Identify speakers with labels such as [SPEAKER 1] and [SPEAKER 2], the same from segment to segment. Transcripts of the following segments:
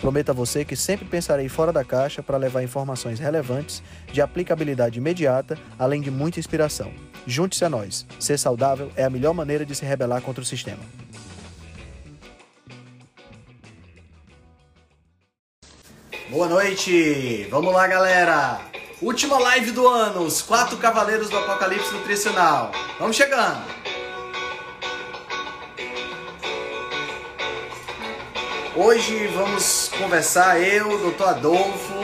[SPEAKER 1] Prometo a você que sempre pensarei fora da caixa para levar informações relevantes, de aplicabilidade imediata, além de muita inspiração. Junte-se a nós. Ser saudável é a melhor maneira de se rebelar contra o sistema. Boa noite! Vamos lá, galera! Última live do ano, os quatro cavaleiros do apocalipse nutricional. Vamos chegando! Hoje vamos conversar eu, doutor Adolfo,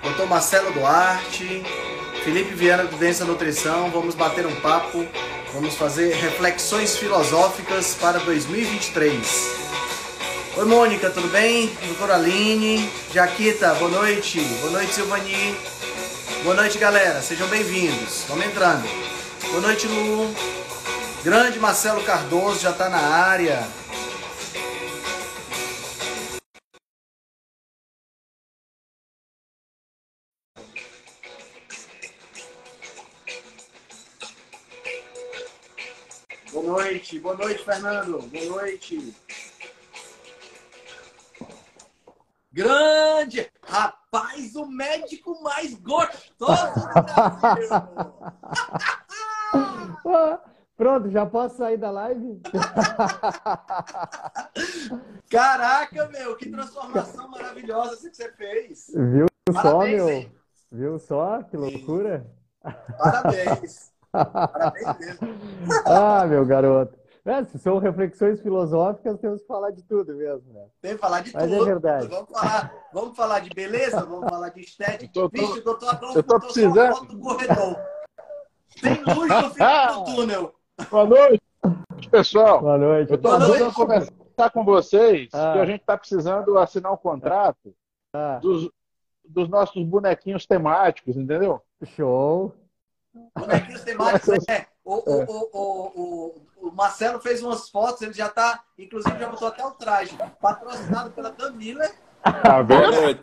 [SPEAKER 1] doutor Marcelo Duarte, Felipe Viana do Densa Nutrição. Vamos bater um papo, vamos fazer reflexões filosóficas para 2023. Oi Mônica, tudo bem? Doutora Aline, Jaquita, boa noite. Boa noite, Silvani. Boa noite, galera. Sejam bem-vindos. Vamos entrando. Boa noite, Lu. Grande Marcelo Cardoso já está na área. Noite, boa noite, Fernando. Boa noite. Grande! Rapaz, o médico mais gostoso do Brasil!
[SPEAKER 2] Pronto, já posso sair da live?
[SPEAKER 1] Caraca, meu, que transformação maravilhosa que você fez!
[SPEAKER 2] Viu só,
[SPEAKER 1] Parabéns,
[SPEAKER 2] meu?
[SPEAKER 1] hein?
[SPEAKER 2] Viu só? Que loucura!
[SPEAKER 1] Parabéns! Parabéns mesmo!
[SPEAKER 2] Ah, meu garoto. É, se são reflexões filosóficas, temos que falar de tudo mesmo, né?
[SPEAKER 1] Tem que falar de
[SPEAKER 2] Mas é
[SPEAKER 1] tudo.
[SPEAKER 2] verdade.
[SPEAKER 1] Vamos falar, vamos falar de beleza, vamos falar de estética.
[SPEAKER 3] Eu tô- tô-
[SPEAKER 1] Vixe, o doutor Adolfo
[SPEAKER 3] eu tô precisando.
[SPEAKER 1] foto do corredor. Tem luz no fim do túnel.
[SPEAKER 3] Boa noite, pessoal.
[SPEAKER 2] Boa noite.
[SPEAKER 3] Eu
[SPEAKER 1] noite.
[SPEAKER 3] tentando conversar com vocês
[SPEAKER 2] Ah.
[SPEAKER 3] que a gente está precisando assinar um contrato
[SPEAKER 2] Ah,
[SPEAKER 3] dos, dos nossos bonequinhos temáticos, entendeu?
[SPEAKER 2] show.
[SPEAKER 1] Bonequinhos temáticos, é. O, o, o, o, o, o Marcelo fez umas fotos, ele já tá, inclusive já botou até o traje, patrocinado pela Dan Miller.
[SPEAKER 3] Tá
[SPEAKER 4] Boa noite.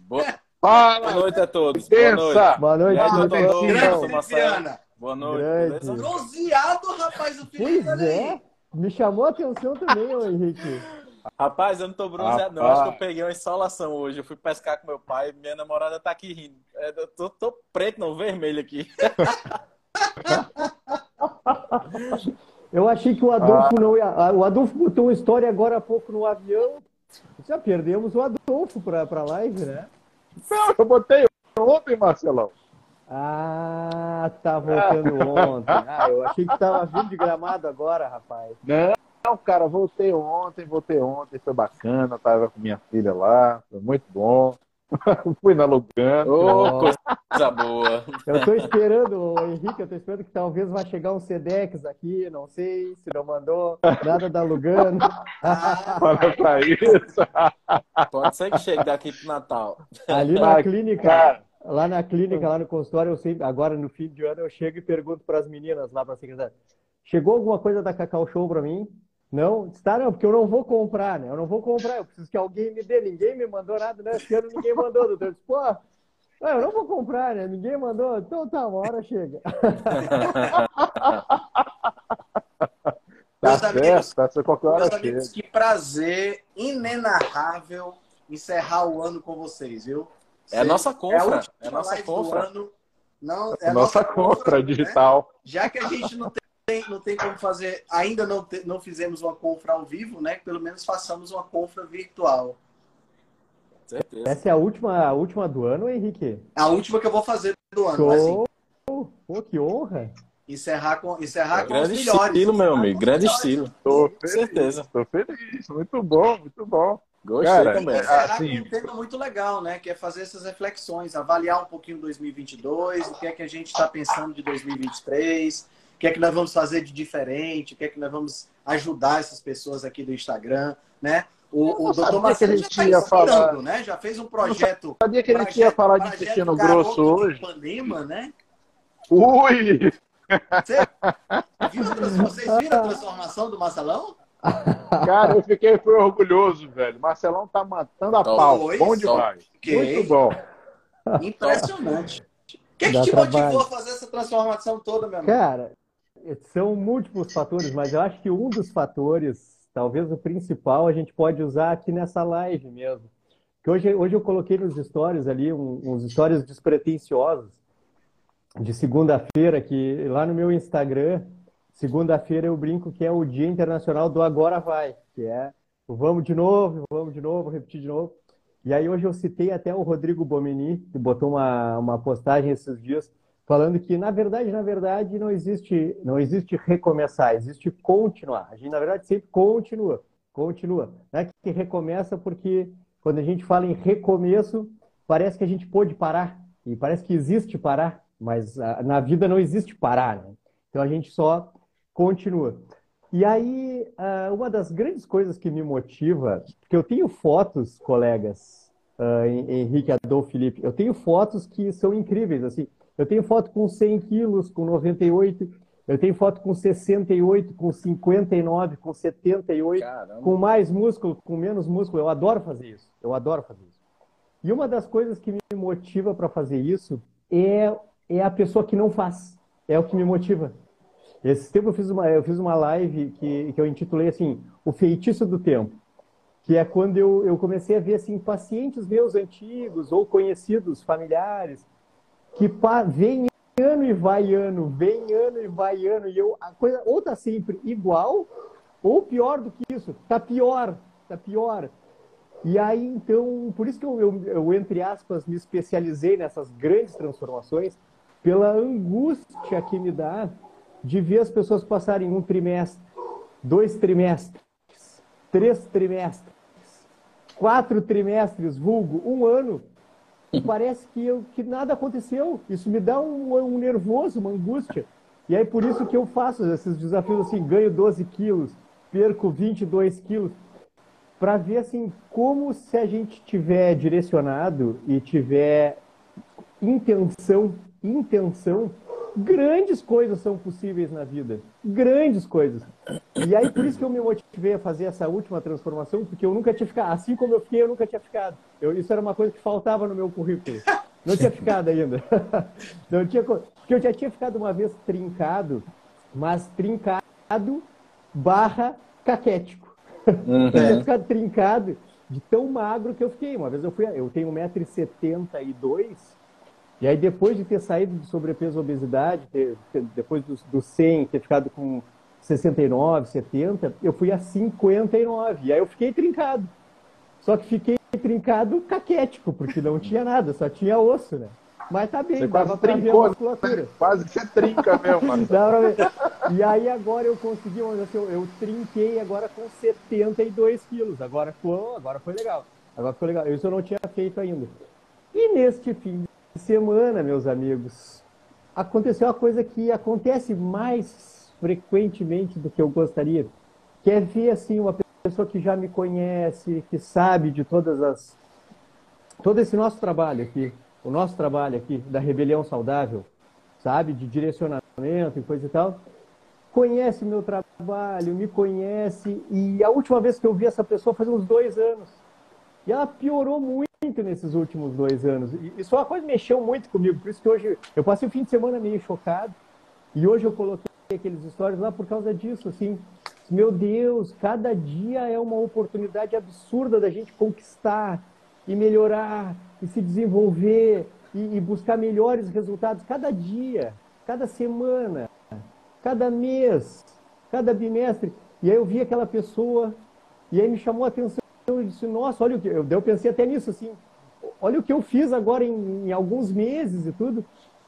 [SPEAKER 4] Boa, boa noite a todos. Boa noite.
[SPEAKER 2] Boa noite,
[SPEAKER 4] E Então, Marcelo.
[SPEAKER 1] Viana.
[SPEAKER 4] Boa noite.
[SPEAKER 2] Grande.
[SPEAKER 4] Beleza?
[SPEAKER 1] Bronzeado, rapaz, o Felipe,
[SPEAKER 2] Pois é. Me chamou a atenção também, ô Henrique.
[SPEAKER 4] Rapaz, eu não tô bronzeado, não. Acho que eu peguei uma insolação hoje. Eu fui pescar com meu pai. Minha namorada tá aqui rindo. É, eu tô, tô preto, não, vermelho aqui.
[SPEAKER 2] Eu achei que o Adolfo não ia. ah, O Adolfo botou uma história agora há pouco no avião. Já perdemos o Adolfo pra, pra live, né?
[SPEAKER 3] Não, eu botei ontem, Marcelão.
[SPEAKER 2] Ah, tá voltando ontem. Ah, eu achei que tava vindo de gramado agora, rapaz.
[SPEAKER 3] Não, cara, voltei ontem, voltei ontem, foi bacana, tava com minha filha lá, foi muito bom. Fui na Lugano.
[SPEAKER 4] Ô, coisa boa.
[SPEAKER 2] Eu tô esperando, Henrique, eu tô esperando que talvez vá chegar um Sedex aqui, não sei se não mandou nada da Lugano.
[SPEAKER 3] Olha pra isso.
[SPEAKER 4] Pode ser que chegue daqui pro Natal.
[SPEAKER 2] Ali na clínica,
[SPEAKER 3] cara.
[SPEAKER 2] lá na clínica, lá no consultório, eu sempre, agora no fim de ano, eu chego e pergunto para as meninas lá para a secretária: chegou alguma coisa da Cacau Show para mim? Não? Está não, porque eu não vou comprar, né? Eu não vou comprar, eu preciso que alguém me dê. Ninguém me mandou nada, né? Esse ano ninguém mandou, doutor. Eu disse, pô, ah, eu não vou comprar, né? Ninguém mandou. Então tá, uma hora chega.
[SPEAKER 3] Tá
[SPEAKER 1] Meus amigos,
[SPEAKER 3] certo, tá certo, qualquer hora
[SPEAKER 1] meus
[SPEAKER 3] chega.
[SPEAKER 1] amigos, que prazer inenarrável encerrar o ano com vocês, viu?
[SPEAKER 4] É a nossa
[SPEAKER 1] É a
[SPEAKER 4] confra.
[SPEAKER 1] última
[SPEAKER 4] É a nossa confra.
[SPEAKER 1] ano. Não, é a
[SPEAKER 3] Nossa
[SPEAKER 1] confra,
[SPEAKER 3] compra
[SPEAKER 1] né?
[SPEAKER 3] digital.
[SPEAKER 1] Já que a gente não tem, não tem como fazer, ainda não, te- não fizemos uma confra ao vivo, né? Pelo menos façamos uma confra virtual.
[SPEAKER 4] Certeza.
[SPEAKER 2] Essa é a última, a última do ano, Henrique?
[SPEAKER 1] A última que eu vou fazer do ano, mas assim,
[SPEAKER 2] Show! Pô, que honra!
[SPEAKER 1] encerrar com, encerrar com
[SPEAKER 4] Grande
[SPEAKER 1] os melhores.
[SPEAKER 4] estilo, meu amigo. Grande
[SPEAKER 1] melhores.
[SPEAKER 4] estilo.
[SPEAKER 3] Tô
[SPEAKER 4] Com
[SPEAKER 3] feliz,
[SPEAKER 4] certeza.
[SPEAKER 3] tô feliz. Muito bom, muito bom.
[SPEAKER 4] Gostei
[SPEAKER 3] Cara,
[SPEAKER 1] Tem
[SPEAKER 4] também.
[SPEAKER 1] encerrar
[SPEAKER 3] assim-
[SPEAKER 1] com um tema muito legal, né? Que é fazer essas reflexões, avaliar um pouquinho 2022, o que é que a gente está pensando de 2023, o que é que nós vamos fazer de diferente, o que é que nós vamos ajudar essas pessoas aqui do Instagram, né? O, o doutor
[SPEAKER 3] que
[SPEAKER 1] Marcelo já está
[SPEAKER 3] falar.
[SPEAKER 1] né? Já fez um projeto.
[SPEAKER 3] Sabia que a gente ia
[SPEAKER 1] projeto-
[SPEAKER 3] falar de
[SPEAKER 1] projeto
[SPEAKER 3] intestino grosso hoje?
[SPEAKER 1] Ipanema, né?
[SPEAKER 3] Ui!
[SPEAKER 5] Vocês viram a transformação do Marcelão?
[SPEAKER 3] Cara, eu fiquei foi orgulhoso, velho. Marcelão tá matando a pau.
[SPEAKER 5] Oi,
[SPEAKER 3] bom demais.
[SPEAKER 5] Ok.
[SPEAKER 3] Muito bom.
[SPEAKER 5] Impressionante. O que, que
[SPEAKER 2] Dá
[SPEAKER 5] te
[SPEAKER 2] trabalho.
[SPEAKER 5] motivou a fazer essa transformação toda, meu amigo?
[SPEAKER 2] Cara, são múltiplos fatores, mas eu acho que um dos fatores, talvez o principal, a gente pode usar aqui nessa live mesmo. Que hoje, hoje eu coloquei nos stories ali, um- uns stories despretensiosos de segunda-feira, que lá no meu Instagram, segunda-feira eu brinco que é o Dia Internacional do Agora Vai, que é vamos de novo, vamos de novo, repetir de novo. E aí hoje eu citei até o Rodrigo Bomini, que botou uma, uma postagem esses dias, falando que, na verdade, na verdade, não existe, não existe recomeçar, existe continuar. A gente, na verdade, sempre continua, continua. Não é que recomeça porque quando a gente fala em recomeço, parece que a gente pôde parar, e parece que existe parar, mas ah, na vida não existe parar, né? Então a gente só continua. E aí, ah, uma das grandes coisas que me motiva, porque eu tenho fotos, colegas, ah, Hen- Henrique, Adolfo, Felipe, eu tenho fotos que são incríveis, assim. Eu tenho foto com 100 quilos, com 98, eu tenho foto com 68, com 59, com 78,
[SPEAKER 4] Caramba.
[SPEAKER 2] com mais músculo, com menos músculo. Eu adoro fazer isso. Eu adoro fazer isso. E uma das coisas que me motiva para fazer isso é, é a pessoa que não faz. É o que me motiva. Esse tempo eu fiz uma, eu fiz uma live que, que eu intitulei assim, O Feitiço do Tempo. Que é quando eu, eu comecei a ver assim, pacientes meus antigos ou conhecidos, familiares, que vem ano e vai ano, vem ano e vai ano, e eu, a coisa ou tá sempre igual, ou pior do que isso, tá pior, tá pior. E aí, então, por isso que eu, eu, eu, entre aspas, me especializei nessas grandes transformações, pela angústia que me dá de ver as pessoas passarem um trimestre, dois trimestres, três trimestres, quatro trimestres, vulgo, um ano, parece que, eu, que nada aconteceu. Isso me dá um, um nervoso, uma angústia. E aí, por isso que eu faço esses desafios assim, ganho 12 quilos, perco 22 quilos, para ver assim, como se a gente tiver direcionado e tiver intenção, intenção, grandes coisas são possíveis na vida. Grandes coisas. E aí, por isso que eu me motivei a fazer essa última transformação, porque eu nunca tinha ficado. Assim como eu fiquei, eu nunca tinha ficado. Eu, isso era uma coisa que faltava no meu currículo. Não tinha ficado ainda. Não tinha, porque eu já tinha ficado uma vez trincado, mas trincado barra caquético. Eu tinha ficado trincado de tão magro que eu fiquei. Uma vez eu fui, eu tenho 1,72m, e aí depois de ter saído de sobrepeso e obesidade, ter- ter- depois dos do 100, ter ficado com 69, 70, eu fui a 59, e aí eu fiquei trincado. Só que fiquei trincado caquético, porque não tinha nada, só tinha osso, né? Mas tá bem,
[SPEAKER 3] Você
[SPEAKER 2] dava pra ver a
[SPEAKER 3] trincou,
[SPEAKER 2] musculatura.
[SPEAKER 3] né? Quase que você trinca mesmo, mano.
[SPEAKER 2] E aí agora eu consegui, assim, eu, eu trinquei agora com 72 quilos. Agora agora foi legal. Agora ficou legal. Isso eu não tinha feito ainda. E neste fim de semana, meus amigos, aconteceu uma coisa que acontece mais frequentemente do que eu gostaria, que é ver assim uma pessoa que já me conhece, que sabe de todas as todo esse nosso trabalho aqui, o nosso trabalho aqui da rebelião saudável, sabe, de direcionamento e coisa e tal, conhece meu trabalho, me conhece. E a última vez que eu vi essa pessoa faz uns dois anos. E ela piorou muito nesses últimos dois anos. E isso é uma coisa que mexeu muito comigo, por isso que hoje eu passei o fim de semana meio chocado e hoje eu coloquei aqueles stories lá por causa disso, assim. Meu Deus, cada dia é uma oportunidade absurda da gente conquistar e melhorar e se desenvolver e, e buscar melhores resultados cada dia, cada semana, cada mês, cada bimestre. E aí eu vi aquela pessoa e aí me chamou a atenção. Eu disse, nossa, olha o que. Eu, eu pensei até nisso, assim. Olha o que eu fiz agora em, em alguns meses e tudo.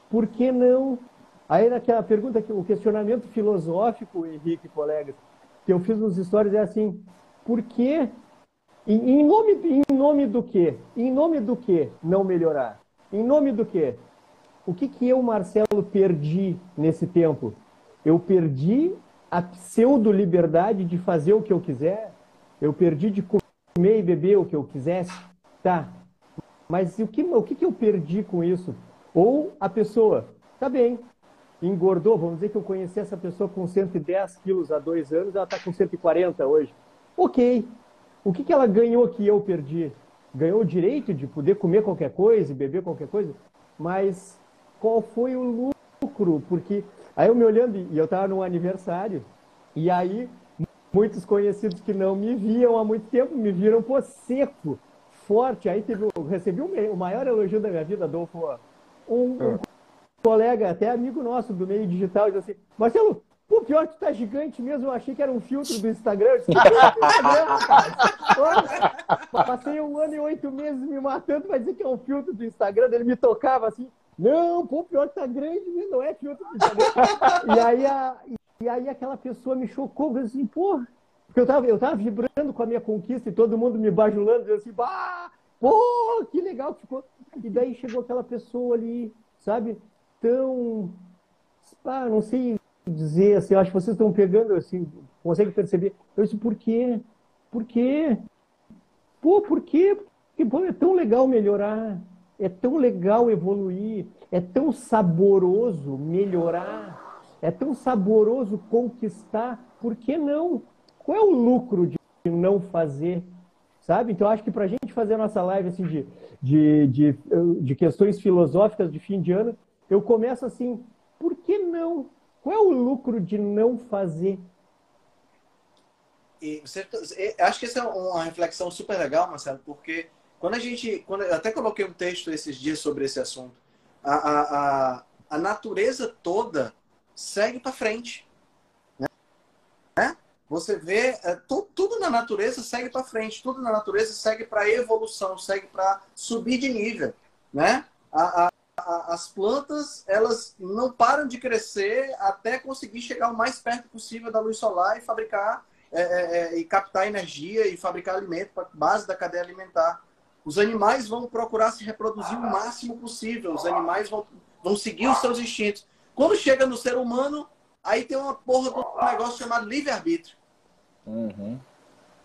[SPEAKER 2] Por que não? Aí naquela pergunta, o questionamento filosófico, Henrique colegas, que eu fiz nos stories é assim: por que em, em nome, em nome do quê? Em nome do quê não melhorar? Em nome do quê? O que, que eu, Marcelo, perdi nesse tempo? Eu perdi a pseudo-liberdade de fazer o que eu quiser? Eu perdi de comer e beber o que eu quisesse? Tá. Mas o que, o que eu perdi com isso? Ou a pessoa, tá bem, engordou. Vamos dizer que eu conheci essa pessoa com 110 quilos há dois anos, ela está com 140 hoje. Ok. O que, que ela ganhou que eu perdi? Ganhou o direito de poder comer qualquer coisa e beber qualquer coisa, mas qual foi o lucro? Porque aí eu me olhando, e eu estava num aniversário, e aí muitos conhecidos que não me viam há muito tempo me viram pô, seco, forte. Aí teve, eu recebi o maior elogio da minha vida, Adolfo. Um, um ah colega, até amigo nosso do meio digital, diz assim, Marcelo, pô, pior que tu tá gigante mesmo, eu achei que era um filtro do Instagram. Eu disse, Passei um ano e oito meses me matando, vai dizer que é um filtro do Instagram, ele me tocava assim, não, pô, pior que tá grande, não é filtro do Instagram. e, aí a, e aí aquela pessoa me chocou, eu assim, pô, porque eu tava, eu tava vibrando com a minha conquista e todo mundo me bajulando, dizendo assim, bah, pô, que legal que ficou. E daí chegou aquela pessoa ali, sabe? tão. Ah, não sei dizer assim, acho que vocês estão pegando assim, conseguem perceber. Eu disse, por quê? Por quê? Pô, por quê? Porque pô, é tão legal melhorar, é tão legal evoluir, é tão saboroso melhorar, é tão saboroso conquistar, por que não? Qual é o lucro de não fazer? Sabe? Então, acho que para a gente fazer a nossa live assim, de, de, de, de questões filosóficas de fim de ano, eu começo assim, por que não? Qual é o lucro de não fazer?
[SPEAKER 1] E você, acho que essa é uma reflexão super legal, Marcelo, porque quando a gente, quando até coloquei um texto esses dias sobre esse assunto, a, a, a, a natureza toda segue para frente, né? Você vê é, tu, tudo na natureza segue para frente, tudo na natureza segue para evolução, segue para subir de nível, né? A, a, as plantas elas não param de crescer até conseguir chegar o mais perto possível da luz solar e fabricar é, é, é e captar energia e fabricar alimento para base da cadeia alimentar. Os animais vão procurar se reproduzir o máximo possível. Os animais vão, vão seguir os seus instintos. Quando chega no ser humano, aí tem uma porra do negócio chamado livre-arbítrio.
[SPEAKER 3] Uhum.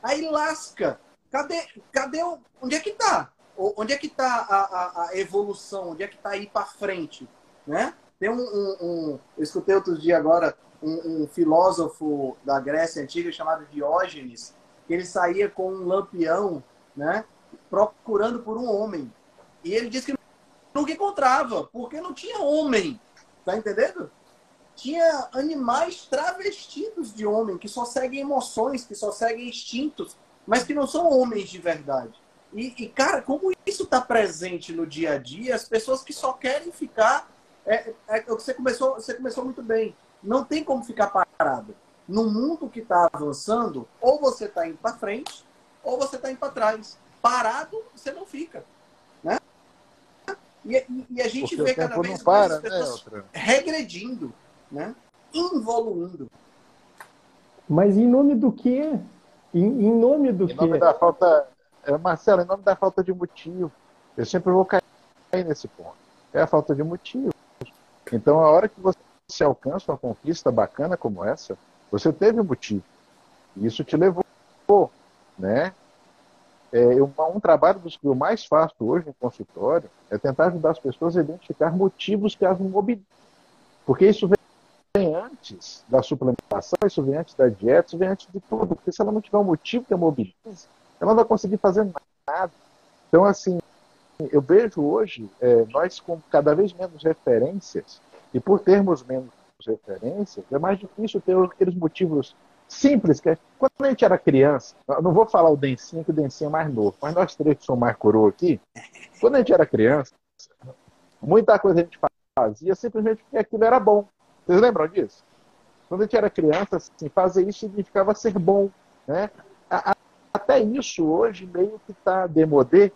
[SPEAKER 1] Aí lasca. Cadê, cadê o, onde é que tá? onde é que está a, a, a, evolução? Onde é que está aí para frente? Né? Tem um, um, um, Eu escutei outro dia agora um, um, filósofo da Grécia Antiga chamado Diógenes, que ele saía com um lampião, né? Procurando por um homem. E ele disse que nunca encontrava, porque não tinha homem. Tá entendendo? Tinha animais travestidos de homem, que só seguem emoções, que só seguem instintos, mas que não são homens de verdade. E, e, cara, como isso está presente no dia a dia, as pessoas que só querem ficar. É, é, é você, começou, você começou muito bem. Não tem como ficar parado. No mundo que está avançando, ou você está indo para frente, ou você está indo para trás. Parado, você não fica. E, e, e a gente Porque vê cada vez
[SPEAKER 3] mais
[SPEAKER 1] as
[SPEAKER 3] né,
[SPEAKER 1] pessoas né, regredindo, né? involuindo.
[SPEAKER 2] Mas em nome do quê? Em, em nome do
[SPEAKER 3] em
[SPEAKER 2] quê?
[SPEAKER 3] Em nome da falta é, Marcelo, em nome da falta de motivo. Eu sempre vou cair nesse ponto. É a falta de motivo. Então, a hora que você alcança uma conquista bacana como essa, você teve um motivo. E isso te levou, né? É, um trabalho dos que eu mais faço hoje no consultório é tentar ajudar as pessoas a identificar motivos que as mobilizam. Porque isso vem antes da suplementação, isso vem antes da dieta, isso vem antes de tudo. Porque se ela não tiver um motivo que a mobilize, ela não vai conseguir fazer nada. Então, assim, eu vejo hoje é, nós com cada vez menos referências, e por termos menos referências, é mais difícil ter aqueles motivos simples. Que é, quando a gente era criança, não vou falar o Dencinho, que o Dencinho é mais novo, mas nós três que somos mais coroa aqui, quando a gente era criança, muita coisa a gente fazia simplesmente porque aquilo era bom. Vocês lembram disso? Quando a gente era criança, assim, fazer isso significava ser bom. Né? Até isso hoje meio que está demodé,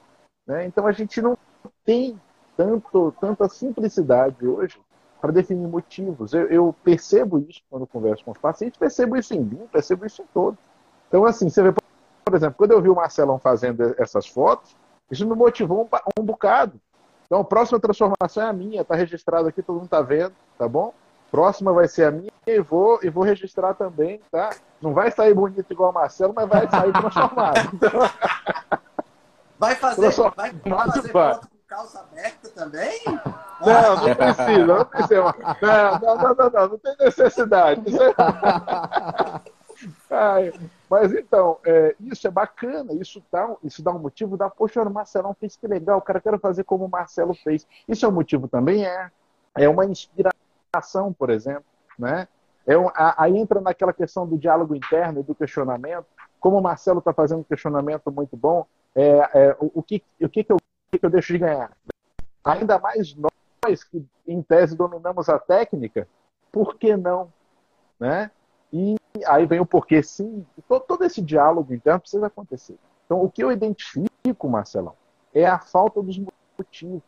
[SPEAKER 3] né? então a gente não tem tanto, tanta simplicidade hoje para definir motivos. Eu, eu, percebo isso quando converso com os pacientes, percebo isso em mim, percebo isso em todos. Então, assim, você vê, por exemplo, quando eu vi o Marcelão fazendo essas fotos, isso me motivou um, um bocado. Então, a próxima transformação é a minha, está registrado aqui, todo mundo está vendo, tá bom? Próxima vai ser a minha e vou, e vou registrar também, tá? Não vai sair bonito igual o Marcelo, mas vai sair transformado.
[SPEAKER 1] Vai fazer, vai, vai fazer foto com calça aberta também?
[SPEAKER 3] Não, não precisa, não precisa. Não, não, não, não, não, tem necessidade. Mas então, é, isso é bacana, isso dá, isso dá um motivo da, poxa, o Marcelão fez que legal, o cara quer fazer como o Marcelo fez. Isso é um motivo também? É. É uma inspiração, por exemplo, né? É um, aí entra naquela questão do diálogo interno e do questionamento. Como o Marcelo está fazendo um questionamento muito bom, é, é, o, o, que, o, que, que, eu, que eu deixo de ganhar? Ainda mais nós que, em tese, dominamos a técnica, por que não? Né? E aí vem o porquê sim. Todo, todo esse diálogo interno precisa acontecer. Então, o que eu identifico, Marcelão, é a falta dos motivos.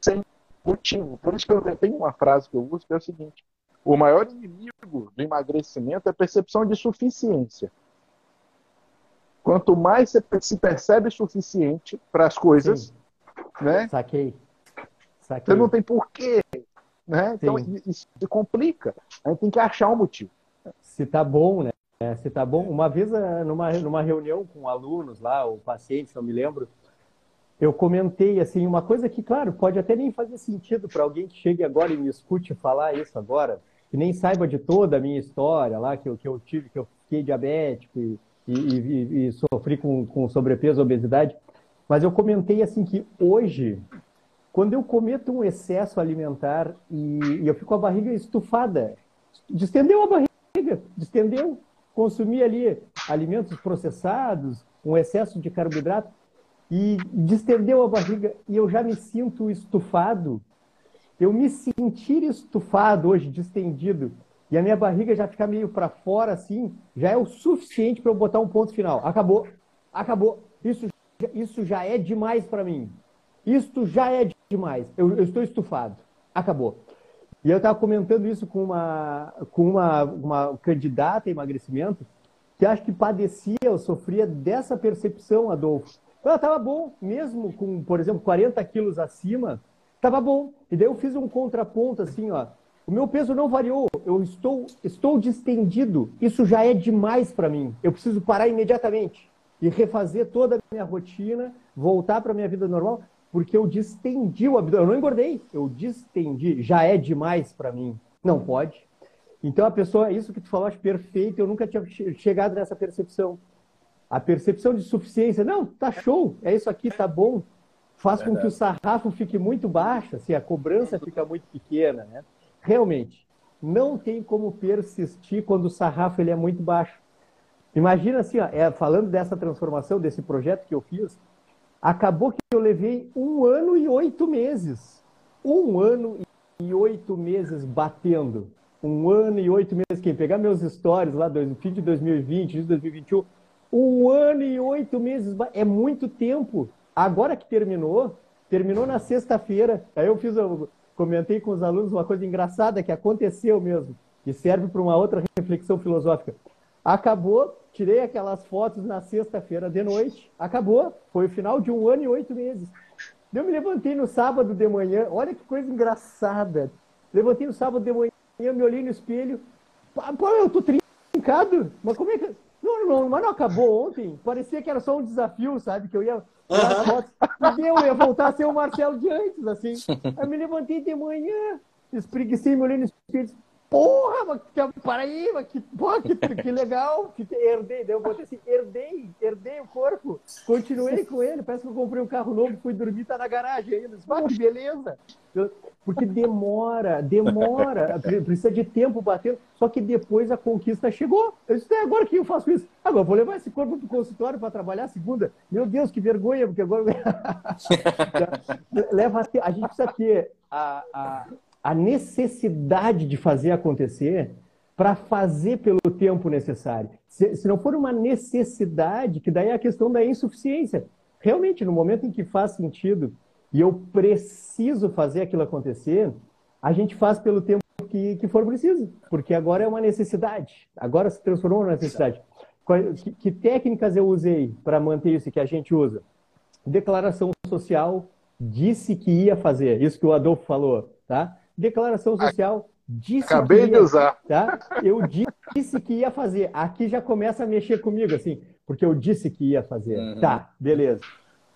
[SPEAKER 3] Sem motivo. Por isso que eu tenho uma frase que eu uso que é o seguinte: o maior inimigo do emagrecimento é a percepção de suficiência. Quanto mais você se percebe suficiente para as coisas, Sim. né?
[SPEAKER 2] Saquei.
[SPEAKER 3] Você não tem porquê. Né? Então isso complica. A gente tem que achar um motivo.
[SPEAKER 2] Se tá bom, né? Se tá bom. Uma vez eh, numa, numa reunião com alunos lá, ou pacientes, não me lembro, eu comentei assim uma coisa que, claro, pode até nem fazer sentido para alguém que chegue agora e me escute falar isso agora, que nem saiba de toda a minha história lá, que eu, que eu tive, que eu fiquei diabético e, e, e, e sofri com, com sobrepeso, obesidade. Mas eu comentei assim que hoje, quando eu cometo um excesso alimentar e, e eu fico com a barriga estufada, distendeu a barriga, distendeu, consumi ali alimentos processados, um excesso de carboidrato, e distendeu a barriga e eu já me sinto estufado. Eu me sentir estufado hoje, distendido, e a minha barriga já ficar meio para fora assim, já é o suficiente para eu botar um ponto final. Acabou, acabou. Isso, isso já é demais para mim. Isto já é demais. Eu, eu, estou estufado. Acabou. E eu estava comentando isso com uma, com uma, uma candidata a emagrecimento que acho que padecia ou sofria dessa percepção, Adolfo ela estava bom, mesmo com, por exemplo, 40 quilos acima, estava bom. E daí eu fiz um contraponto assim, ó. O meu peso não variou, eu estou, estou distendido. Isso já é demais para mim. Eu preciso parar imediatamente e refazer toda a minha rotina, voltar para a minha vida normal, porque eu distendi o abdômen. Eu não engordei, eu distendi. Já é demais para mim. Não pode. Então a pessoa, isso que tu falou, acho perfeito. Eu nunca tinha chegado nessa percepção a percepção de suficiência, não, tá show, é isso aqui, tá bom, faz com que o sarrafo fique muito baixo, assim, a cobrança fica muito pequena, né? Realmente, não tem como persistir quando o sarrafo ele é muito baixo. Imagina assim, ó, é, falando dessa transformação, desse projeto que eu fiz, acabou que eu levei um ano e oito meses. Um ano e oito meses batendo. Um ano e oito meses. Quem pegar meus stories lá do fim de 2020, de 2021, um ano e oito meses é muito tempo. Agora que terminou, terminou na sexta-feira. Aí eu fiz, eu comentei com os alunos uma coisa engraçada que aconteceu mesmo, que serve para uma outra reflexão filosófica. Acabou, tirei aquelas fotos na sexta-feira de noite, acabou. Foi o final de um ano e oito meses. Eu me levantei no sábado de manhã, olha que coisa engraçada. Levantei no sábado de manhã, me olhei no espelho. Pô, eu tô trincado, mas como é que. Não, não, mas não acabou ontem. Parecia que era só um desafio, sabe? Que eu ia. Uhum. eu ia voltar a ser o Marcelo de antes, assim. Aí me levantei de manhã, espreguicei, me olhei no espelho porra, mas, para aí, mas que, porra, que, que legal, que herdei, daí eu botei assim, herdei, herdei o corpo, continuei com ele, parece que eu comprei um carro novo, fui dormir, tá na garagem ainda, ah, que beleza, porque demora, demora, precisa de tempo batendo, só que depois a conquista chegou, eu disse, é agora que eu faço isso, agora vou levar esse corpo pro consultório para trabalhar segunda, meu Deus, que vergonha, porque agora leva a, a gente precisa ter a, a a necessidade de fazer acontecer para fazer pelo tempo necessário. Se, se, não for uma necessidade, que daí é a questão da insuficiência. Realmente, no momento em que faz sentido e eu preciso fazer aquilo acontecer, a gente faz pelo tempo que, que for preciso, porque agora é uma necessidade, agora se transformou numa necessidade. Que, que técnicas eu usei para manter isso que a gente usa? Declaração social, disse que ia fazer, isso que o Adolfo falou, tá? Declaração social disse
[SPEAKER 3] Acabei
[SPEAKER 2] ia,
[SPEAKER 3] de usar.
[SPEAKER 2] Tá? Eu disse que ia fazer. Aqui já começa a mexer comigo, assim, porque eu disse que ia fazer. Uhum. Tá, beleza.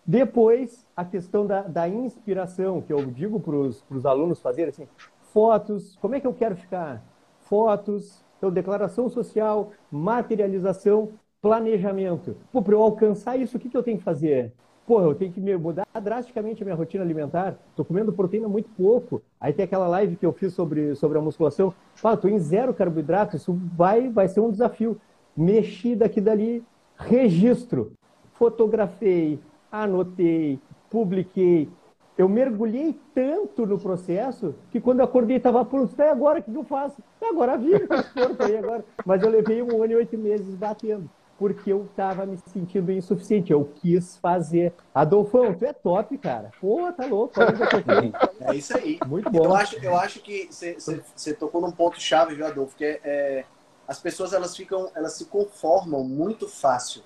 [SPEAKER 2] Depois, a questão da, da inspiração, que eu digo para os alunos fazerem assim, fotos, como é que eu quero ficar? Fotos, então, declaração social, materialização, planejamento. Pô, para eu alcançar isso, o que, que eu tenho que fazer? Pô, eu tenho que mudar drasticamente a minha rotina alimentar. Estou comendo proteína muito pouco. Aí tem aquela live que eu fiz sobre, sobre a musculação. Fala, estou em zero carboidrato. Isso vai, vai ser um desafio. Mexi daqui dali, registro. Fotografei, anotei, publiquei. Eu mergulhei tanto no processo que quando eu acordei estava pronto. E agora o que eu faço? Agora com esse corpo aí agora. Mas eu levei um ano e oito meses batendo porque eu estava me sentindo insuficiente. Eu quis fazer. Adolfão, tu é top, cara. Pô, tá louco.
[SPEAKER 1] É isso aí.
[SPEAKER 2] Muito bom.
[SPEAKER 1] Eu acho, eu acho que você tocou num ponto chave, viu, Adolfo? Que é, é, as pessoas elas ficam, elas se conformam muito fácil.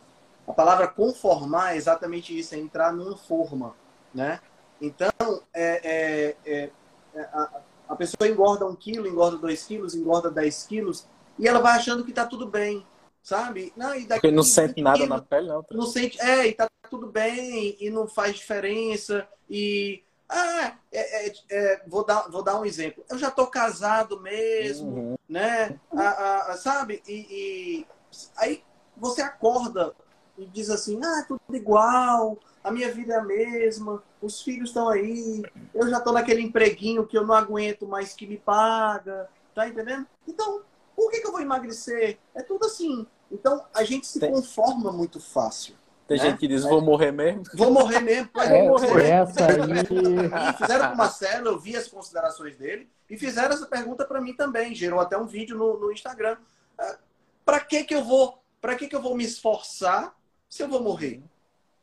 [SPEAKER 1] A palavra conformar é exatamente isso, é entrar numa forma, né? Então, é, é, é, é a, a pessoa engorda um quilo, engorda dois quilos, engorda dez quilos, e ela vai achando que tá tudo bem sabe?
[SPEAKER 4] Não, e daqui, Porque não sente nada na pele, não.
[SPEAKER 1] Não sente, é, e tá tudo bem, e não faz diferença, e... Ah, é, é, é, vou, dar, vou dar um exemplo. Eu já tô casado mesmo, uhum. né? Ah, ah, sabe? E, e, aí você acorda e diz assim, ah, tudo igual, a minha vida é a mesma, os filhos estão aí, eu já tô naquele empreguinho que eu não aguento mais que me paga, tá entendendo? Então, por que, que eu vou emagrecer? É tudo assim. Então, a gente se Tem... conforma muito fácil.
[SPEAKER 4] Tem né? gente que diz, vou morrer mesmo.
[SPEAKER 1] Vou morrer mesmo. Pode
[SPEAKER 2] é,
[SPEAKER 1] morrer.
[SPEAKER 2] Essa aí...
[SPEAKER 1] E fizeram com o Marcelo, eu vi as considerações dele, e fizeram essa pergunta para mim também. Gerou até um vídeo no, no Instagram. Ah, para que que eu vou, para que que eu vou me esforçar se eu vou morrer?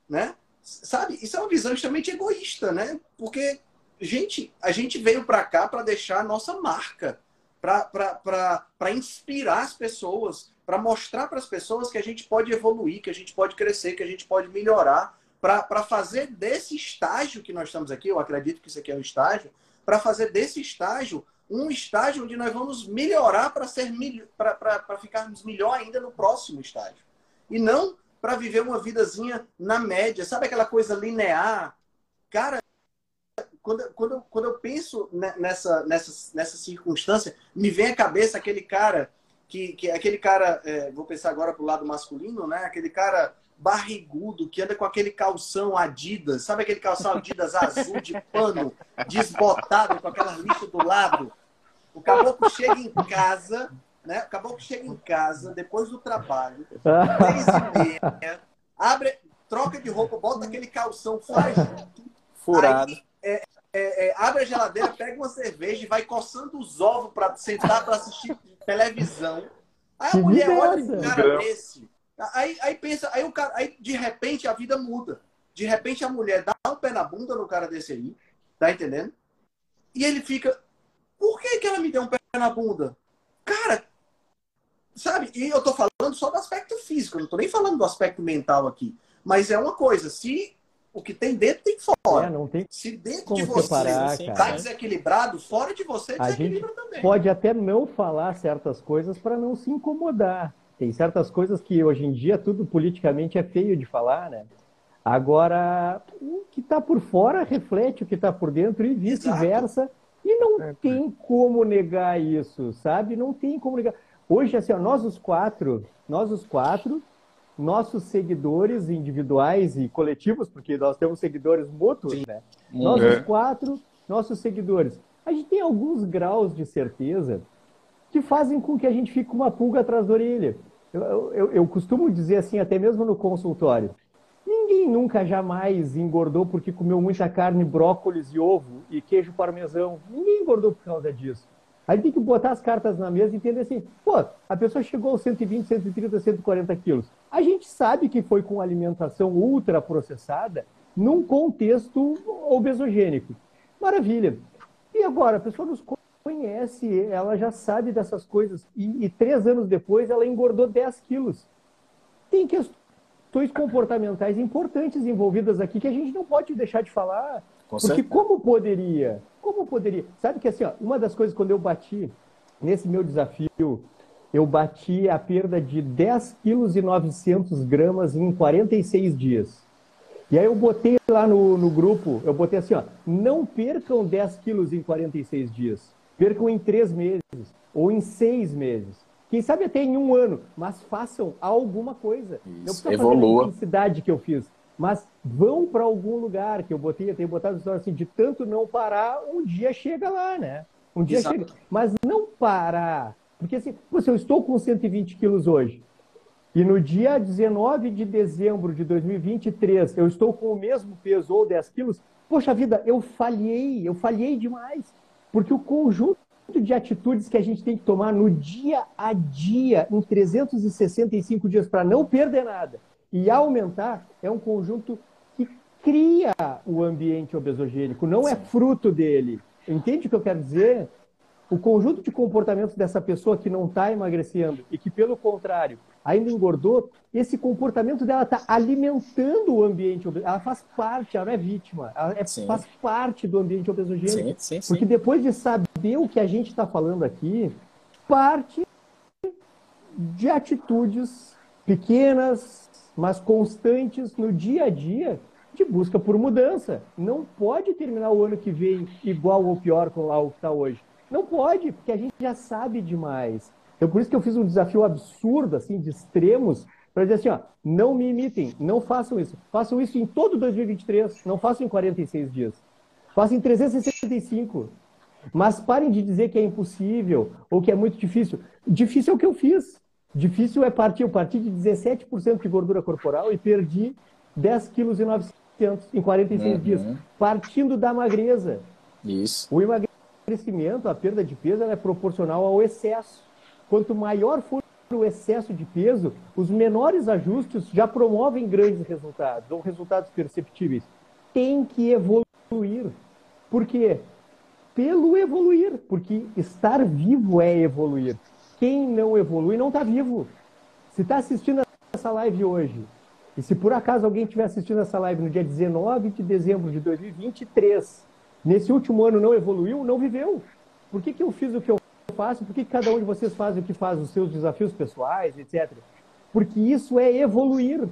[SPEAKER 1] Né? Sabe? Isso é uma visão extremamente egoísta, né? Porque gente, a gente veio para cá para deixar a nossa marca, para inspirar as pessoas, para mostrar para as pessoas que a gente pode evoluir, que a gente pode crescer, que a gente pode melhorar, para fazer desse estágio que nós estamos aqui, eu acredito que isso aqui é um estágio, para fazer desse estágio um estágio onde nós vamos melhorar para ser para ficarmos melhor ainda no próximo estágio. E não para viver uma vidazinha na média, sabe aquela coisa linear? Cara, quando, quando, quando eu penso nessa, nessa, nessa circunstância, me vem à cabeça aquele cara que, que aquele cara, é, vou pensar agora pro lado masculino, né? Aquele cara barrigudo que anda com aquele calção Adidas, sabe aquele calção Adidas azul de pano, desbotado com aquela lixa do lado? O caboclo chega em casa, né? O caboclo chega em casa depois do trabalho, três e meia, abre, troca de roupa, bota aquele calção
[SPEAKER 4] furado.
[SPEAKER 1] Aí, é, é, é, abre a geladeira, pega uma cerveja e vai coçando os ovos para sentar para assistir televisão. Aí a mulher olha um cara desse. Aí, aí pensa, aí o cara, aí de repente a vida muda. De repente a mulher dá um pé na bunda no cara desse aí, tá entendendo? E ele fica, por que, que ela me deu um pé na bunda? Cara, sabe? E eu tô falando só do aspecto físico, não tô nem falando do aspecto mental aqui. Mas é uma coisa, se o que tem dentro tem fora. É,
[SPEAKER 2] não tem
[SPEAKER 1] Se dentro de você está desequilibrado, fora de você desequilibra
[SPEAKER 2] a gente
[SPEAKER 1] também.
[SPEAKER 2] Pode até não falar certas coisas para não se incomodar. Tem certas coisas que hoje em dia tudo politicamente é feio de falar, né? Agora, o que está por fora reflete o que está por dentro e vice-versa. E não é, tem como negar isso, sabe? Não tem como negar. Hoje, assim, ó, nós os quatro, nós os quatro nossos seguidores individuais e coletivos, porque nós temos seguidores mútuos, Sim. né? Nós, é. os quatro, nossos seguidores. A gente tem alguns graus de certeza que fazem com que a gente fique com uma pulga atrás da orelha. Eu, eu, eu costumo dizer assim, até mesmo no consultório. Ninguém nunca jamais engordou porque comeu muita carne, brócolis e ovo e queijo parmesão. Ninguém engordou por causa disso. Aí tem que botar as cartas na mesa e entender assim, pô, a pessoa chegou aos 120, 130, 140 quilos. A gente sabe que foi com alimentação ultraprocessada num contexto obesogênico. Maravilha. E agora, a pessoa nos conhece, ela já sabe dessas coisas. E, e três anos depois, ela engordou 10 quilos. Tem questões comportamentais importantes envolvidas aqui que a gente não pode deixar de falar. Com porque certeza. como poderia? Como poderia? Sabe que assim, ó, uma das coisas quando eu bati nesse meu desafio, eu bati a perda de 10 quilos e 900 gramas em 46 dias. E aí eu botei lá no, no grupo, eu botei assim, ó, não percam 10 quilos em 46 dias. Percam em 3 meses ou em 6 meses. Quem sabe até em um ano, mas façam alguma coisa.
[SPEAKER 4] Isso,
[SPEAKER 2] não precisa
[SPEAKER 4] evolua.
[SPEAKER 2] fazer a intensidade que eu fiz, mas vão para algum lugar que eu botei, eu tenho botado história assim, de tanto não parar, um dia chega lá, né? Um dia
[SPEAKER 1] Exato.
[SPEAKER 2] chega. Mas não parar. Porque assim, se eu estou com 120 quilos hoje, e no dia 19 de dezembro de 2023 eu estou com o mesmo peso ou 10 quilos, poxa vida, eu falhei, eu falhei demais. Porque o conjunto de atitudes que a gente tem que tomar no dia a dia, em 365 dias, para não perder nada e aumentar, é um conjunto que cria o ambiente obesogênico, não é fruto dele. Entende o que eu quero dizer? O conjunto de comportamentos dessa pessoa que não está emagrecendo e que, pelo contrário, ainda engordou, esse comportamento dela está alimentando o ambiente. Ela faz parte, ela não é vítima, ela é- faz parte do ambiente obesogênico.
[SPEAKER 4] Sim, sim, sim.
[SPEAKER 2] Porque depois de saber o que a gente está falando aqui, parte de atitudes pequenas, mas constantes no dia a dia de busca por mudança. Não pode terminar o ano que vem igual ou pior com lá o que está hoje. Não pode, porque a gente já sabe demais. Então, por isso que eu fiz um desafio absurdo, assim, de extremos, para dizer assim, ó, não me imitem, não façam isso. Façam isso em todo 2023, não façam em 46 dias. Façam em 365. Mas parem de dizer que é impossível ou que é muito difícil. Difícil é o que eu fiz. Difícil é partir. Eu parti de 17% de gordura corporal e perdi 10 quilos e 900 em 46
[SPEAKER 4] Uhum.
[SPEAKER 2] dias. Partindo da magreza.
[SPEAKER 4] Isso.
[SPEAKER 2] O emagrecimento, a perda de peso, é proporcional ao excesso. Quanto maior for o excesso de peso, os menores ajustes já promovem grandes resultados, ou resultados perceptíveis. Tem que evoluir. Por quê? Pelo evoluir, porque estar vivo é evoluir. Quem não evolui não está vivo. Se está assistindo essa live hoje, e se por acaso alguém estiver assistindo essa live no dia 19 de dezembro de 2023, nesse último ano não evoluiu, não viveu. Por que, que eu fiz o que eu faço? Por que, cada um de vocês faz o que faz, os seus desafios pessoais, etc? Porque isso é evoluir.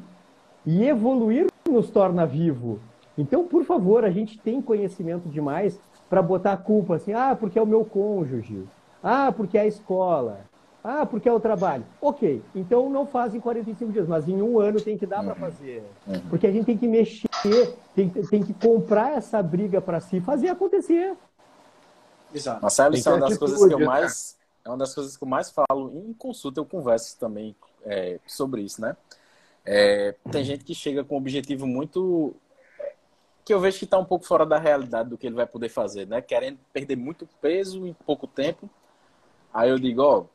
[SPEAKER 2] E evoluir nos torna vivo. Então, por favor, a gente tem conhecimento demais para botar a culpa assim, ah, porque é o meu cônjuge, ah, porque é a escola, ah, porque é o trabalho. Ok, então não faz em 45 dias, mas em um ano tem que dar para fazer. Porque a gente tem que mexer, tem, tem que comprar essa briga para si e fazer acontecer.
[SPEAKER 1] Exato.
[SPEAKER 4] Marcelo, isso é uma das coisas que eu
[SPEAKER 3] né?
[SPEAKER 4] mais. É uma das coisas que eu mais falo em consulta, eu converso também é, sobre isso, né? É, tem gente que chega com um objetivo muito. que eu vejo que está um pouco fora da realidade do que ele vai poder fazer, né? Querendo perder muito peso em pouco tempo. Aí eu digo, ó,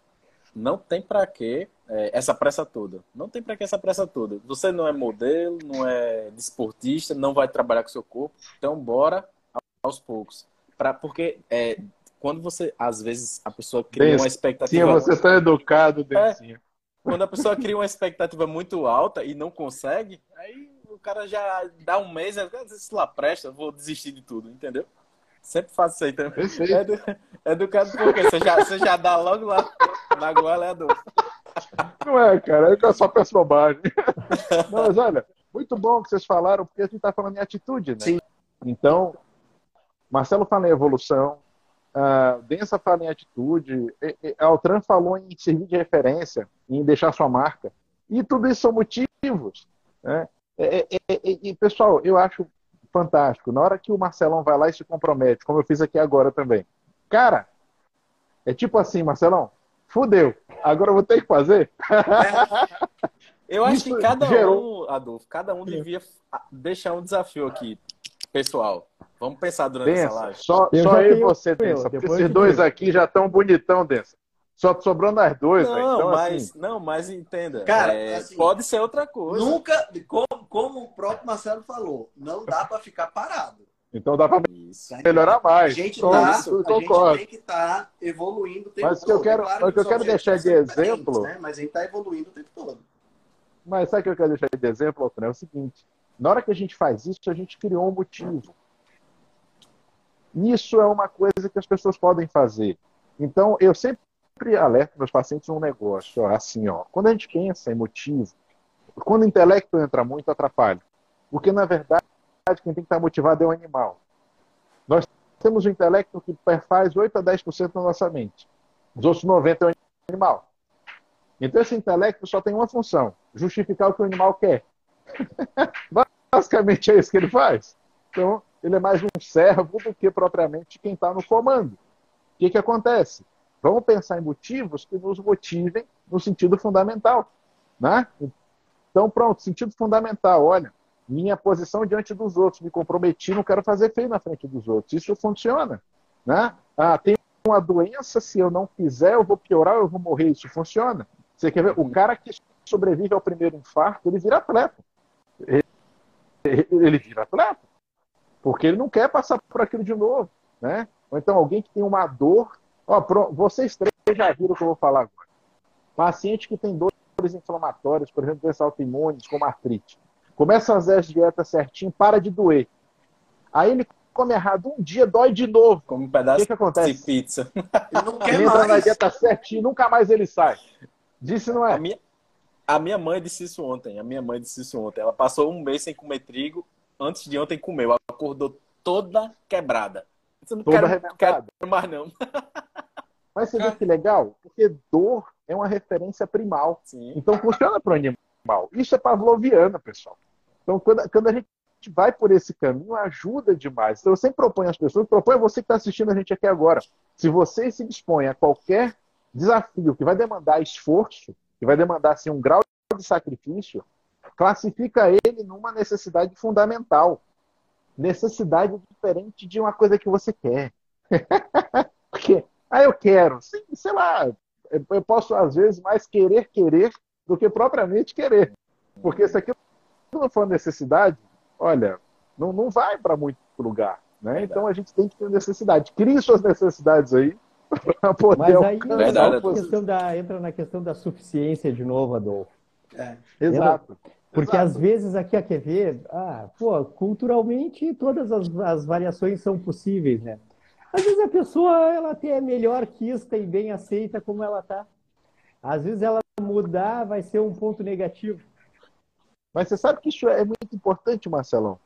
[SPEAKER 4] não tem pra que é, essa pressa toda. Não tem pra que essa pressa toda. Você não é modelo, não é desportista, não vai trabalhar com seu corpo. Então, bora aos poucos. Pra, porque é, quando você, às vezes, a pessoa cria
[SPEAKER 3] Denso.
[SPEAKER 4] uma
[SPEAKER 3] Sim,
[SPEAKER 4] expectativa.
[SPEAKER 3] você tá educado, Dencinho.
[SPEAKER 4] Quando a pessoa cria uma expectativa muito alta e não consegue, aí o cara já dá um mês, se lá presta, vou desistir de tudo, entendeu? Sempre faço isso aí também. É, edu- é educado porque você já, você já dá logo lá na goela é dor.
[SPEAKER 3] Não é, cara, eu só peço bobagem. Não, mas olha, muito bom que vocês falaram, porque a gente está falando em atitude, né?
[SPEAKER 1] Sim.
[SPEAKER 3] Então, Marcelo fala em evolução, a Densa fala em atitude, e- e- Altran falou em servir de referência, em deixar sua marca. E tudo isso são motivos. Né? É, é, é, é, e, pessoal, eu acho fantástico. Na hora que o Marcelão vai lá e se compromete, como eu fiz aqui agora também. Cara, é tipo assim, Marcelão, fudeu. Agora eu vou ter que fazer?
[SPEAKER 4] Eu acho
[SPEAKER 3] Isso
[SPEAKER 4] que cada
[SPEAKER 3] gerou-
[SPEAKER 4] um, Adolfo, cada um devia deixar um desafio aqui, pessoal. Vamos pensar durante essa
[SPEAKER 3] Densa,
[SPEAKER 4] live.
[SPEAKER 3] só,
[SPEAKER 2] Eu
[SPEAKER 3] só
[SPEAKER 2] já
[SPEAKER 3] eu e você, Densa. Esses dois aqui já estão bonitão, Densa. Só sobrou nós dois, velho.
[SPEAKER 4] Não,
[SPEAKER 3] Então,
[SPEAKER 4] mas,
[SPEAKER 3] assim,
[SPEAKER 4] não, mas entenda.
[SPEAKER 1] Cara,
[SPEAKER 4] é,
[SPEAKER 1] assim,
[SPEAKER 4] pode ser outra coisa.
[SPEAKER 1] Nunca, como, como o próprio Marcelo falou, não dá para ficar parado.
[SPEAKER 3] então dá
[SPEAKER 1] tá?
[SPEAKER 3] melhorar
[SPEAKER 1] A
[SPEAKER 3] mais.
[SPEAKER 1] gente,
[SPEAKER 3] Só
[SPEAKER 1] tá,
[SPEAKER 3] isso, eu
[SPEAKER 1] a gente
[SPEAKER 3] concordo.
[SPEAKER 1] tem que estar evoluindo o tempo
[SPEAKER 3] Mas o que eu
[SPEAKER 1] todo.
[SPEAKER 3] quero-
[SPEAKER 1] Claro
[SPEAKER 3] mas o que eu quero deixar de exemplo-
[SPEAKER 1] Né? Mas a gente está evoluindo o tempo todo.
[SPEAKER 3] Mas sabe o que eu quero deixar de exemplo, Altran? É o seguinte: na hora que a gente faz isso, a gente criou um motivo. Isso é uma coisa que as pessoas podem fazer. Então, eu sempre alerto meus pacientes um negócio, ó, assim, ó. Quando a gente pensa em motivo, quando o intelecto entra muito, atrapalha. Porque, na verdade, quem tem que estar motivado é o animal. Nós temos um intelecto que faz 8 a 10% da nossa mente. Os outros 90% é o animal. Então, esse intelecto só tem uma função: justificar o que o animal quer. Basicamente é isso que ele faz. Então, ele é mais um servo do que propriamente quem está no comando. O que, que acontece? Vamos pensar em motivos que nos motivem no sentido fundamental. Né? Então, pronto, sentido fundamental. Olha, minha posição diante dos outros, me comprometi, não quero fazer feio na frente dos outros. Isso funciona. Né? Ah, tem uma doença, se eu não fizer, eu vou piorar, eu vou morrer. Isso funciona. Você quer ver? O cara que sobrevive ao primeiro infarto, ele vira atleta. Ele, ele vira atleta. Porque ele não quer passar por aquilo de novo. Né? Ou então alguém que tem uma dor. Ó, vocês três já viram o que eu vou falar agora. Paciente que tem dores inflamatórias, por exemplo, doenças autoimunes, como artrite. Começa a fazer as dietas certinho, para de doer. Aí ele come errado um dia, dói de novo.
[SPEAKER 4] Como um pedaço
[SPEAKER 3] o que, que acontece?
[SPEAKER 4] de pizza.
[SPEAKER 1] Ele não quer
[SPEAKER 3] Ele entra
[SPEAKER 1] mais.
[SPEAKER 3] na dieta certinho, nunca mais ele sai. Disse não
[SPEAKER 4] A
[SPEAKER 3] é?
[SPEAKER 4] minha, a minha mãe disse isso ontem. A minha mãe disse isso ontem. Ela passou um mês sem comer trigo. Antes de ontem comeu. Ela acordou toda quebrada. Eu não
[SPEAKER 3] Toda
[SPEAKER 4] quero mais não.
[SPEAKER 3] Mas você vê que legal? Porque dor é uma referência primal.
[SPEAKER 4] Sim.
[SPEAKER 3] Então funciona para o animal. Isso é pavloviana, pessoal. Então, quando, quando a gente vai por esse caminho, ajuda demais. Então, eu sempre proponho às pessoas, proponho a você que está assistindo a gente aqui agora. Se você se dispõe a qualquer desafio que vai demandar esforço, que vai demandar assim, um grau de sacrifício, classifica ele numa necessidade fundamental. Necessidade diferente de uma coisa que você quer. Porque, ah, eu quero. Sim, sei lá, eu posso, às vezes, mais querer querer do que propriamente querer. Porque se aquilo não for necessidade, olha, não, não vai para muito lugar. Né? Então a gente tem que ter necessidade. Crie suas necessidades aí para poder
[SPEAKER 2] Mas aí
[SPEAKER 4] Verdade,
[SPEAKER 2] questão da, entra na questão da suficiência de novo, Adolfo.
[SPEAKER 1] É.
[SPEAKER 3] Exato.
[SPEAKER 2] Porque
[SPEAKER 3] Exato.
[SPEAKER 2] às vezes aqui a quer ver, ah, pô, culturalmente todas as, as variações são possíveis, né? Às vezes a pessoa ela até é melhor quista e bem aceita como ela tá. Às vezes ela mudar vai ser um ponto negativo.
[SPEAKER 3] Mas você sabe que isso é muito importante, Marcelão.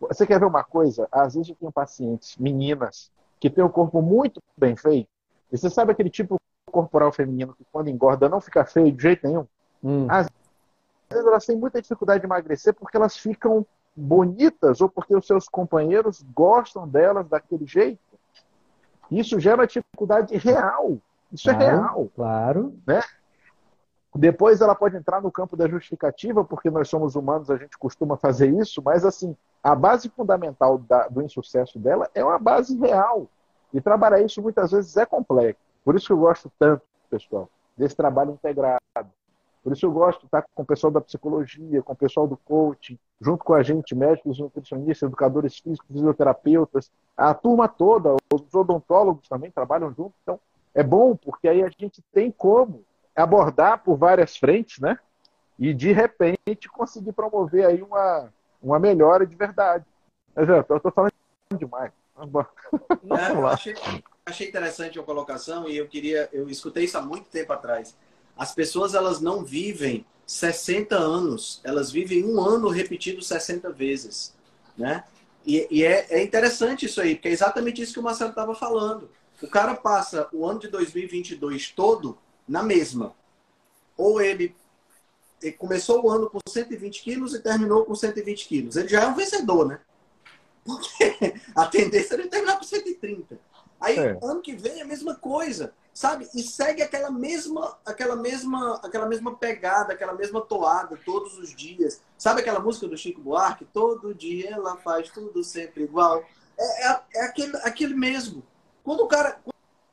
[SPEAKER 3] Você quer ver uma coisa? Às vezes eu tenho pacientes, meninas, que têm o corpo muito bem feito. E você sabe aquele tipo corporal feminino que quando engorda não fica feio de jeito nenhum?
[SPEAKER 2] Hum.
[SPEAKER 3] Às vezes elas têm muita dificuldade de emagrecer porque elas ficam bonitas ou porque os seus companheiros gostam delas daquele jeito. Isso gera dificuldade real. Isso é
[SPEAKER 2] Claro.
[SPEAKER 3] real.
[SPEAKER 2] Claro.
[SPEAKER 3] Depois ela pode entrar no campo da justificativa, porque nós somos humanos, a gente costuma fazer isso, mas assim, a base fundamental da- do insucesso dela é uma base real. E trabalhar isso muitas vezes é complexo. Por isso que eu gosto tanto, pessoal, desse trabalho integrado. Por isso eu gosto de estar com o pessoal da psicologia, com o pessoal do coaching, junto com a gente, médicos, nutricionistas, educadores físicos, fisioterapeutas, a turma toda, os odontólogos também trabalham junto. Então, é bom porque aí a gente tem como abordar por várias frentes, né? E de repente conseguir promover aí uma, uma melhora de verdade. Mas eu tô falando demais. Vamos
[SPEAKER 1] eu
[SPEAKER 3] lá.
[SPEAKER 1] achei, achei interessante a colocação e eu queria, eu escutei isso há muito tempo atrás. As pessoas elas não vivem 60 anos, elas vivem um ano repetido 60 vezes, né? E, e é, é interessante isso aí, porque é exatamente isso que o Marcelo estava falando. O cara passa o ano de 2022 todo na mesma. Ou ele, ele começou o ano com 120 quilos e terminou com 120 quilos. Ele já é um vencedor, né? Porque a tendência é ele terminar com 130. Aí,
[SPEAKER 3] É.
[SPEAKER 1] ano que vem, é a mesma coisa, sabe? E segue aquela mesma, aquela mesma, aquela mesma pegada, aquela mesma toada todos os dias. Sabe aquela música do Chico Buarque? Todo dia ela faz tudo sempre igual. É, é, é aquele, aquele mesmo. Quando o cara,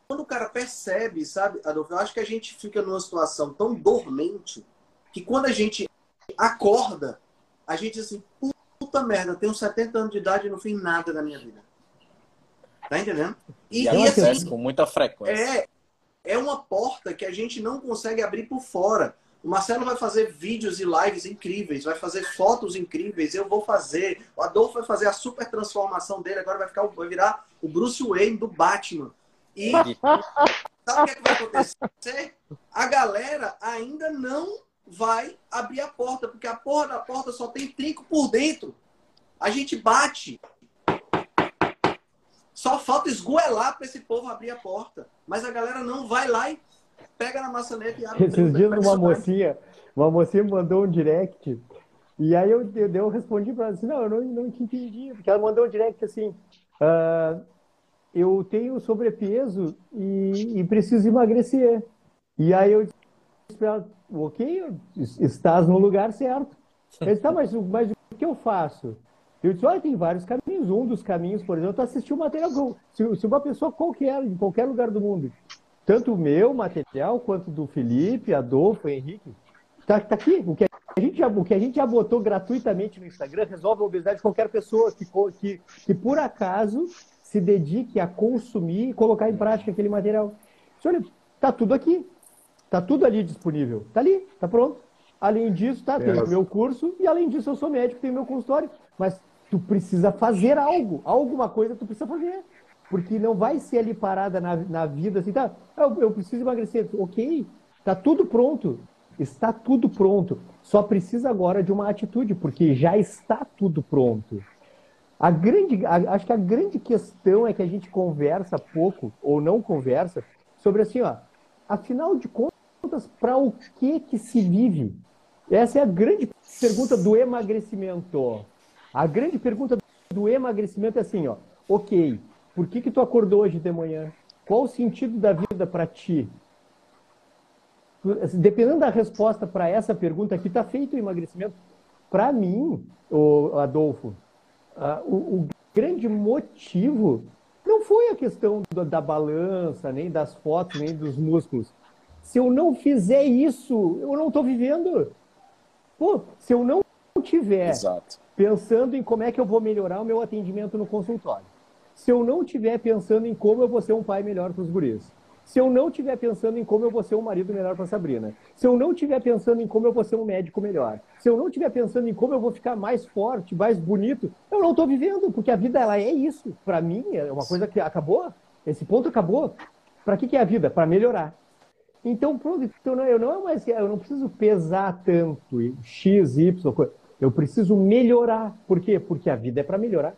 [SPEAKER 1] quando o cara percebe, sabe, Adolfo, eu acho que a gente fica numa situação tão dormente que quando a gente acorda, a gente diz assim, puta merda, eu tenho 70 anos de idade e não fiz nada na minha vida. Tá entendendo?
[SPEAKER 4] E,
[SPEAKER 1] E, e
[SPEAKER 4] acontece
[SPEAKER 1] assim,
[SPEAKER 4] com muita frequência.
[SPEAKER 1] é, é uma porta que a gente não consegue abrir por fora. O Marcelo vai fazer vídeos e lives incríveis, vai fazer fotos incríveis, eu vou fazer. O Adolfo vai fazer a super transformação dele, agora vai, ficar, vai virar o Bruce Wayne do Batman. E sabe o que, é que vai acontecer? A galera ainda não vai abrir a porta, porque a porra da porta só tem trinco por dentro. A gente bate. Só falta esgoelar para esse povo abrir a porta. Mas a galera não vai lá e pega na maçaneta e abre.
[SPEAKER 2] Esses dias uma mocinha, uma mocinha mandou um direct e aí eu, eu, eu respondi para ela assim, não, eu não, não te entendi, porque ela mandou um direct assim, uh, eu tenho sobrepeso e, e, preciso emagrecer. E aí eu disse para ela, ok, estás no lugar certo. Ela disse, tá, mas, mas o que eu faço? Eu disse, olha, tem vários caminhos. Um dos caminhos, por exemplo, é assistir o material. Se, se uma pessoa qualquer, em qualquer lugar do mundo, tanto o meu material quanto do Felipe, Adolfo, Henrique, tá, tá aqui. O que, a gente já, o que a gente já botou gratuitamente no Instagram resolve a obesidade de qualquer pessoa que, que, que por acaso se dedique a consumir e colocar em prática aquele material. Olha, tá tudo aqui. Tá tudo ali disponível. Tá ali, tá pronto. Além disso, tá, tem o meu curso e além disso eu sou médico, tenho meu consultório. Mas tu precisa fazer algo, alguma coisa tu precisa fazer. Porque não vai ser ali parada na, na vida assim, tá, eu, eu preciso emagrecer. Ok, tá tudo pronto. Está tudo pronto. Só precisa agora de uma atitude, porque já está tudo pronto. A grande, a, acho que a grande questão é que a gente conversa pouco ou não conversa sobre assim, ó, afinal de contas, para o que que se vive? Essa é a grande pergunta do emagrecimento. A grande pergunta do emagrecimento é assim, ó, ok, por que que tu acordou hoje de manhã? Qual o sentido da vida para ti? Dependendo da resposta para essa pergunta aqui, está feito o emagrecimento. Para mim, Adolfo, o, grande motivo não foi a questão da, da balança, nem das fotos, nem dos músculos. Se eu não fizer isso, eu não estou vivendo. Pô, se eu não tiver Exato. Pensando em como é que eu vou melhorar o meu atendimento no consultório, se eu não estiver pensando em como eu vou ser um pai melhor para os guris, se eu não estiver pensando em como eu vou ser um marido melhor para Sabrina, se eu não estiver pensando em como eu vou ser um médico melhor, se eu não estiver pensando em como eu vou ficar mais forte, mais bonito, eu não estou vivendo, porque a vida ela é isso. Para mim, é uma coisa que acabou. Esse ponto acabou. Para que, que é a vida? Para melhorar. Então, pronto, então eu não é mais, eu não preciso pesar tanto, X, Y, eu preciso melhorar. Por quê? Porque a vida é para melhorar.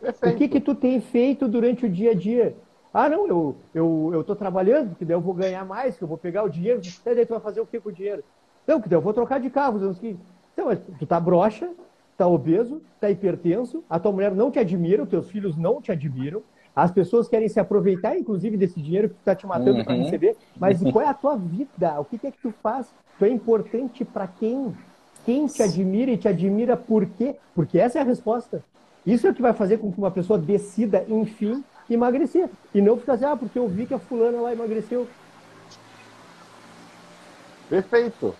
[SPEAKER 2] Perfeito. O que que tu tem feito durante o dia a dia? Ah, não, eu eu eu tô trabalhando, que daí eu vou ganhar mais, que eu vou pegar o dinheiro. Daí tu vai fazer o que com o dinheiro? Não, que daí eu vou trocar de carro. Então, mas tu tá broxa, tá obeso, tá hipertenso, a tua mulher não te admira, os teus filhos não te admiram, as pessoas querem se aproveitar, inclusive, desse dinheiro que tu tá te matando uhum. para receber. Mas qual é a tua vida? O que, que é que tu faz? Tu é importante para quem? Quem te admira e te admira por quê? Porque essa é a resposta. Isso é o que vai fazer com que uma pessoa decida, enfim, emagrecer. E não ficar assim, ah, porque eu vi que a fulana lá emagreceu.
[SPEAKER 3] Perfeito.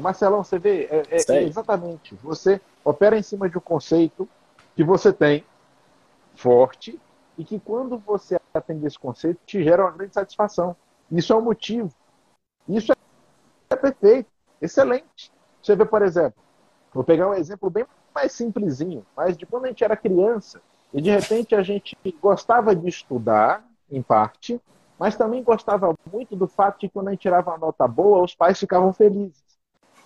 [SPEAKER 3] Marcelão, você vê, é, é, exatamente. Você opera em cima de um conceito que você tem forte e que quando você atende esse conceito te gera uma grande satisfação. Isso é o um motivo. Isso é perfeito, excelente. Você vê, por exemplo, vou pegar um exemplo bem mais simplesinho, mas de quando a gente era criança, e de repente a gente gostava de estudar, em parte, mas também gostava muito do fato de que quando a gente tirava uma nota boa, os pais ficavam felizes.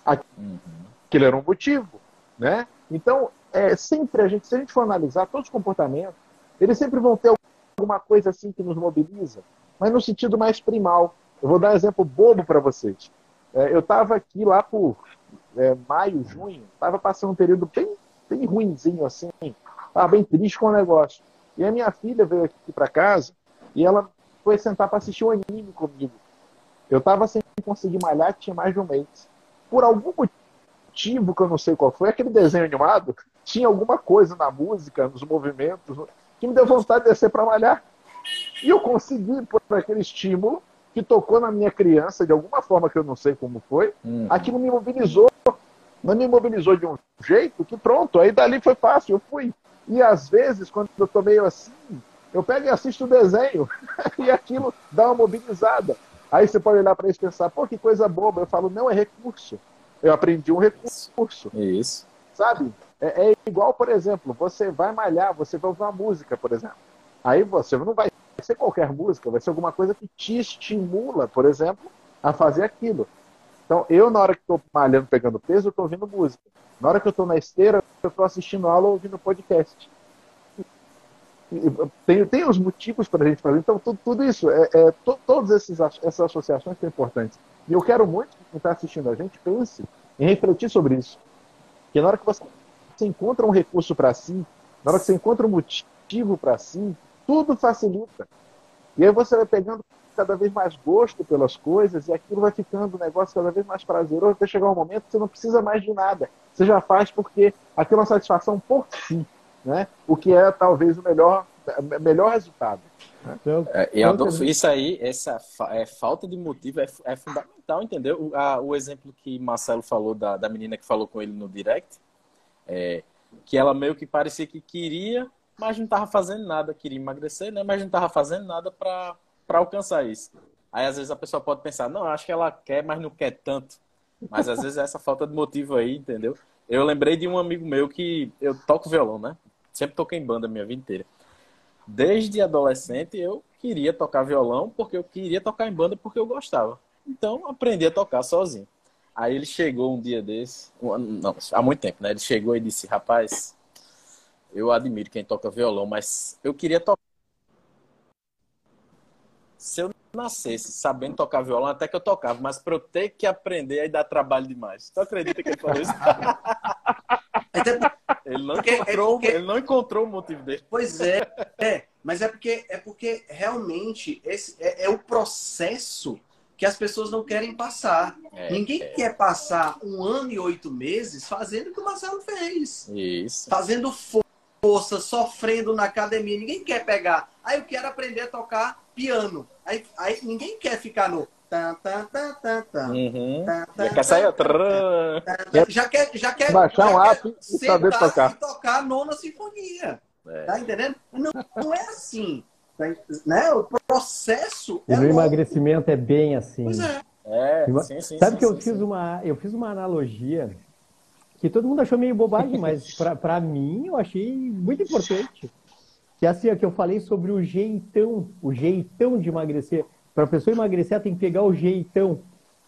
[SPEAKER 3] Aquilo era um motivo, né? Então, é, sempre a gente, se a gente for analisar todos os comportamentos, eles sempre vão ter alguma coisa assim que nos mobiliza, mas no sentido mais primal. Eu vou dar um exemplo bobo para vocês. É, eu estava aqui lá por é, maio, junho, estava passando um período bem, bem ruinzinho assim, estava bem triste com o negócio. E a minha filha veio aqui para casa e ela foi sentar para assistir um anime comigo. Eu estava sem conseguir malhar, tinha mais de um mês. Por algum motivo que eu não sei qual foi, aquele desenho animado tinha alguma coisa na música, nos movimentos, que me deu vontade de descer para malhar. E eu consegui, por aquele estímulo, que tocou na minha criança de alguma forma que eu não sei como foi, uhum. aquilo me mobilizou. Mas me mobilizou de um jeito que pronto, aí dali foi fácil, eu fui. E às vezes, quando eu tô meio assim, eu pego e assisto o desenho e aquilo dá uma mobilizada. Aí você pode olhar para isso e pensar, pô, que coisa boba. Eu falo, não, é recurso. Eu aprendi um recurso.
[SPEAKER 4] Isso.
[SPEAKER 3] Sabe? É, é igual, por exemplo, você vai malhar, você vai ouvir uma música, por exemplo. Aí você não vai ser qualquer música, vai ser alguma coisa que te estimula, por exemplo, a fazer aquilo. Então, eu, na hora que estou malhando, pegando peso, estou ouvindo música. Na hora que eu estou na esteira, eu estou assistindo aula ou ouvindo podcast. Tem, tem os motivos para a gente fazer. Então, tudo, tudo isso, é, é to, todas esses, essas associações são importantes. E eu quero muito que quem está assistindo a gente pense em refletir sobre isso. Porque na hora que você, você encontra um recurso para si, na hora que você encontra um motivo para si, tudo facilita. E aí você vai pegando cada vez mais gosto pelas coisas e aquilo vai ficando um negócio cada vez mais prazeroso até chegar um momento que você não precisa mais de nada. Você já faz porque aquilo é uma satisfação por si, né? O que é talvez o melhor, melhor resultado.
[SPEAKER 4] Né? Então, é, e Adolfo, isso aí, essa é, falta de motivo é, é fundamental, entendeu? O, a, o, exemplo que Marcelo falou da, da menina que falou com ele no direct, é, que ela meio que parecia que queria, mas não estava fazendo nada, queria emagrecer, né? Mas não estava fazendo nada para alcançar isso. Aí às vezes a pessoa pode pensar, não, acho que ela quer, mas não quer tanto. Mas às vezes é essa falta de motivo aí, entendeu? Eu lembrei de um amigo meu que eu toco violão, né? Sempre toquei em banda a minha vida inteira. Desde adolescente eu queria tocar violão porque eu queria tocar em banda porque eu gostava. Então aprendi a tocar sozinho. Aí ele chegou um dia desse, não, há muito tempo, né? Ele chegou e disse, rapaz, eu admiro quem toca violão, mas eu queria tocar se eu nascesse sabendo tocar violão, até que eu tocava, mas para eu ter que aprender, aí dá trabalho demais. Tu acredita que ele falou isso? ele, não porque, encontrou, é porque... ele não encontrou o motivo dele.
[SPEAKER 1] Pois é, é, mas é porque, é porque realmente esse é, é o processo que as pessoas não querem passar. É, Ninguém é. quer passar um ano e oito meses fazendo o que o Marcelo fez.
[SPEAKER 4] Isso.
[SPEAKER 1] Fazendo força, sofrendo na academia. Ninguém quer pegar. Aí eu quero aprender a tocar piano. Aí, aí ninguém quer ficar no.
[SPEAKER 4] Uhum. Já quer sair.
[SPEAKER 1] Já quer, já quer
[SPEAKER 3] baixar um app
[SPEAKER 1] e saber tocar. E tocar a nona sinfonia. É. Tá entendendo? Não, não é assim. Tá né? O processo.
[SPEAKER 2] E é no emagrecimento é bem assim.
[SPEAKER 1] Pois é.
[SPEAKER 4] É, sim, sim,
[SPEAKER 2] Sabe
[SPEAKER 4] sim,
[SPEAKER 2] que eu fiz uma eu fiz uma analogia que todo mundo achou meio bobagem, mas para mim eu achei muito importante. Que é assim, que eu falei sobre o jeitão, o jeitão de emagrecer. Para a pessoa emagrecer, ela tem que pegar o jeitão.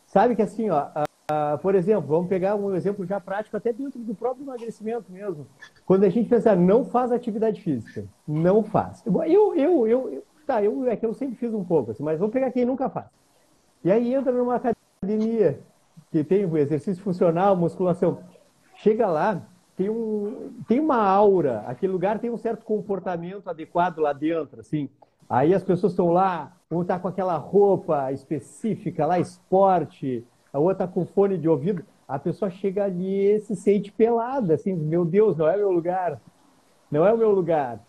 [SPEAKER 2] Sabe que assim, ó, a, por exemplo, vamos pegar um exemplo já prático, até dentro do próprio emagrecimento mesmo. Quando a gente pensa, não faz atividade física, não faz. Eu, eu, eu, eu tá, eu, é que eu sempre fiz um pouco, assim, mas vamos pegar quem nunca faz. E aí entra numa academia que tem o exercício funcional, musculação. Chega lá, tem, um, tem uma aura, aquele lugar tem um certo comportamento adequado lá dentro, assim. Aí as pessoas estão lá, um está com aquela roupa específica lá, esporte, a outra está com fone de ouvido. A pessoa chega ali e se sente pelada, assim, meu Deus, não é meu lugar. Não é o meu lugar.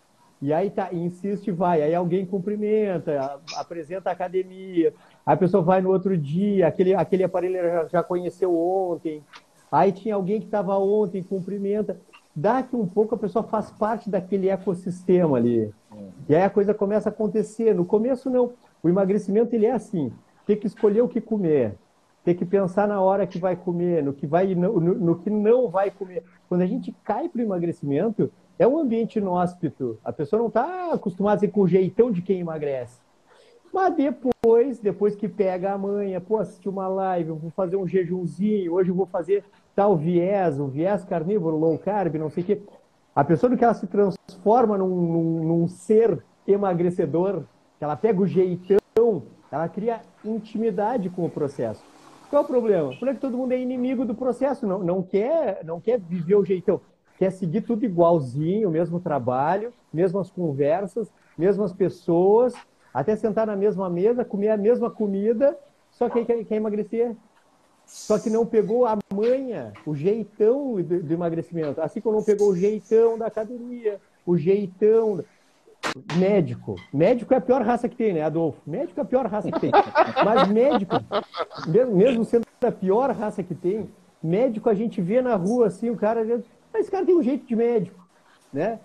[SPEAKER 2] E aí tá, insiste vai. Aí alguém cumprimenta, apresenta a academia. A pessoa vai no outro dia, aquele, aquele aparelho já, já conheceu ontem. Aí tinha alguém que estava ontem, cumprimenta. Daqui um pouco a pessoa faz parte daquele ecossistema ali. E aí a coisa começa a acontecer. No começo, não. O emagrecimento ele é assim: tem que escolher o que comer, tem que pensar na hora que vai comer, no que, vai, no, no, no que não vai comer. Quando a gente cai para o emagrecimento, é um ambiente inóspito. A pessoa não está acostumada a com o jeitão de quem emagrece. Mas depois, depois que pega a manha, pô, assistir uma live, vou fazer um jejumzinho, hoje eu vou fazer tal viés, um viés carnívoro, low carb, não sei o quê. A pessoa que ela se transforma num, num, num ser emagrecedor, que ela pega o jeitão, ela cria intimidade com o processo. Qual é o problema? Por é que todo mundo é inimigo do processo, não, não, quer, não quer viver o jeitão, quer seguir tudo igualzinho, o mesmo trabalho, mesmas conversas, mesmas pessoas, até sentar na mesma mesa, comer a mesma comida, só que quer, quer emagrecer. Só que não pegou a manha, o jeitão do, do, emagrecimento. Assim como não pegou o jeitão da academia, o jeitão. Médico. Médico é a pior raça que tem, né, Adolfo? Médico é a pior raça que tem. Mas médico, mesmo sendo a pior raça que tem, médico a gente vê na rua assim, o cara. Mas esse cara tem um jeito de médico né?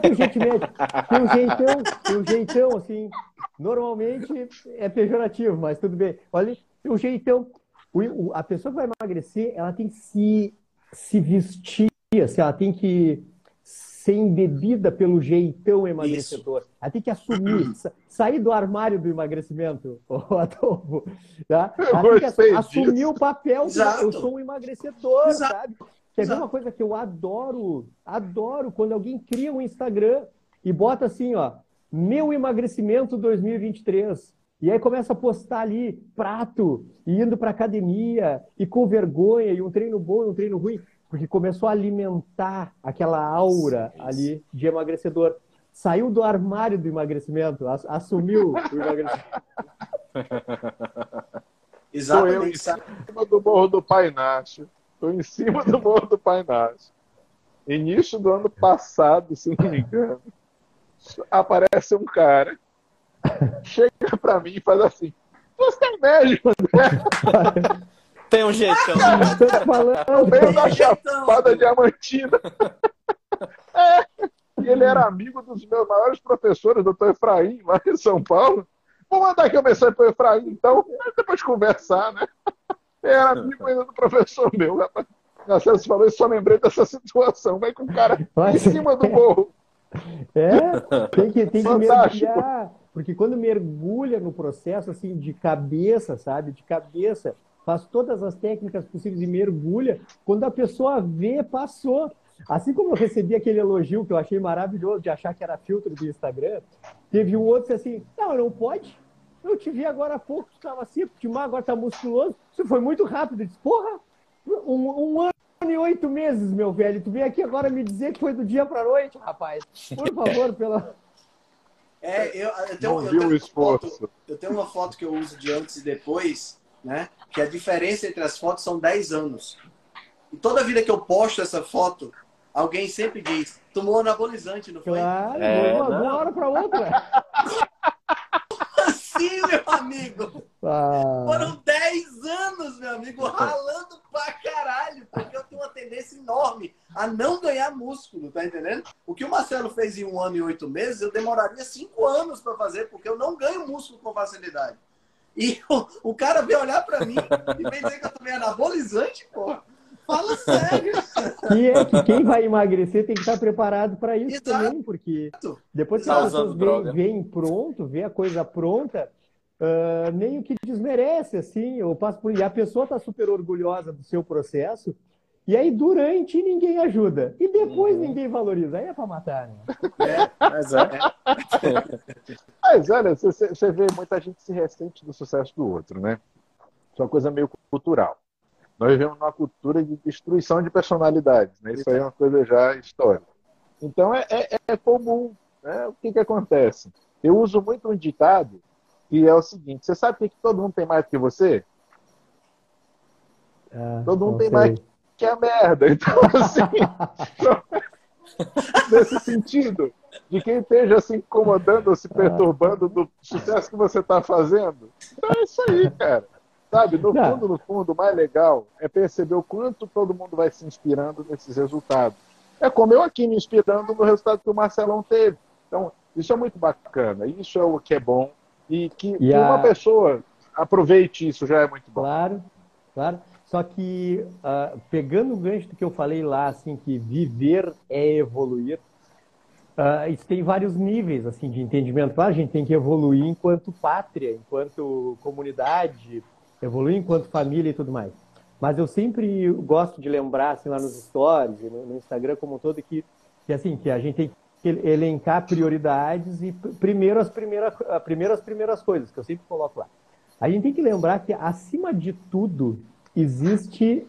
[SPEAKER 2] Tem um jeito médico, tem um jeitão, tem um jeitão, assim, normalmente é pejorativo, mas tudo bem. Olha, tem um jeitão. O, o, a pessoa que vai emagrecer, ela tem que se, se vestir, assim, ela tem que ser embebida pelo jeitão emagrecedor. Isso. Ela tem que assumir, sair do armário do emagrecimento, o Adolfo. Tá? Ela tem que assumir disso. o papel, eu sou um emagrecedor, Exato. sabe? Quer ver uma coisa que eu adoro? Adoro quando alguém cria um Instagram e bota assim, ó, meu emagrecimento 2023. E aí começa a postar ali prato, e indo para academia, e com vergonha, e um treino bom e um treino ruim, porque começou a alimentar aquela aura ali de emagrecedor. Saiu do armário do emagrecimento, assumiu o emagrecimento.
[SPEAKER 3] Exatamente. Estou eu em cima do Morro do Pai Inácio. Estou em cima do Morro do Pai Inácio. Início do ano passado, se não me engano, aparece um cara chega pra mim e faz assim: Você é médico, André?
[SPEAKER 4] Tem um jeitão.
[SPEAKER 3] No meio da chapada diamantina. É. E ele era amigo dos meus maiores professores, doutor Efraim, lá em São Paulo. Vou mandar aqui uma mensagem para o Efraim, então, depois conversar, né? Ele era amigo ainda do professor meu, rapaz. Marcelo falou isso, só lembrei dessa situação. Vai com o cara em cima do morro.
[SPEAKER 2] É, tem que, tem que mergulhar. Porque quando mergulha no processo, assim, de cabeça, sabe? De cabeça, faz todas as técnicas possíveis e mergulha, quando a pessoa vê, passou. Assim como eu recebi aquele elogio que eu achei maravilhoso de achar que era filtro do Instagram, teve um outro assim, não, não pode. Eu te vi agora há pouco, tu estava assim, Timar agora está musculoso. Isso foi muito rápido. Eu disse, porra, um, um ano e oito meses, meu velho. Tu vem aqui agora me dizer que foi do dia para noite, rapaz. Por favor, pela...
[SPEAKER 1] É, eu, eu, tenho, eu, tenho foto, eu tenho uma foto que eu uso de antes e depois, né? Que a diferença entre as fotos são 10 anos. E toda vida que eu posto essa foto, alguém sempre diz, tomou anabolizante, não foi?
[SPEAKER 2] Claro, é, uma, uma hora para outra.
[SPEAKER 1] assim, meu amigo? Ah. Foram 10 anos, meu amigo, ralando pra caralho, porque eu tenho uma tendência enorme a não ganhar músculo, tá entendendo? O que o Marcelo fez em um ano e oito meses, eu demoraria cinco anos para fazer, porque eu não ganho músculo com facilidade. E o, o cara vem olhar para mim e vem dizer que eu tomei anabolizante, porra. Fala sério.
[SPEAKER 2] E é que quem vai emagrecer tem que estar preparado para isso Exato. também, porque depois que tá as pessoas veem, veem, pronto, vê a coisa pronta, uh, meio que desmerece, assim, eu passo por... E a pessoa está super orgulhosa do seu processo, e aí durante ninguém ajuda. E depois uhum. ninguém valoriza. Aí é para matar, né?
[SPEAKER 3] É, mas é. mas olha, você, você vê muita gente se ressente do sucesso do outro, né? Isso é uma coisa meio cultural. Nós vivemos numa cultura de destruição de personalidades, né? Isso aí é uma coisa já histórica. Então é, é, é comum. Né? O que, que acontece? Eu uso muito um ditado que é o seguinte: você sabe que todo mundo tem mais do que você? Ah, todo mundo tem sei. mais que a merda. Então, assim, nesse sentido, de quem esteja se incomodando ou se perturbando do sucesso que você está fazendo. Então é isso aí, cara. Sabe, no fundo, no fundo, o mais legal é perceber o quanto todo mundo vai se inspirando nesses resultados. É como eu aqui me inspirando no resultado que o Marcelão teve. Então, isso é muito bacana, isso é o que é bom. E que, e a... uma pessoa aproveite isso já é muito bom.
[SPEAKER 2] Claro, claro. Só que, uh, pegando o gancho do que eu falei lá, assim, que viver é evoluir, uh, isso tem vários níveis, assim, de entendimento. Claro, a gente tem que evoluir enquanto pátria, enquanto comunidade, evoluir enquanto família e tudo mais. Mas eu sempre gosto de lembrar, assim, lá nos stories, no, no Instagram como um todo, que, que, assim, que a gente tem que elencar prioridades e primeiro as primeiras, primeiro as primeiras coisas, que eu sempre coloco lá. A gente tem que lembrar que, acima de tudo, existe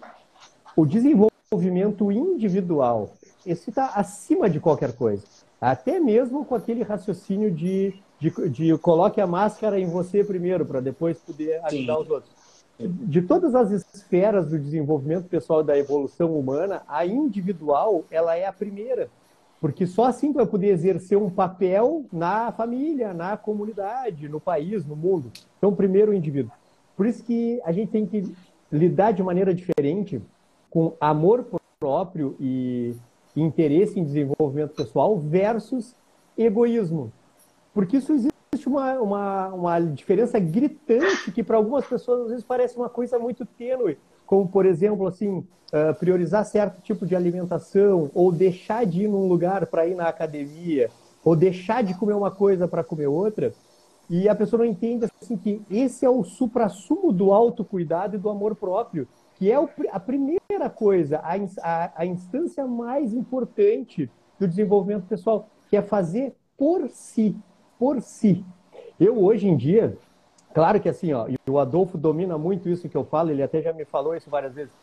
[SPEAKER 2] o desenvolvimento individual. Esse está acima de qualquer coisa. Até mesmo com aquele raciocínio de, de, de coloque a máscara em você primeiro, para depois poder ajudar Sim. os outros de todas as esferas do desenvolvimento pessoal da evolução humana, a individual ela é a primeira, porque só assim vai poder exercer um papel na família, na comunidade, no país, no mundo. Então, primeiro o indivíduo. Por isso que a gente tem que lidar de maneira diferente com amor próprio e interesse em desenvolvimento pessoal versus egoísmo. Porque isso existe uma, uma, uma diferença gritante que para algumas pessoas às vezes parece uma coisa muito tênue, como por exemplo assim uh, priorizar certo tipo de alimentação ou deixar de ir num lugar para ir na academia ou deixar de comer uma coisa para comer outra. E a pessoa não entende assim que esse é o suprassumo do autocuidado e do amor próprio que é a primeira coisa, a, a, a instância mais importante do desenvolvimento pessoal, que é fazer por si, por si. Eu, hoje em dia, claro que assim, ó, e o Adolfo domina muito isso que eu falo, ele até já me falou isso várias vezes.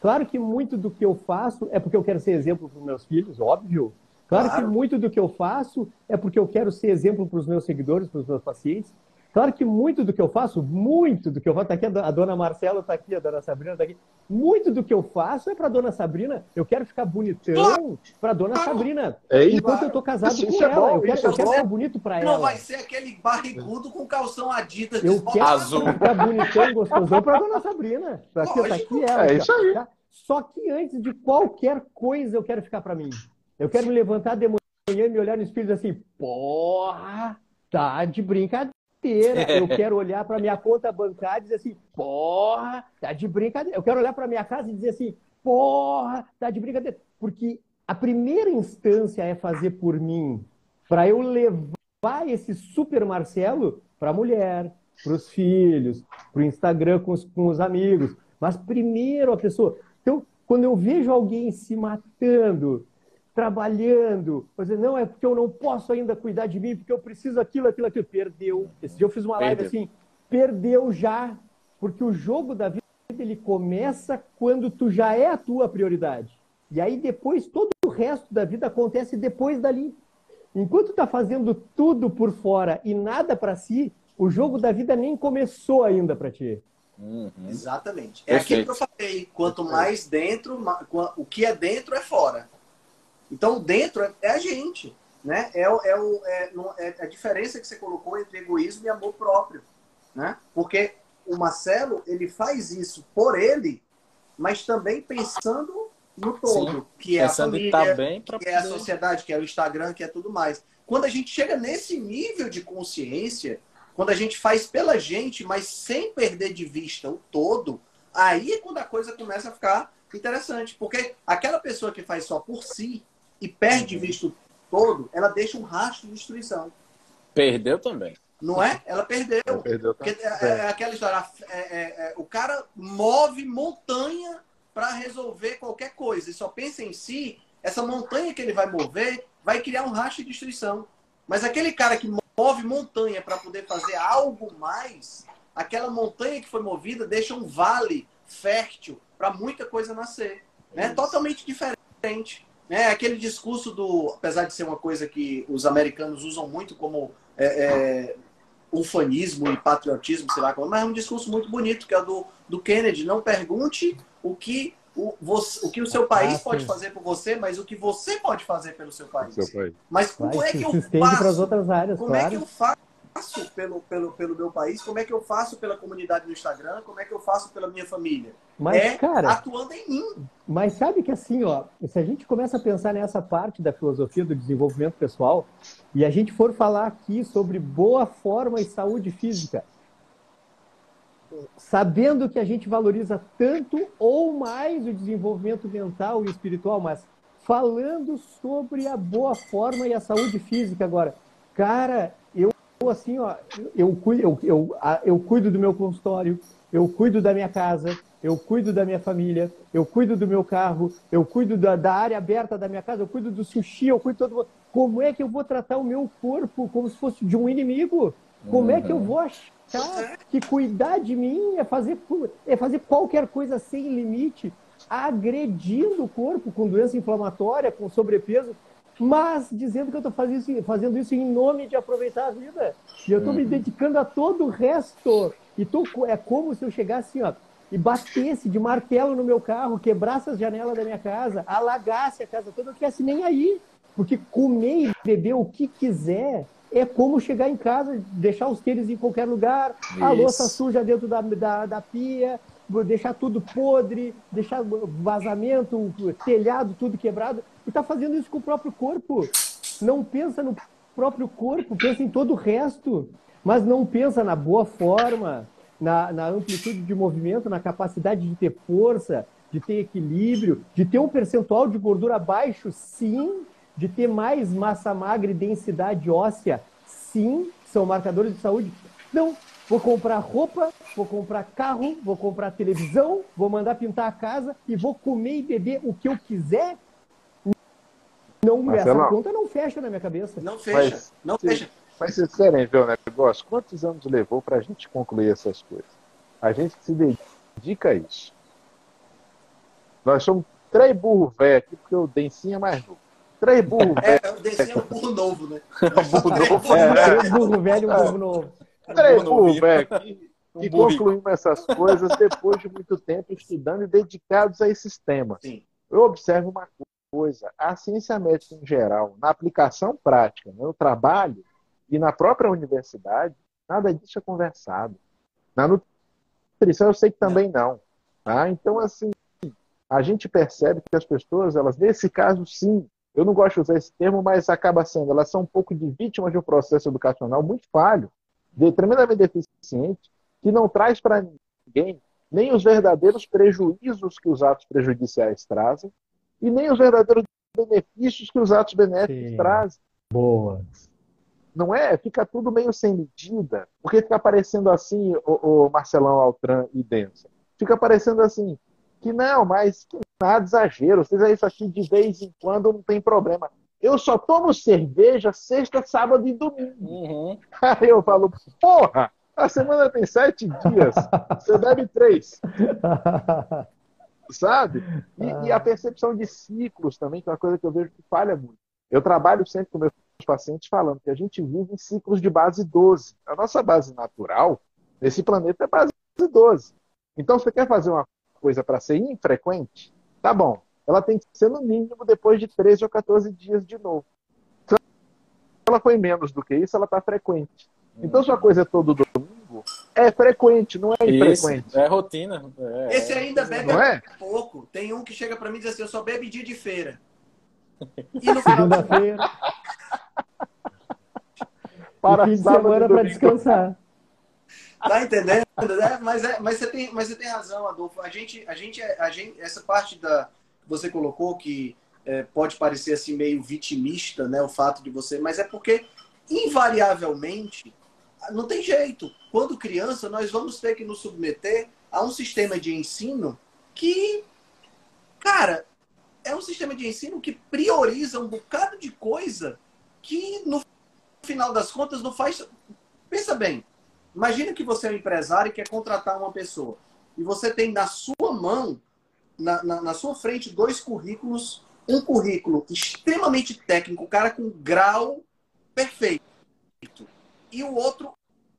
[SPEAKER 2] Claro que muito do que eu faço é porque eu quero ser exemplo para os meus filhos, óbvio. Claro, claro, que muito do que eu faço é porque eu quero ser exemplo para os meus seguidores, para os meus pacientes. Claro que muito do que eu faço, muito do que eu faço, tá aqui a dona Marcela, está aqui, a dona Sabrina está aqui. Muito do que eu faço é para a dona Sabrina. Eu quero ficar bonitão para a dona Sabrina. É isso, enquanto eu estou casado isso, com é ela. É bom, eu quero, eu quero ficar bonito para ela.
[SPEAKER 1] Não vai ser aquele barrigudo com calção Adidas.
[SPEAKER 2] Eu quero azul. ficar bonitão, gostosão para a dona Sabrina. Aqui, tá aqui ela. É isso aí. Tá? Só que antes de qualquer coisa eu quero ficar para mim. Eu quero me levantar de manhã e me olhar no espelho assim, porra, tá de brincadeira inteira. Eu quero olhar para minha conta bancária e dizer assim, porra, tá de brincadeira. Eu quero olhar para minha casa e dizer assim, porra, tá de brincadeira. Porque a primeira instância é fazer por mim, para eu levar esse super Marcelo para a mulher, para os filhos, para o Instagram com os, com os amigos. Mas primeiro a pessoa. Então, quando eu vejo alguém se matando, trabalhando, dizer, não, é porque eu não posso ainda cuidar de mim, porque eu preciso aquilo, aquilo, aquilo. Perdeu. Esse dia eu fiz uma live perdeu. assim, perdeu já, porque o jogo da vida ele começa quando tu já é a tua prioridade. E aí depois todo o resto da vida acontece depois dali. Enquanto tá fazendo tudo por fora e nada para si, o jogo da vida nem começou ainda para ti.
[SPEAKER 1] Uhum. Exatamente. É aquilo que eu falei. Quanto mais dentro, o que é dentro é fora. Então, dentro é, é a gente. Né? É, é, o, é, é, a diferença que você colocou entre egoísmo e amor próprio. Né? Porque o Marcelo, ele faz isso por ele, mas também pensando no todo, Sim, que é a família, tá que poder... é a sociedade, que é o Instagram, que é tudo mais. Quando a gente chega nesse nível de consciência, quando a gente faz pela gente, mas sem perder de vista o todo, aí é quando a coisa começa a ficar interessante. Porque aquela pessoa que faz só por si, e perde visto todo, ela deixa um rastro de destruição.
[SPEAKER 4] Perdeu também.
[SPEAKER 1] Não é? Ela perdeu. Ela perdeu Porque é, é, é, aquela história. É, é, é o cara move montanha para resolver qualquer coisa e só pensa em si. Essa montanha que ele vai mover vai criar um rastro de destruição. Mas aquele cara que move montanha para poder fazer algo mais, aquela montanha que foi movida deixa um vale fértil para muita coisa nascer. Né? Totalmente diferente. É aquele discurso do, apesar de ser uma coisa que os americanos usam muito como é, é, ufanismo e patriotismo, sei lá, mas é um discurso muito bonito que é do, do Kennedy. Não pergunte o que o, você, o que o seu país ah, pode fazer por você, mas o que você pode fazer pelo seu país. Seu país. Mas como Vai, é que eu faço?
[SPEAKER 2] Para as outras áreas,
[SPEAKER 1] como
[SPEAKER 2] claro.
[SPEAKER 1] é que eu faço? Faço pelo, pelo, pelo meu país, como é que eu faço pela comunidade do Instagram, como é que eu faço pela minha família. Mas, é cara, atuando em mim.
[SPEAKER 2] Mas sabe que assim, ó, se a gente começa a pensar nessa parte da filosofia do desenvolvimento pessoal e a gente for falar aqui sobre boa forma e saúde física, sabendo que a gente valoriza tanto ou mais o desenvolvimento mental e espiritual, mas falando sobre a boa forma e a saúde física agora. Cara, eu assim, ó, eu, eu, eu, eu cuido do meu consultório, eu cuido da minha casa, eu cuido da minha família, eu cuido do meu carro, eu cuido da, da área aberta da minha casa, eu cuido do sushi, eu cuido de todo Como é que eu vou tratar o meu corpo como se fosse de um inimigo? Como é que eu vou achar que cuidar de mim é fazer, é fazer qualquer coisa sem limite, agredindo o corpo com doença inflamatória, com sobrepeso? Mas dizendo que eu estou fazendo isso, fazendo isso em nome de aproveitar a vida. E eu estou me uhum. dedicando a todo o resto. E tô, é como se eu chegasse ó, e batesse de martelo no meu carro, quebrasse as janelas da minha casa, alagasse a casa toda, eu não nem aí. Porque comer e beber o que quiser é como chegar em casa, deixar os tênis em qualquer lugar, Isso. a louça suja dentro da, da, da pia, deixar tudo podre, deixar vazamento, telhado, tudo quebrado. E está fazendo isso com o próprio corpo. Não pensa no próprio corpo, pensa em todo o resto. Mas não pensa na boa forma, na, na amplitude de movimento, na capacidade de ter força, de ter equilíbrio, de ter um percentual de gordura baixo, sim, de ter mais massa magra e densidade óssea, sim, são marcadores de saúde. Não, vou comprar roupa, vou comprar carro, vou comprar televisão, vou mandar pintar a casa e vou comer e beber o que eu quiser. Não, essa conta não fecha na minha cabeça.
[SPEAKER 1] Não fecha,
[SPEAKER 3] Mas-
[SPEAKER 1] não
[SPEAKER 3] Sim.
[SPEAKER 1] fecha.
[SPEAKER 3] Mas vocês querem ver o negócio? Quantos anos levou para a gente concluir essas coisas? A gente se dedica a isso. Nós somos três burros velhos aqui, porque o Dencinho é mais novo. Três burros velhos.
[SPEAKER 1] É, o DC é um burro novo, né?
[SPEAKER 4] burro novo.
[SPEAKER 2] Três burro velho e um burro novo.
[SPEAKER 3] Três
[SPEAKER 4] burro
[SPEAKER 3] burros velhos aqui.
[SPEAKER 4] Um
[SPEAKER 3] E concluímos essas coisas depois de muito tempo estudando e dedicados a esses temas.
[SPEAKER 1] Sim.
[SPEAKER 3] Eu observo uma coisa: a ciência médica em geral, na aplicação prática, no trabalho e na própria universidade, nada disso é conversado. Na nutrição eu sei que também não. Tá? Então, assim, a gente percebe que as pessoas, elas, nesse caso, sim, eu não gosto de usar esse termo, mas acaba sendo, elas são um pouco de vítimas de um processo educacional muito falho, de, tremendamente deficiente, que não traz para ninguém nem os verdadeiros prejuízos que os atos prejudiciais trazem e nem os verdadeiros benefícios que os atos benéficos
[SPEAKER 2] Sim.
[SPEAKER 3] trazem.
[SPEAKER 2] Boa.
[SPEAKER 3] Não é? Fica tudo meio sem medida. Porque fica parecendo assim, o, o Marcelão Altran e Densa. Fica parecendo assim, que não, mas que nada exagero. Seja isso aqui de vez em quando não tem problema. Eu só tomo cerveja sexta, sábado e domingo.
[SPEAKER 4] Uhum.
[SPEAKER 3] Aí eu falo, porra, a semana tem sete dias, você bebe três, sabe? E, e a percepção de ciclos também, que é uma coisa que eu vejo que falha muito. Eu trabalho sempre com meus pacientes falando que a gente vive em ciclos de base 12. A nossa base natural nesse planeta é base 12. Então, você quer fazer uma coisa para ser infrequente? Tá bom. Ela tem que ser no mínimo depois de 13 ou 14 dias de novo. Se ela foi menos do que isso, ela está frequente. Então, se uma coisa é todo domingo, é frequente, não é
[SPEAKER 4] Isso,
[SPEAKER 3] infrequente.
[SPEAKER 4] é rotina. É,
[SPEAKER 1] Esse ainda
[SPEAKER 4] é,
[SPEAKER 1] bebe
[SPEAKER 3] Não é?
[SPEAKER 1] pouco. Tem um que chega pra mim e diz assim: eu só bebo dia de feira. E no final da
[SPEAKER 2] Segunda-feira.
[SPEAKER 3] Para
[SPEAKER 2] e fim de semana para descansar.
[SPEAKER 1] Tá entendendo? né? Mas, é, mas, você tem, mas você tem razão, Adolfo. A gente, a gente, a gente essa parte da que você colocou que é, pode parecer assim meio vitimista, né? O fato de você, mas é porque invariavelmente não tem jeito. Quando criança, nós vamos ter que nos submeter a um sistema de ensino que, cara, é um sistema de ensino que prioriza um bocado de coisa que no final das contas não faz. Pensa bem. Imagina que você é um empresário e quer contratar uma pessoa. E você tem na sua mão, na, na, na sua frente, dois currículos. Um currículo extremamente técnico, o cara com grau perfeito. E o outro,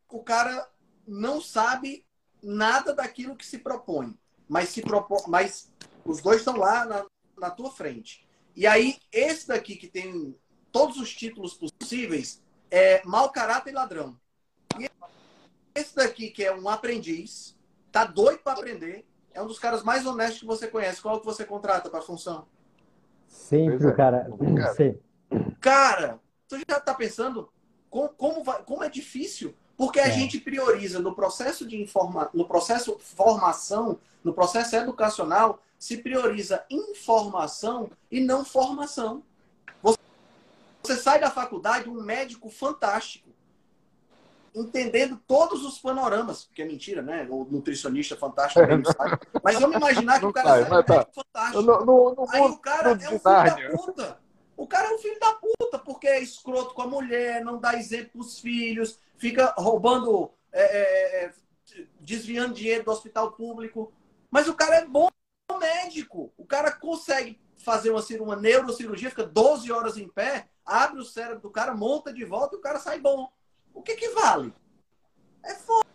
[SPEAKER 1] o cara não sabe nada daquilo que se propõe. Mas, se propõe, mas os dois estão lá na, na tua frente. E aí, esse daqui que tem todos os títulos possíveis é mau caráter e ladrão. E esse daqui, que é um aprendiz, tá doido para aprender, é um dos caras mais honestos que você conhece. Qual que você contrata para a função?
[SPEAKER 2] Sempre
[SPEAKER 3] é,
[SPEAKER 2] cara.
[SPEAKER 1] Cara, tu já tá pensando como, como, vai- como é difícil? Porque a
[SPEAKER 2] É.
[SPEAKER 1] gente prioriza no processo de informa, no processo formação, no processo educacional, se prioriza informação e não formação. Você, você sai da faculdade um médico fantástico, entendendo todos os panoramas, que é mentira, né? O nutricionista fantástico não sabe. Mas vamos imaginar que
[SPEAKER 3] Não
[SPEAKER 1] o cara
[SPEAKER 3] sai,
[SPEAKER 1] sai um
[SPEAKER 3] tá.
[SPEAKER 1] médico fantástico.
[SPEAKER 3] No, no, no
[SPEAKER 1] Aí o cara é um filho da puta. O cara é um filho da puta, porque é escroto com a mulher, não dá exemplo pros filhos, fica roubando, é, é, é, desviando dinheiro do hospital público. Mas o cara é bom médico. O cara consegue fazer uma, uma neurocirurgia, fica 12 horas em pé, abre o cérebro do cara, monta de volta e o cara sai bom. O que que vale? É foda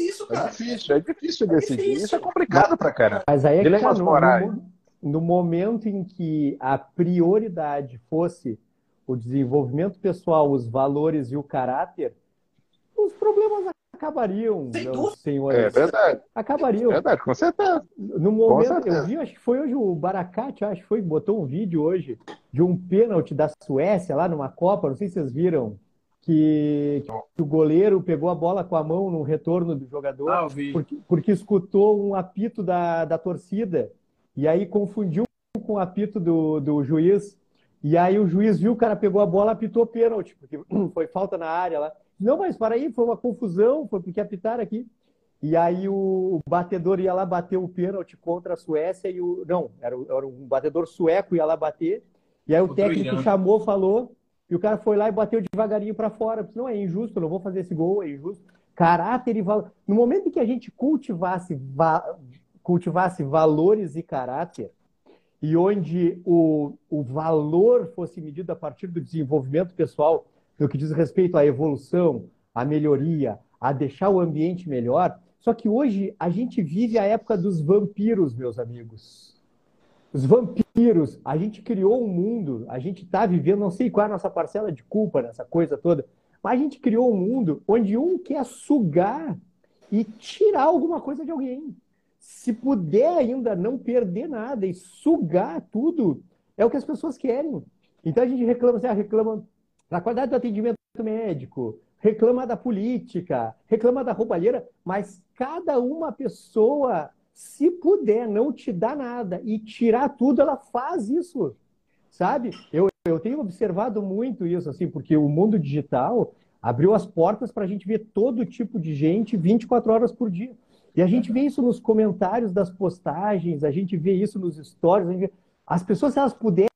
[SPEAKER 1] isso,
[SPEAKER 3] É
[SPEAKER 1] cara.
[SPEAKER 3] difícil, é difícil decidir.
[SPEAKER 1] difícil.
[SPEAKER 3] Isso é complicado pra caramba.
[SPEAKER 2] Mas aí é que tá,
[SPEAKER 3] Dilemas
[SPEAKER 2] no,
[SPEAKER 3] morais.
[SPEAKER 2] no, no momento em que a prioridade fosse o desenvolvimento pessoal, os valores e o caráter, os problemas acabariam,
[SPEAKER 1] Sem
[SPEAKER 2] meus senhores.
[SPEAKER 3] É verdade,
[SPEAKER 2] Acabariam.
[SPEAKER 3] verdade, com certeza.
[SPEAKER 2] No momento,
[SPEAKER 3] certeza.
[SPEAKER 2] eu vi, acho que foi hoje o Baracate, acho que foi, botou um vídeo hoje de um pênalti da Suécia lá numa Copa, não sei se vocês viram, que, que o goleiro pegou a bola com a mão no retorno do jogador,
[SPEAKER 4] Ah,
[SPEAKER 2] porque, porque escutou um apito da, da torcida, e aí confundiu com o apito do, do juiz, e aí o juiz viu, o cara pegou a bola, apitou pênalti, porque foi falta na área lá. Não, mas para aí, foi uma confusão, foi porque apitaram aqui. E aí o batedor ia lá bater o pênalti contra a Suécia e o. Não, era, era um batedor sueco ia lá bater. E aí o técnico chamou, falou, e o cara foi lá e bateu devagarinho para fora. Disse, não, é injusto, eu não vou fazer esse gol, é injusto. Caráter e valor. No momento em que a gente cultivasse, va... cultivasse valores e caráter, e onde o, o valor fosse medido a partir do desenvolvimento pessoal, no que diz respeito à evolução, à melhoria, a deixar o ambiente melhor, só que hoje a gente vive a época dos vampiros, meus amigos. Os vampiros, a gente criou um mundo, a gente está vivendo, não sei qual é a nossa parcela de culpa nessa coisa toda, mas a gente criou um mundo onde um quer sugar e tirar alguma coisa de alguém. Se puder ainda não perder nada e sugar tudo, é o que as pessoas querem. Então a gente reclama, assim, ah, reclama da qualidade do atendimento médico, reclama da política, reclama da roubalheira, mas cada uma pessoa, se puder não te dar nada e tirar tudo, ela faz isso, sabe? Eu, eu tenho observado muito isso, assim, porque o mundo digital abriu as portas para a gente ver todo tipo de gente 24 horas por dia. E a gente vê isso nos comentários das postagens, a gente vê isso nos stories. Vê... As pessoas, se elas puderem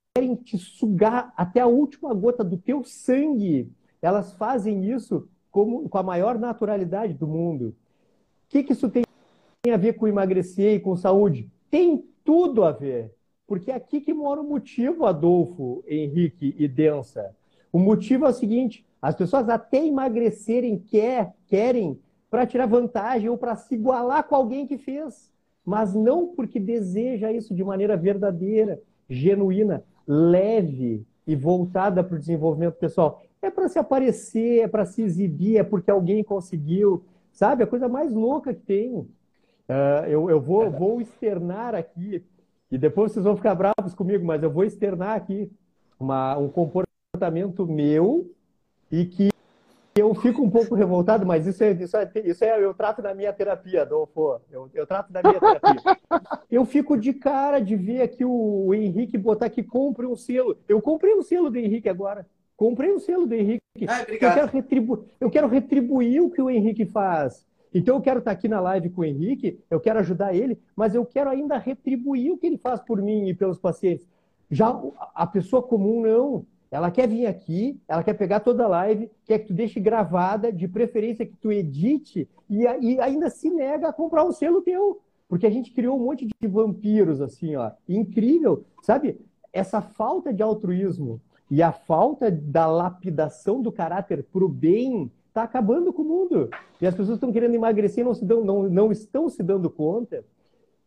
[SPEAKER 2] te sugar até a última gota do teu sangue, elas fazem isso como, com a maior naturalidade do mundo. O que, que isso tem a ver com emagrecer e com saúde? Tem tudo a ver. Porque é aqui que mora o motivo, Adolfo, Henrique e Densa. O motivo é o seguinte: as pessoas até emagrecerem quer, querem para tirar vantagem ou para se igualar com alguém que fez, mas não porque deseja isso de maneira verdadeira, genuína, leve e voltada para o desenvolvimento pessoal é para se aparecer, é para se exibir, é porque alguém conseguiu, sabe? A coisa mais louca que tem. Uh, eu, eu vou, vou externar aqui, e depois vocês vão ficar bravos comigo, mas eu vou externar aqui uma, um comportamento meu e que eu fico um pouco revoltado, mas isso é, isso é, isso é eu trato na minha terapia, Adolfo. Eu, eu trato na minha terapia. Eu fico de cara de ver aqui o, o Henrique botar que compre um selo. Eu comprei um selo do Henrique agora. Comprei o selo do Henrique. Ah, eu, quero retribu... eu quero retribuir o que o Henrique faz. Então eu quero estar aqui na live com o Henrique, eu quero ajudar ele, mas eu quero ainda retribuir o que ele faz por mim e pelos pacientes. Já a pessoa comum não. Ela quer vir aqui, ela quer pegar toda a live, quer que tu deixe gravada, de preferência que tu edite, e, e ainda se nega a comprar um selo teu. Porque a gente criou um monte de vampiros, assim, ó. Incrível, sabe? Essa falta de altruísmo e a falta da lapidação do caráter para o bem está acabando com o mundo. E as pessoas estão querendo emagrecer não, não, não estão se dando conta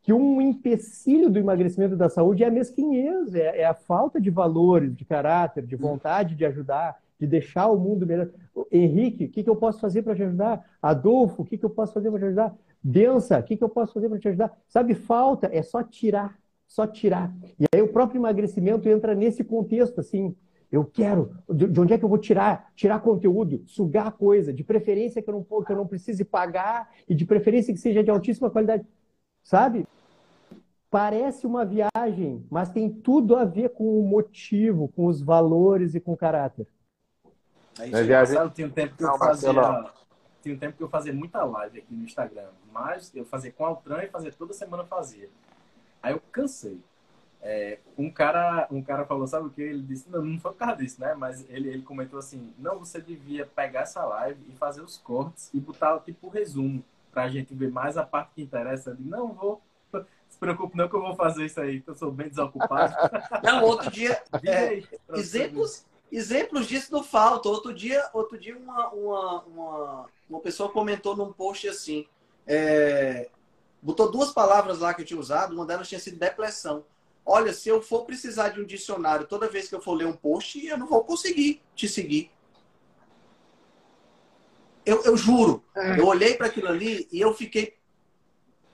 [SPEAKER 2] que um empecilho do emagrecimento da saúde é a mesquinhez, é, é a falta de valores, de caráter, de vontade de ajudar, de deixar o mundo melhor. Henrique, o que, que eu posso fazer para te ajudar? Adolfo, o que, que eu posso fazer para te ajudar? Densa, o que, que eu posso fazer para te ajudar? Sabe, falta é só tirar, só tirar. E aí o próprio emagrecimento entra nesse contexto, assim, eu quero. De onde é que eu vou tirar? Tirar conteúdo, sugar coisa, de preferência que eu não, que eu não precise pagar e de preferência que seja de altíssima qualidade. Sabe? Parece uma viagem, mas tem tudo a ver com o motivo, com os valores e com o caráter.
[SPEAKER 4] É isso, é viagem... Tinha um tempo que eu fazia. Tinha um tempo que eu fazia muita live aqui no Instagram. Mas eu fazia com a Altran e fazia toda semana fazia. Aí eu cansei. É, um cara um cara falou, sabe o que? Ele disse, não, não foi por causa disso, né? Mas ele, ele comentou assim, não, você devia pegar essa live e fazer os cortes e botar tipo o resumo pra gente ver mais a parte que interessa. Ele, não, vou, se preocupe não que eu vou fazer isso aí, que eu sou bem desocupado.
[SPEAKER 1] Não, outro dia, é, exemplos, exemplos disso não faltam. Outro dia, outro dia uma, uma, uma, uma pessoa comentou num post assim, é, botou duas palavras lá que eu tinha usado, uma delas tinha sido depressão. Olha, se eu for precisar de um dicionário toda vez que eu for ler um post, eu não vou conseguir te seguir. Eu, eu juro. É. Eu olhei para aquilo ali e eu fiquei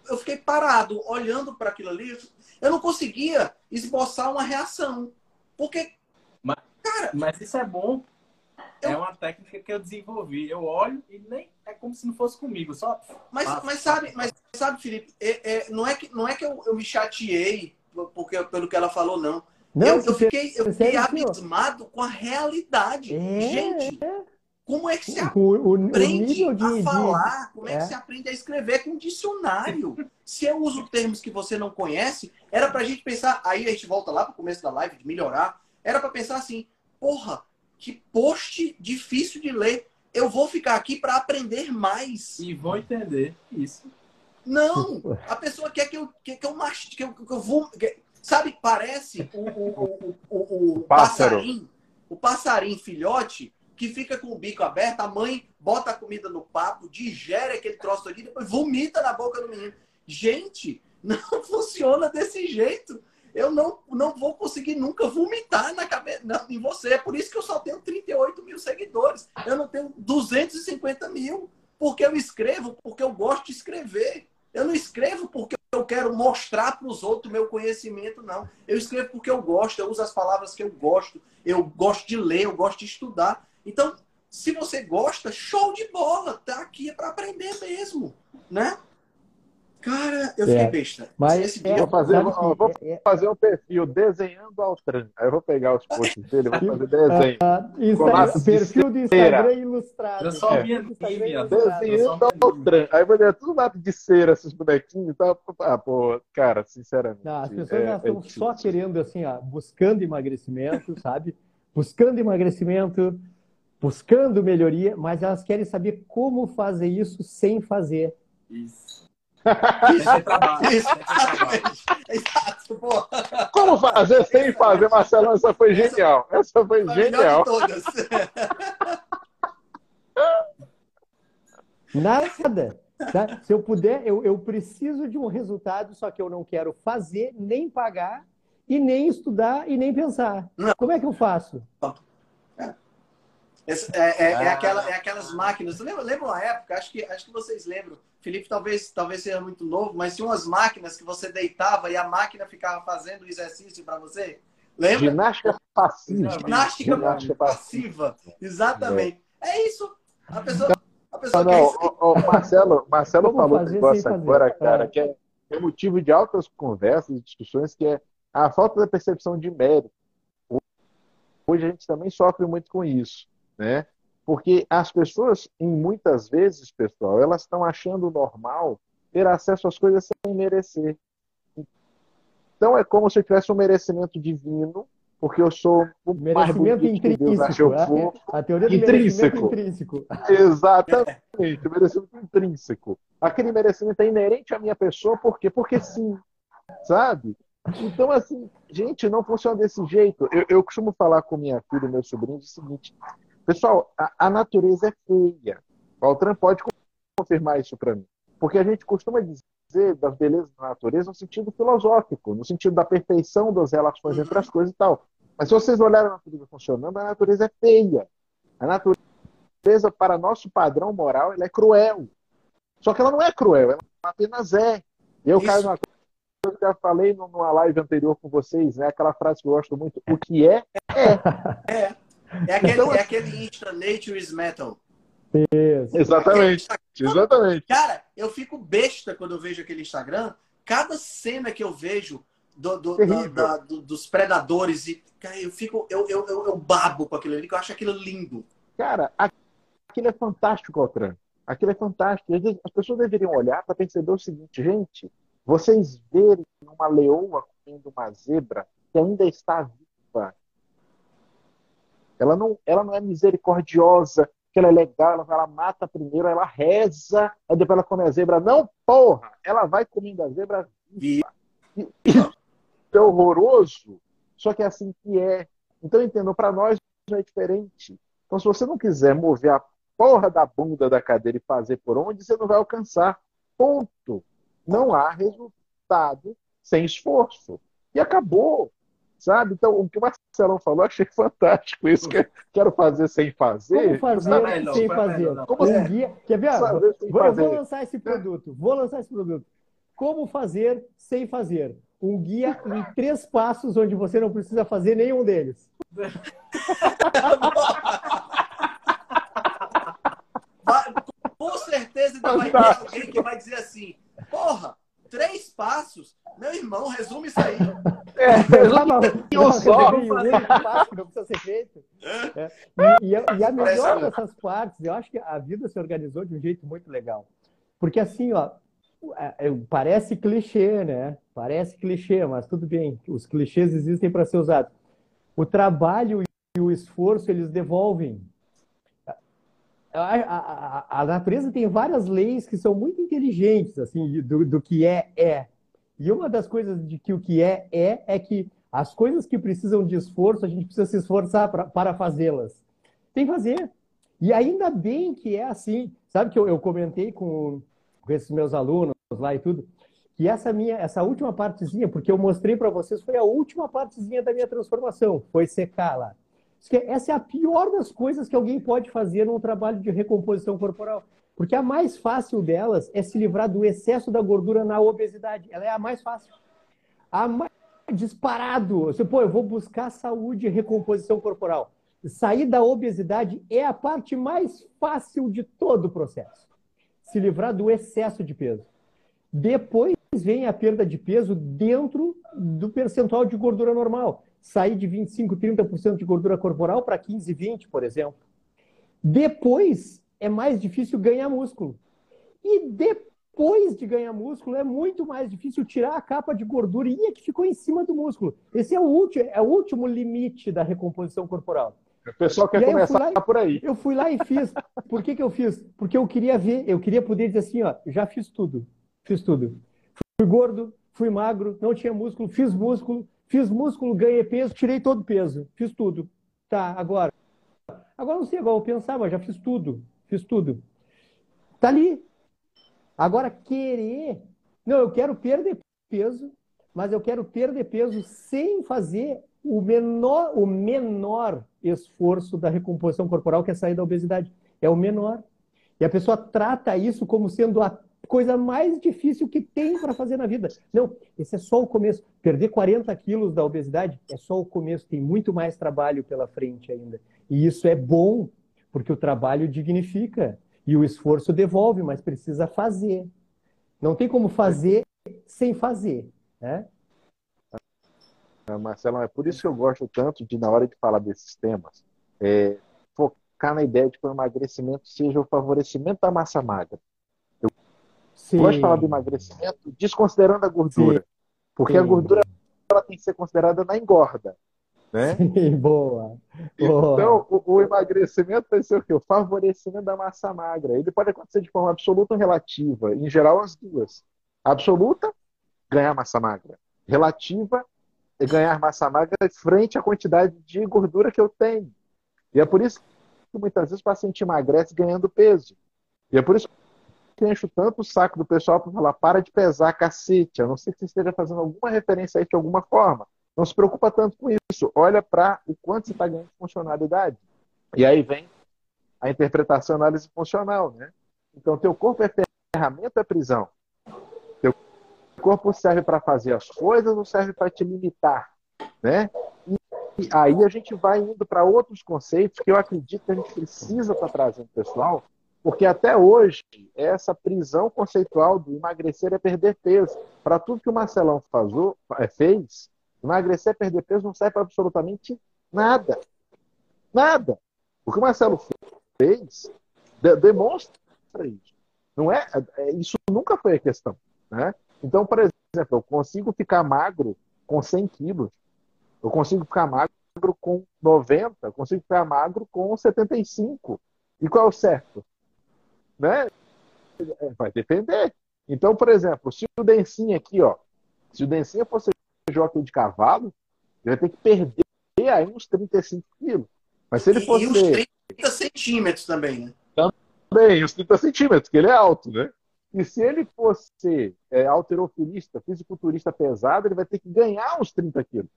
[SPEAKER 1] eu fiquei parado olhando para aquilo ali. Eu não conseguia esboçar uma reação. Porque,
[SPEAKER 4] mas, cara. Mas isso é bom. Eu... É uma técnica que eu desenvolvi. Eu olho e nem é como se não fosse comigo. Só.
[SPEAKER 1] Mas, mas sabe, mas sabe, Felipe, é, é, não é que não é que eu, eu me chateei porque, pelo que ela falou, não. não eu, eu fiquei, eu fiquei abismado com a realidade. É, Gente, é. Como é que se
[SPEAKER 2] O, o, o
[SPEAKER 1] aprende
[SPEAKER 2] nível de,
[SPEAKER 1] a falar? Como é,
[SPEAKER 2] é.
[SPEAKER 1] que se aprende a escrever com um dicionário? se eu uso termos que você não conhece, era pra gente pensar. Aí a gente volta lá pro começo da live, de melhorar. Era pra pensar assim: porra, que post difícil de ler. Eu vou ficar aqui pra aprender mais.
[SPEAKER 4] E vão entender isso.
[SPEAKER 1] Não! A pessoa quer que eu, que, que eu mastique, que eu, que eu vou. que- sabe, parece o, o, o, o, o
[SPEAKER 3] Pássaro.
[SPEAKER 1] passarinho, o passarinho filhote, que fica com o bico aberto, a mãe bota a comida no papo, digere aquele troço ali, depois vomita na boca do menino. Gente, não funciona desse jeito. Eu não, não vou conseguir nunca vomitar na cabeça não, em você. É por isso que eu só tenho 38 mil seguidores. Eu não tenho 250 mil. Porque eu escrevo, porque eu gosto de escrever. Eu não escrevo porque eu quero mostrar para os outros meu conhecimento, não. Eu escrevo porque eu gosto, eu uso as palavras que eu gosto, eu gosto de ler, eu gosto de estudar. Então, se você gosta, show de bola, tá aqui é para aprender mesmo, né? Cara, eu fiquei
[SPEAKER 2] É,
[SPEAKER 1] besta.
[SPEAKER 2] Mas
[SPEAKER 1] Esse
[SPEAKER 2] é,
[SPEAKER 3] Vou fazer- ó,
[SPEAKER 2] que
[SPEAKER 3] vou-
[SPEAKER 2] é- é-
[SPEAKER 3] fazer um perfil desenhando Altran. Aí eu vou pegar os posts dele, vou fazer desenho. Lápis de
[SPEAKER 2] perfil do
[SPEAKER 3] cera.
[SPEAKER 2] Instagram ilustrado.
[SPEAKER 4] Eu só
[SPEAKER 3] É.
[SPEAKER 4] minha-
[SPEAKER 2] ilustrado.
[SPEAKER 3] Desenhando Altran. Aí eu vou ler tudo lápis de cera, esses bonequinhos e tal. Ah, pô, cara, sinceramente.
[SPEAKER 2] Não, as pessoas
[SPEAKER 3] é-
[SPEAKER 2] já
[SPEAKER 3] é
[SPEAKER 2] estão só querendo, assim, ó, buscando emagrecimento, sabe? Buscando emagrecimento, buscando melhoria, mas elas querem saber como fazer isso sem fazer.
[SPEAKER 4] Isso.
[SPEAKER 1] Isso,
[SPEAKER 4] Sem trabalho.
[SPEAKER 1] isso,
[SPEAKER 4] sem trabalho.
[SPEAKER 1] exatamente. Exato, pô.
[SPEAKER 3] Como fazer sem fazer, Marcelo? Essa foi genial. Essa foi
[SPEAKER 1] A
[SPEAKER 3] genial.
[SPEAKER 1] todas.
[SPEAKER 2] Nada. tá? Se eu puder, eu, eu preciso de um resultado, só que eu não quero fazer, nem pagar, e nem estudar, e nem pensar.
[SPEAKER 1] Não.
[SPEAKER 2] Como é que eu faço?
[SPEAKER 1] É, é- é
[SPEAKER 4] Ah.
[SPEAKER 1] aquela- é aquelas máquinas. Lembra, lembra uma época? Acho que, acho que vocês lembram. Felipe talvez, talvez seja muito novo, mas tinha umas máquinas que você deitava e a máquina ficava fazendo o exercício para você. Lembra?
[SPEAKER 3] Ginástica passiva.
[SPEAKER 1] Ginástica
[SPEAKER 3] Ginástica
[SPEAKER 1] passiva. Exatamente. É isso. A pessoa, a pessoa
[SPEAKER 3] Não,
[SPEAKER 1] quer
[SPEAKER 3] não, ó, ó, Marcelo, Marcelo falou um negócio agora, cara,
[SPEAKER 2] É.
[SPEAKER 3] que é, é motivo de altas conversas e discussões, que é a falta da percepção de mérito. Hoje a gente também sofre muito com isso, né? Porque as pessoas, em muitas vezes, pessoal, elas estão achando normal ter acesso às coisas sem merecer. Então é como se eu tivesse um merecimento divino, porque eu sou o
[SPEAKER 2] Merecimento intrínseco. é-. A teoria do
[SPEAKER 3] Intrínseco.
[SPEAKER 2] merecimento intrínseco.
[SPEAKER 3] Exatamente, o merecimento intrínseco. Aquele merecimento é inerente à minha pessoa, por quê? Porque sim, sabe? Então, assim, gente, não funciona desse jeito. Eu, eu costumo falar com minha filha e meu sobrinho o seguinte: pessoal, a, a natureza é feia. O Altran pode confirmar isso para mim. Porque a gente costuma dizer das belezas da natureza no sentido filosófico, no sentido da perfeição das relações entre as coisas e tal. Mas se vocês olharem a natureza funcionando, a natureza é feia. A natureza, para nosso padrão moral, ela é cruel. Só que ela não é cruel, ela apenas é. E eu
[SPEAKER 1] Isso.
[SPEAKER 3] caio numa coisa que eu já falei numa live anterior com vocês, né? Aquela frase que eu gosto muito: o que é,
[SPEAKER 1] É. É aquele, é aquele Insta Nature is Metal.
[SPEAKER 2] Isso.
[SPEAKER 3] Exatamente. Exatamente.
[SPEAKER 1] Cara, eu fico besta quando eu vejo aquele Instagram. Cada cena que eu vejo do- do- da- da- do- dos predadores e cara, eu fico eu, eu, eu, eu babo com aquilo ali, que eu acho aquilo lindo.
[SPEAKER 3] Cara, aquilo é fantástico, Altran. Aquilo é fantástico. Às vezes, As pessoas deveriam olhar para perceber o seguinte, gente, vocês verem uma leoa comendo uma zebra que ainda está viva. Ela não, ela não é misericordiosa, que ela é legal, ela, vai lá, mata primeiro, ela reza, aí depois ela come a zebra. Não, porra! Ela vai comendo a zebra
[SPEAKER 1] Vi.
[SPEAKER 3] é horroroso, só que é assim que é. Então, entendam, para nós é diferente. Então, se você não quiser mover a porra da bunda da cadeira e fazer por onde, você não vai alcançar. Ponto. Não há resultado sem esforço. E acabou. Sabe? Então, o que o Marcelão falou, eu achei fantástico. Isso que quero fazer sem fazer.
[SPEAKER 2] Como fazer
[SPEAKER 4] Não,
[SPEAKER 2] sem
[SPEAKER 4] não,
[SPEAKER 2] fazer?
[SPEAKER 3] Como
[SPEAKER 2] Um
[SPEAKER 3] assim?
[SPEAKER 2] guia. Quer ver?
[SPEAKER 3] Sem
[SPEAKER 2] Vou- eu vou lançar esse produto. Vou lançar esse produto. Como fazer sem fazer? Um guia em três passos onde você não precisa fazer nenhum deles.
[SPEAKER 1] Vai- com certeza ainda vai ter alguém que vai dizer assim: porra, três passos. Meu irmão, resume isso aí.
[SPEAKER 2] É, eu só. passo que não precisa ser feito. É. E, e, a, e a melhor dessas partes, eu acho que a vida se organizou de um jeito muito legal. Porque assim, ó, é, é, parece clichê, né? Parece clichê, mas tudo bem. Os clichês existem para ser usados. O trabalho e o esforço, eles devolvem. A, a, a, natureza tem várias leis que são muito inteligentes, assim, do, do que é, é. E uma das coisas de que o que é, é, é que as coisas que precisam de esforço, a gente precisa se esforçar pra, para fazê-las. Tem que fazer. E ainda bem que é assim. Sabe que eu, eu comentei com, com esses meus alunos lá e tudo, que essa minha, essa última partezinha, porque eu mostrei para vocês, foi a última partezinha da minha transformação, foi secar lá. Essa é a pior das coisas que alguém pode fazer num trabalho de recomposição corporal. Porque a mais fácil delas é se livrar do excesso da gordura na obesidade. Ela é a mais fácil. A mais disparado. Você, pô, eu vou buscar saúde e recomposição corporal. Sair da obesidade é a parte mais fácil de todo o processo. Se livrar do excesso de peso. Depois vem a perda de peso dentro do percentual de gordura normal sair de 25, 30% de gordura corporal para 15, 20, por exemplo. Depois é mais difícil ganhar músculo. E depois de ganhar músculo é muito mais difícil tirar a capa de gordurinha que ficou em cima do músculo. Esse é o último, é o último limite da recomposição corporal.
[SPEAKER 3] O pessoal quer começar
[SPEAKER 2] lá,
[SPEAKER 3] por aí.
[SPEAKER 2] Eu fui lá e fiz. Por que, que eu fiz? Porque eu queria ver, eu queria poder dizer assim, ó, já fiz tudo. Fiz tudo. Fui gordo, fui magro, não tinha músculo, fiz músculo, Fiz músculo, ganhei peso, tirei todo o peso. Fiz tudo. Tá, agora. Agora não sei, agora eu pensava, já fiz tudo. Fiz tudo. Tá ali. Agora, querer. Não, eu quero perder peso, mas eu quero perder peso sem fazer o menor, o menor esforço da recomposição corporal, que é sair da obesidade. É o menor. E a pessoa trata isso como sendo a coisa mais difícil que tem para fazer na vida. Não, esse é só o começo. Perder 40 quilos da obesidade é só o começo. Tem muito mais trabalho pela frente ainda. E isso é bom, porque o trabalho dignifica e o esforço devolve, mas precisa fazer. Não tem como fazer sem fazer. Né?
[SPEAKER 3] Marcelo, é por isso que eu gosto tanto de, na hora de falar desses temas, é, focar na ideia de que o emagrecimento seja o favorecimento da massa magra Sim. Gosto de falar do emagrecimento desconsiderando a gordura. Sim. Porque Sim. a gordura ela tem que ser considerada na engorda. Né?
[SPEAKER 2] Sim, boa.
[SPEAKER 3] boa. Então, o, o, emagrecimento vai ser o quê? O favorecimento da massa magra. Ele pode acontecer de forma absoluta ou relativa. Em geral, as duas. Absoluta, ganhar massa magra. Relativa, é ganhar massa magra frente à quantidade de gordura que eu tenho. E é por isso que muitas vezes o paciente emagrece ganhando peso. E é por isso que encho tanto o saco do pessoal para falar, para de pesar, cacete. A não ser que você esteja fazendo alguma referência aí de alguma forma. Não se preocupa tanto com isso. Olha para o quanto você está ganhando de funcionalidade. E aí vem a interpretação análise funcional, né? Então, teu corpo é ferramenta, prisão. Teu corpo serve para fazer as coisas ou serve para te limitar, né? E aí a gente vai indo para outros conceitos que eu acredito que a gente precisa estar tá trazendo, pessoal, porque até hoje, essa prisão conceitual do emagrecer é perder peso. Para tudo que o Marcelão fazou, é, fez, emagrecer é perder peso não serve para absolutamente nada. Nada. O que o Marcelo fez de, demonstra isso. Não é, é, isso nunca foi a questão. Né? Então, por exemplo, eu consigo ficar magro com 100 quilos. Eu consigo ficar magro com 90. Eu consigo ficar magro com 75. E qual é o certo? Né? É, vai depender. Então, por exemplo, se o Dencinho aqui, ó, se o Dencinho fosse jockey de cavalo, ele vai ter que perder aí uns 35 quilos. Mas se ele fosse. E uns
[SPEAKER 1] 30 centímetros também, né?
[SPEAKER 3] Também, uns 30 centímetros, que ele é alto, né? E se ele fosse é, alterofilista, fisiculturista pesado, ele vai ter que ganhar uns 30 quilos.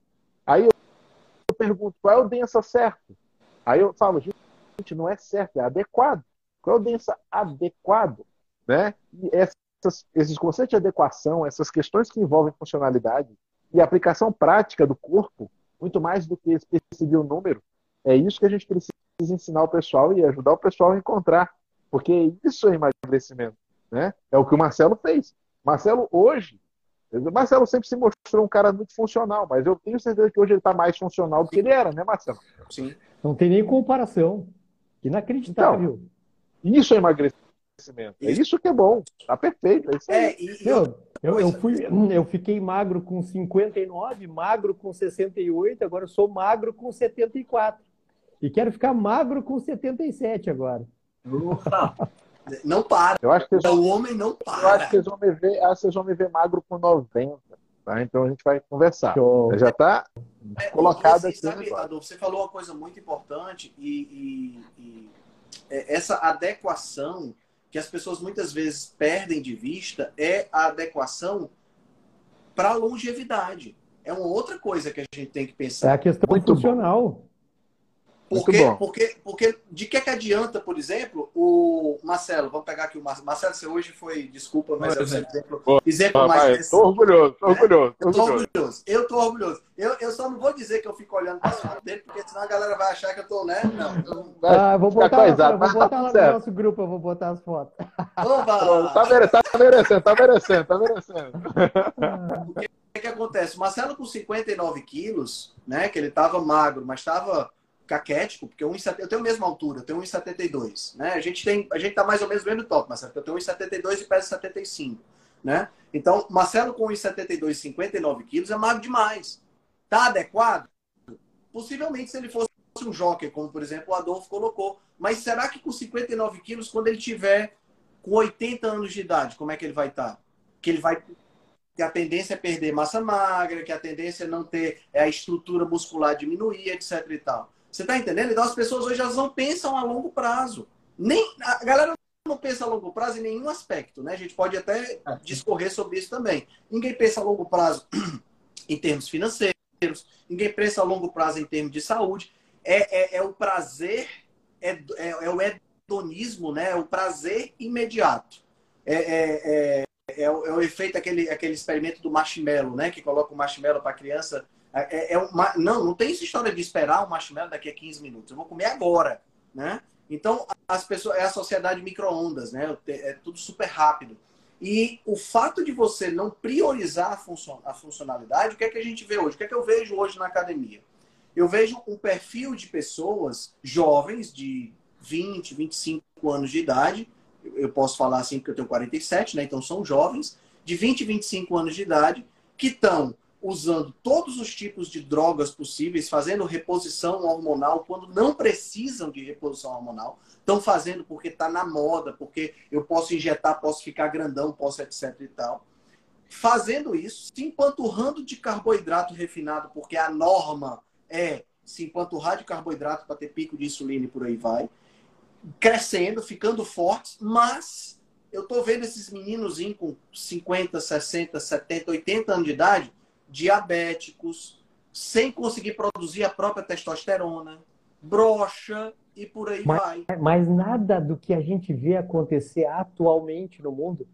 [SPEAKER 3] Aí eu pergunto, qual é o densa certo? Aí eu falo, gente, não é certo, é adequado. Qual é o densa adequado? Né? E essas, esses conceitos de adequação, essas questões que envolvem funcionalidade e aplicação prática do corpo, muito mais do que perseguir o número, é isso que a gente precisa ensinar o pessoal e ajudar o pessoal a encontrar. Porque isso é emagrecimento. Né? É o que o Marcelo fez. Marcelo, hoje, Marcelo sempre se mostrou um cara muito funcional, mas eu tenho certeza que hoje ele está mais funcional do que ele era, né, Marcelo?
[SPEAKER 2] Sim. Não tem nem comparação. Inacreditável.
[SPEAKER 3] Então, isso é emagrecimento. É isso que é bom. Tá perfeito. É isso aí. É,
[SPEAKER 2] e, eu, eu, eu, fui, eu fiquei magro com 59, magro com 68, agora eu sou magro com 74. E quero ficar magro com 77 agora.
[SPEAKER 1] Não para.
[SPEAKER 3] Eu acho que
[SPEAKER 1] o homem não para.
[SPEAKER 3] Eu acho que vocês vão me ver, vocês vão me ver magro com 90. Tá? Então a gente vai conversar. Show. Já está é, colocado
[SPEAKER 1] assim, aqui. Sabe, Adolfo, você falou uma coisa muito importante e, e, e é, essa adequação que as pessoas muitas vezes perdem de vista é a adequação para a longevidade. É uma outra coisa que a gente tem que pensar.
[SPEAKER 2] É a questão muito funcional. Bom.
[SPEAKER 1] Porque, porque, porque de que, que adianta, por exemplo, o Marcelo, vamos pegar aqui o Marcelo. Marcelo, você hoje foi, desculpa, mas é o exemplo, exemplo mais.
[SPEAKER 3] Estou orgulhoso, tô orgulhoso,
[SPEAKER 1] orgulhoso. Eu tô orgulhoso. Eu tô orgulhoso. Eu, eu só não vou dizer que eu fico olhando para cima dele, porque senão a galera vai achar que eu tô, né? Não. Eu...
[SPEAKER 2] Ah, vou botar, coisado, vou botar lá no nosso grupo, eu vou botar as fotos.
[SPEAKER 3] Opa! Tá, merecendo, tá merecendo, tá merecendo, tá merecendo.
[SPEAKER 1] O que, que, acontece? Marcelo com 59 quilos, né? Que ele tava magro, mas tava caquético, porque 1, eu tenho a mesma altura, eu tenho 1,72, né? A gente tem, a gente tá mais ou menos no mesmo top, Marcelo, eu tenho 1,72 e peso 75, né? Então, Marcelo com 1,72 e 59 quilos é magro demais. Tá adequado? Possivelmente se ele fosse um jockey, como por exemplo o Adolfo colocou. Mas será que com 59 quilos, quando ele tiver com 80 anos de idade, como é que ele vai estar? Tá? Que ele vai que a tendência é perder massa magra, que a tendência é não ter é a estrutura muscular diminuir, etc e tal. Você está entendendo? Então as pessoas hoje elas não pensam a longo prazo. Nem a galera não pensa a longo prazo em nenhum aspecto, né? A gente pode até discorrer sobre isso também. Ninguém pensa a longo prazo em termos financeiros, ninguém pensa a longo prazo em termos de saúde. É, é, é o prazer, é, é, é, o hedonismo, né? É o prazer imediato. É, é, é, é, o, é o efeito, aquele, aquele experimento do marshmallow, né? Que coloca o marshmallow para a criança é, é uma, não, não tem essa história de esperar o marshmallow daqui a 15 minutos. Eu vou comer agora, né? Então, as pessoas, é a sociedade micro-ondas, né? É tudo super rápido. E o fato de você não priorizar a, função, a funcionalidade, o que é que a gente vê hoje? O que é que eu vejo hoje na academia? Eu vejo um perfil de pessoas jovens, de 20, 25 anos de idade. Eu posso falar assim porque eu tenho 47, né? Então são jovens, de 20, 25 anos de idade, que estão usando todos os tipos de drogas possíveis, fazendo reposição hormonal quando não precisam de reposição hormonal. Estão fazendo porque está na moda, porque eu posso injetar, posso ficar grandão, posso etc e tal. Fazendo isso, se empanturrando de carboidrato refinado, porque a norma é se empanturrar de carboidrato para ter pico de insulina e por aí vai. Crescendo, ficando fortes, mas eu estou vendo esses meninos com 50, 60, 70, 80 anos de idade diabéticos, sem conseguir produzir a própria testosterona, brocha e por aí
[SPEAKER 2] mas,
[SPEAKER 1] vai.
[SPEAKER 2] Mas nada do que a gente vê acontecer atualmente no mundo,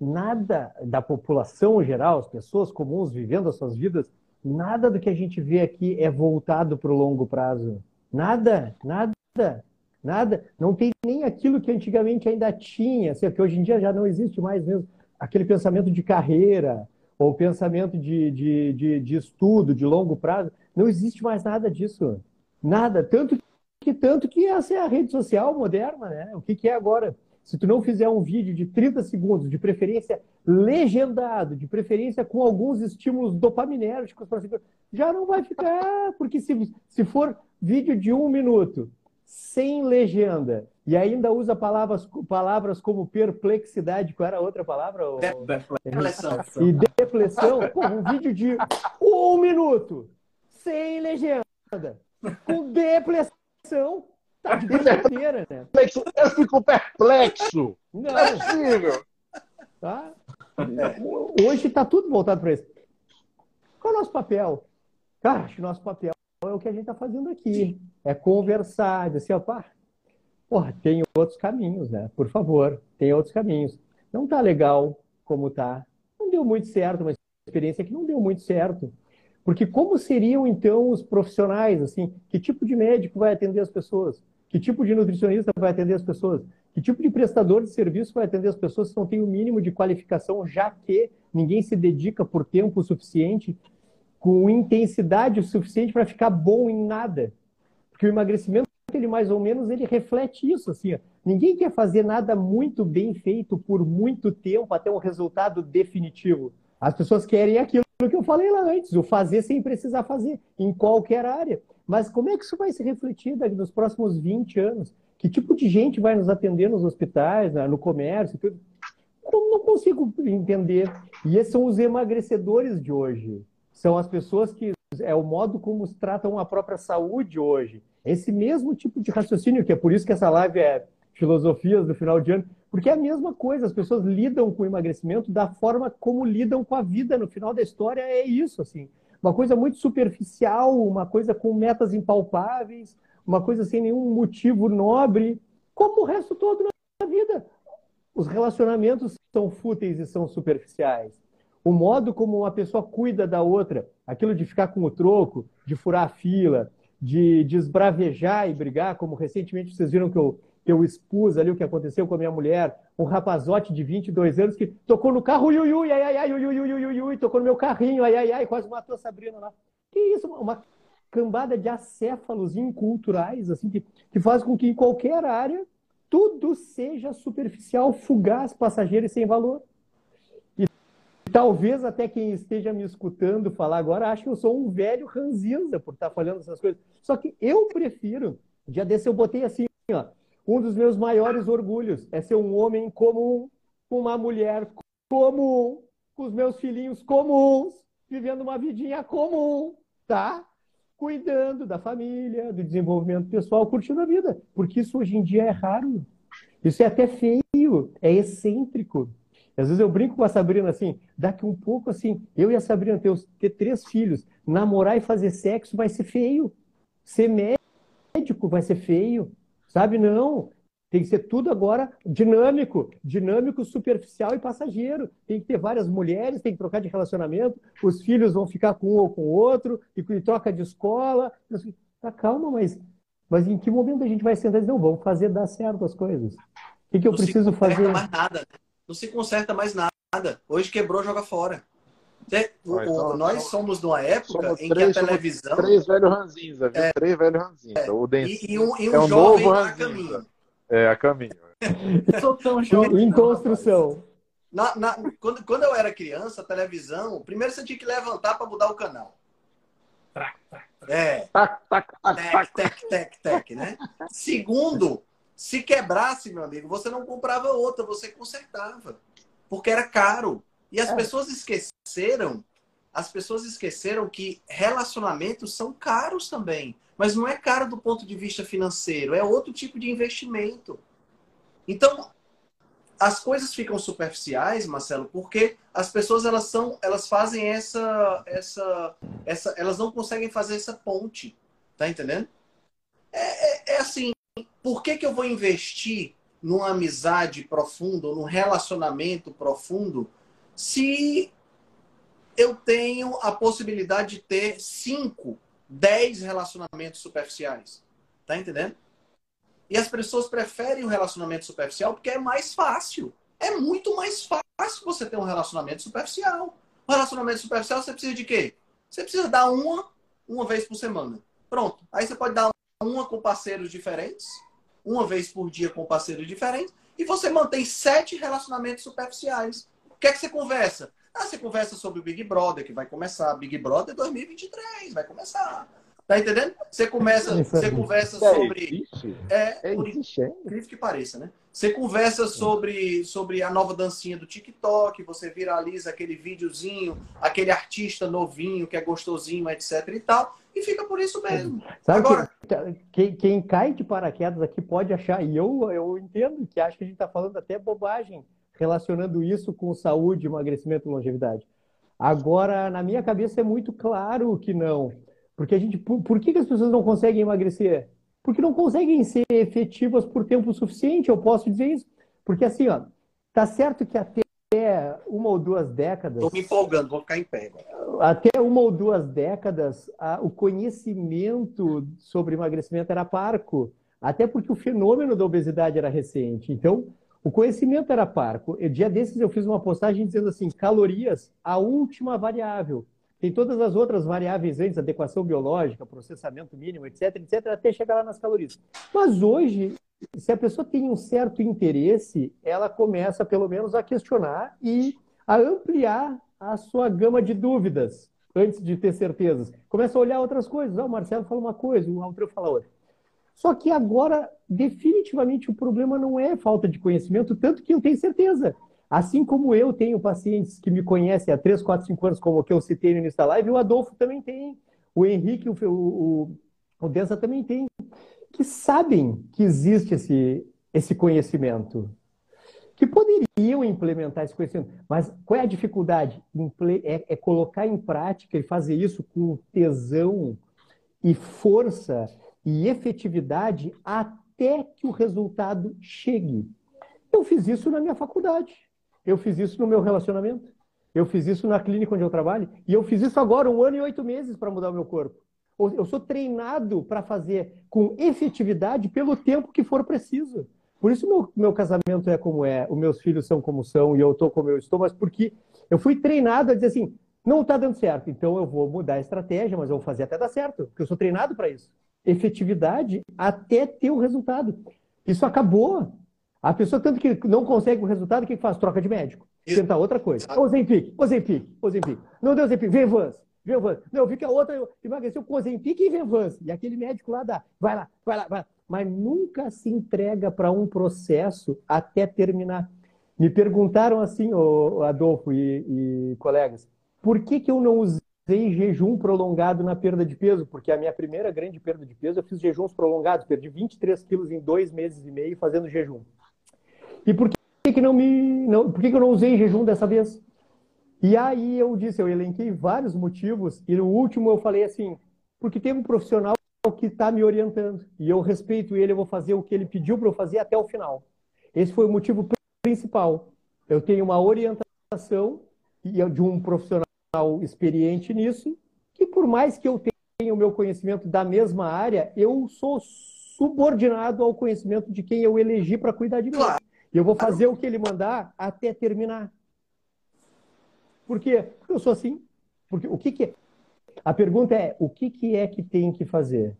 [SPEAKER 2] nada da população geral, as pessoas comuns vivendo as suas vidas, nada do que a gente vê aqui é voltado para o longo prazo. Nada, nada, nada. Não tem nem aquilo que antigamente ainda tinha, assim, que hoje em dia já não existe mais mesmo. Aquele pensamento de carreira, ou pensamento de, de, de, de, estudo de longo prazo, não existe mais nada disso. Nada. Tanto que, tanto que essa é a rede social moderna, né? O que, que é agora? Se tu não fizer um vídeo de 30 segundos, de preferência legendado, de preferência com alguns estímulos dopaminérgicos, já não vai ficar, porque se, se for vídeo de um minuto, sem legenda, e ainda usa palavras, palavras como perplexidade, qual era a outra palavra?
[SPEAKER 1] Depressão.
[SPEAKER 2] E depressão. Pô, um vídeo de um minuto, sem legenda, com depressão. Tá de brincadeira, né?
[SPEAKER 3] Eu fico perplexo. Não, é possível.
[SPEAKER 2] Tá? Hoje está tudo voltado para isso. Qual é o nosso papel? Cara, acho que o nosso papel é o que a gente está fazendo aqui. É conversar, dizer assim, ó, Porra, tem outros caminhos, né? Por favor, tem outros caminhos. Não tá legal como tá. Não deu muito certo, uma experiência que não deu muito certo. Porque como seriam, então, os profissionais, assim? Que tipo de médico vai atender as pessoas? Que tipo de nutricionista vai atender as pessoas? Que tipo de prestador de serviço vai atender as pessoas que não têm o mínimo de qualificação, já que ninguém se dedica por tempo suficiente, com intensidade suficiente para ficar bom em nada? Porque o emagrecimento, ele mais ou menos, ele reflete isso, assim, ó. Ninguém quer fazer nada muito bem feito por muito tempo até um resultado definitivo. As pessoas querem aquilo que eu falei lá antes, o fazer sem precisar fazer, em qualquer área. Mas como é que isso vai se refletir nos próximos 20 anos? Que tipo de gente vai nos atender nos hospitais, no comércio, tudo? Não consigo entender. E esses são os emagrecedores de hoje. São as pessoas que é o modo como tratam a própria saúde hoje. Esse mesmo tipo de raciocínio, que é por isso que essa live é filosofias do final de ano, porque é a mesma coisa, as pessoas lidam com o emagrecimento da forma como lidam com a vida. No final da história é isso, assim. Uma coisa muito superficial, uma coisa com metas impalpáveis, uma coisa sem nenhum motivo nobre, como o resto todo na vida. Os relacionamentos são fúteis e são superficiais. O modo como uma pessoa cuida da outra, aquilo de ficar com o troco, de furar a fila, de, de esbravejar e brigar, como recentemente vocês viram que eu que eu expus ali o que aconteceu com a minha mulher, um rapazote de 22 anos que tocou no carro, ui, ui, ai, ai, ai, ui, ui, ui, ui, ui, tocou no meu carrinho, ai, ai, ai, quase matou a Sabrina lá. Que isso, uma cambada de acéfalos inculturais, assim, que, que faz com que em qualquer área tudo seja superficial, fugaz, passageiro e sem valor. Talvez até quem esteja me escutando falar agora ache que eu sou um velho ranzinza por estar falando essas coisas. Só que eu prefiro, dia desse eu botei assim, ó, um dos meus maiores orgulhos é ser um homem comum, uma mulher comum, com os meus filhinhos comuns, vivendo uma vidinha comum, tá? Cuidando da família, do desenvolvimento pessoal, curtindo a vida. Porque isso hoje em dia é raro. Isso é até feio, é excêntrico. Às vezes eu brinco com a Sabrina assim, daqui um pouco assim, eu e a Sabrina ter, ter três filhos, namorar e fazer sexo vai ser feio. Ser médico vai ser feio. Sabe? Não. Tem que ser tudo agora dinâmico, dinâmico, superficial e passageiro. Tem que ter várias mulheres, tem que trocar de relacionamento, os filhos vão ficar com um ou com o outro, e, e troca de escola. Tá, calma, mas, mas em que momento a gente vai sentar e dizer, não, vamos fazer dar certo as coisas? O que, que eu
[SPEAKER 1] não
[SPEAKER 2] preciso fazer?
[SPEAKER 1] Mais nada. Não se conserta mais nada. Hoje quebrou, joga fora. O, o, então, nós então, somos de uma época em três, que a televisão.
[SPEAKER 3] Três velhos ranzinza, viu? É, três velhos ranzinza.
[SPEAKER 1] É,
[SPEAKER 3] o
[SPEAKER 1] e, e, um, e um, é um jovem novo a caminho.
[SPEAKER 3] É, a caminho.
[SPEAKER 2] Sou tão jovem. Em construção.
[SPEAKER 1] Na, na, quando, quando eu era criança, a televisão, primeiro você tinha que levantar para mudar o canal. É. Tac, tac, tac, tec, tec, tec, né? Segundo, se quebrasse, meu amigo, você não comprava outra, você consertava. Porque era caro. E as é. pessoas esqueceram, as pessoas esqueceram que relacionamentos são caros também. Mas não é caro do ponto de vista financeiro, é outro tipo de investimento. Então, as coisas ficam superficiais, Marcelo, porque as pessoas elas são, elas fazem essa, essa, essa, elas não conseguem fazer essa ponte, tá entendendo? É, é, é assim, por que, que eu vou investir numa amizade profunda, num relacionamento profundo, se eu tenho a possibilidade de ter 5, 10 relacionamentos superficiais. Tá entendendo? E as pessoas preferem o relacionamento superficial porque é mais fácil. É muito mais fácil você ter um relacionamento superficial. O relacionamento superficial você precisa de quê? Você precisa dar uma, uma vez por semana. Pronto. Aí você pode dar uma com parceiros diferentes, uma vez por dia com parceiros diferentes, e você mantém sete relacionamentos superficiais que é que você conversa? Ah, você conversa sobre o Big Brother, que vai começar. Big Brother 2023, vai começar. Tá entendendo? Você começa, você conversa sobre. É, é por incrível que pareça, né? Você conversa sobre, sobre a nova dancinha do TikTok, você viraliza aquele videozinho, aquele artista novinho que é gostosinho, etc e tal, e fica por isso mesmo.
[SPEAKER 2] Sabe Agora, que, quem, quem cai de paraquedas aqui pode achar, e eu, eu entendo que acho que a gente está falando até bobagem relacionando isso com saúde, emagrecimento e longevidade. Agora, na minha cabeça é muito claro que não. Porque a gente, por, por que, que as pessoas não conseguem emagrecer? Porque não conseguem ser efetivas por tempo suficiente, eu posso dizer isso. Porque assim, ó, tá certo que até uma ou duas décadas.
[SPEAKER 1] Estou me empolgando, vou ficar em pé.
[SPEAKER 2] Até uma ou duas décadas, a, o conhecimento sobre emagrecimento era parco. Até porque o fenômeno da obesidade era recente. Então, o conhecimento era parco. E dia desses eu fiz uma postagem dizendo assim: calorias, a última variável. Tem todas as outras variáveis antes, adequação biológica, processamento mínimo, etc, etc, até chegar lá nas calorias. Mas hoje, se a pessoa tem um certo interesse, ela começa pelo menos a questionar e a ampliar a sua gama de dúvidas antes de ter certezas. Começa a olhar outras coisas. Ah, o Marcelo fala uma coisa, o Altreu fala outra. Só que agora, definitivamente, o problema não é falta de conhecimento, tanto que eu tenho certeza. Assim como eu tenho pacientes que me conhecem há 3, 4, 5 anos, como que eu citei no início da live, o Adolfo também tem, o Henrique, o, o, o Densa também tem, que sabem que existe esse, esse conhecimento, que poderiam implementar esse conhecimento. Mas qual é a dificuldade? É, é colocar em prática e fazer isso com tesão e força e efetividade até que o resultado chegue. Eu fiz isso na minha faculdade. Eu fiz isso no meu relacionamento. Eu fiz isso na clínica onde eu trabalho. E eu fiz isso agora, um ano e oito meses, para mudar o meu corpo. Eu sou treinado para fazer com efetividade pelo tempo que for preciso. Por isso meu, meu casamento é como é, os meus filhos são como são e eu estou como eu estou, mas porque eu fui treinado a dizer assim, não está dando certo, então eu vou mudar a estratégia, mas eu vou fazer até dar certo, porque eu sou treinado para isso. Efetividade até ter o resultado. Isso acabou. A pessoa, tanto que não consegue o resultado, o que faz? Troca de médico. Isso. Tenta outra coisa. Ozempic, Ozempic, Ozempic. Não deu Ozempic, Venvance, Venvance. Não, fica outra, emagreceu com Ozempic e Venvance. E aquele médico lá dá, vai lá, vai lá, vai lá. Mas nunca se entrega para um processo até terminar. Me perguntaram assim, Adolfo e, e colegas, por que, que eu não usei jejum prolongado na perda de peso? Porque a minha primeira grande perda de peso, eu fiz jejuns prolongados, perdi 23 quilos em dois meses e meio fazendo jejum. E por que, que não me. Não, por que, que eu não usei jejum dessa vez? E aí eu disse, eu elenquei vários motivos, e no último eu falei assim, porque tem um profissional que está me orientando, e eu respeito ele, eu vou fazer o que ele pediu para eu fazer até o final. Esse foi o motivo principal. Eu tenho uma orientação de um profissional experiente nisso, que por mais que eu tenha o meu conhecimento da mesma área, eu sou subordinado ao conhecimento de quem eu elegi para cuidar de mim. Claro. E eu vou fazer o que ele mandar até terminar. Por quê? Porque eu sou assim. Porque o que, que é? A pergunta é: o que, que é que tem que fazer?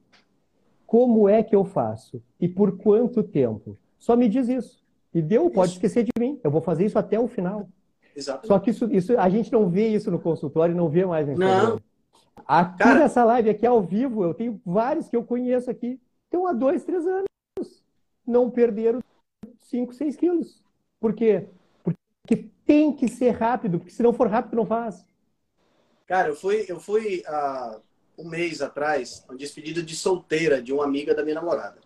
[SPEAKER 2] Como é que eu faço? E por quanto tempo? Só me diz isso. E deu, pode esquecer de mim. Eu vou fazer isso até o final. Exatamente. Só que isso, isso, a gente não vê isso no consultório, não vê mais no Instagram. Não. Aqui Cara... nessa live, aqui ao vivo, eu tenho vários que eu conheço aqui. Estão há dois, três anos. Não perderam 5, 6 quilos. Por quê? Porque tem que ser rápido, porque se não for rápido, não faz.
[SPEAKER 1] Cara, eu fui, eu fui uh, um mês atrás, uma despedida de solteira de uma amiga da minha namorada.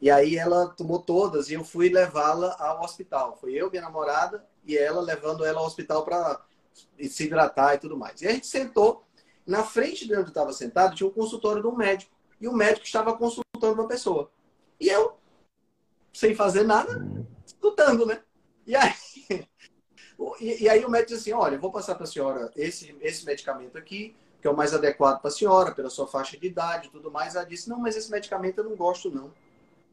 [SPEAKER 1] E aí ela tomou todas e eu fui levá-la ao hospital. Foi eu, minha namorada, e ela levando ela ao hospital para se hidratar e tudo mais. E a gente sentou, na frente de onde estava sentado, tinha um consultório de um médico. E o médico estava consultando uma pessoa. E eu, sem fazer nada, escutando, né? E aí, e, e, aí o médico disse assim, olha, eu vou passar para a senhora esse, esse medicamento aqui, que é o mais adequado para a senhora, pela sua faixa de idade e tudo mais. Ela disse, não, mas esse medicamento eu não gosto, não.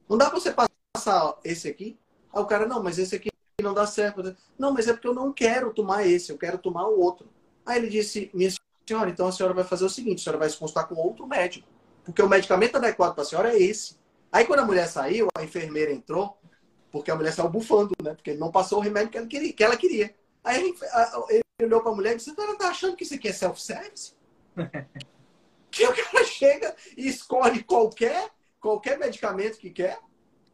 [SPEAKER 1] Não dá para você passar esse aqui? Aí o cara, não, mas esse aqui não dá certo. Não, mas é porque eu não quero tomar esse, eu quero tomar o outro. Aí ele disse, minha senhora, então a senhora vai fazer o seguinte, a senhora vai se consultar com outro médico. Porque o medicamento adequado para a senhora é esse. Aí quando a mulher saiu, a enfermeira entrou, porque a mulher saiu bufando, né? Porque ele não passou o remédio que ela queria. Que ela queria. Aí ele olhou para a mulher e disse: Ela tá achando que isso aqui é self-service? que o cara chega e escolhe qualquer, qualquer medicamento que quer.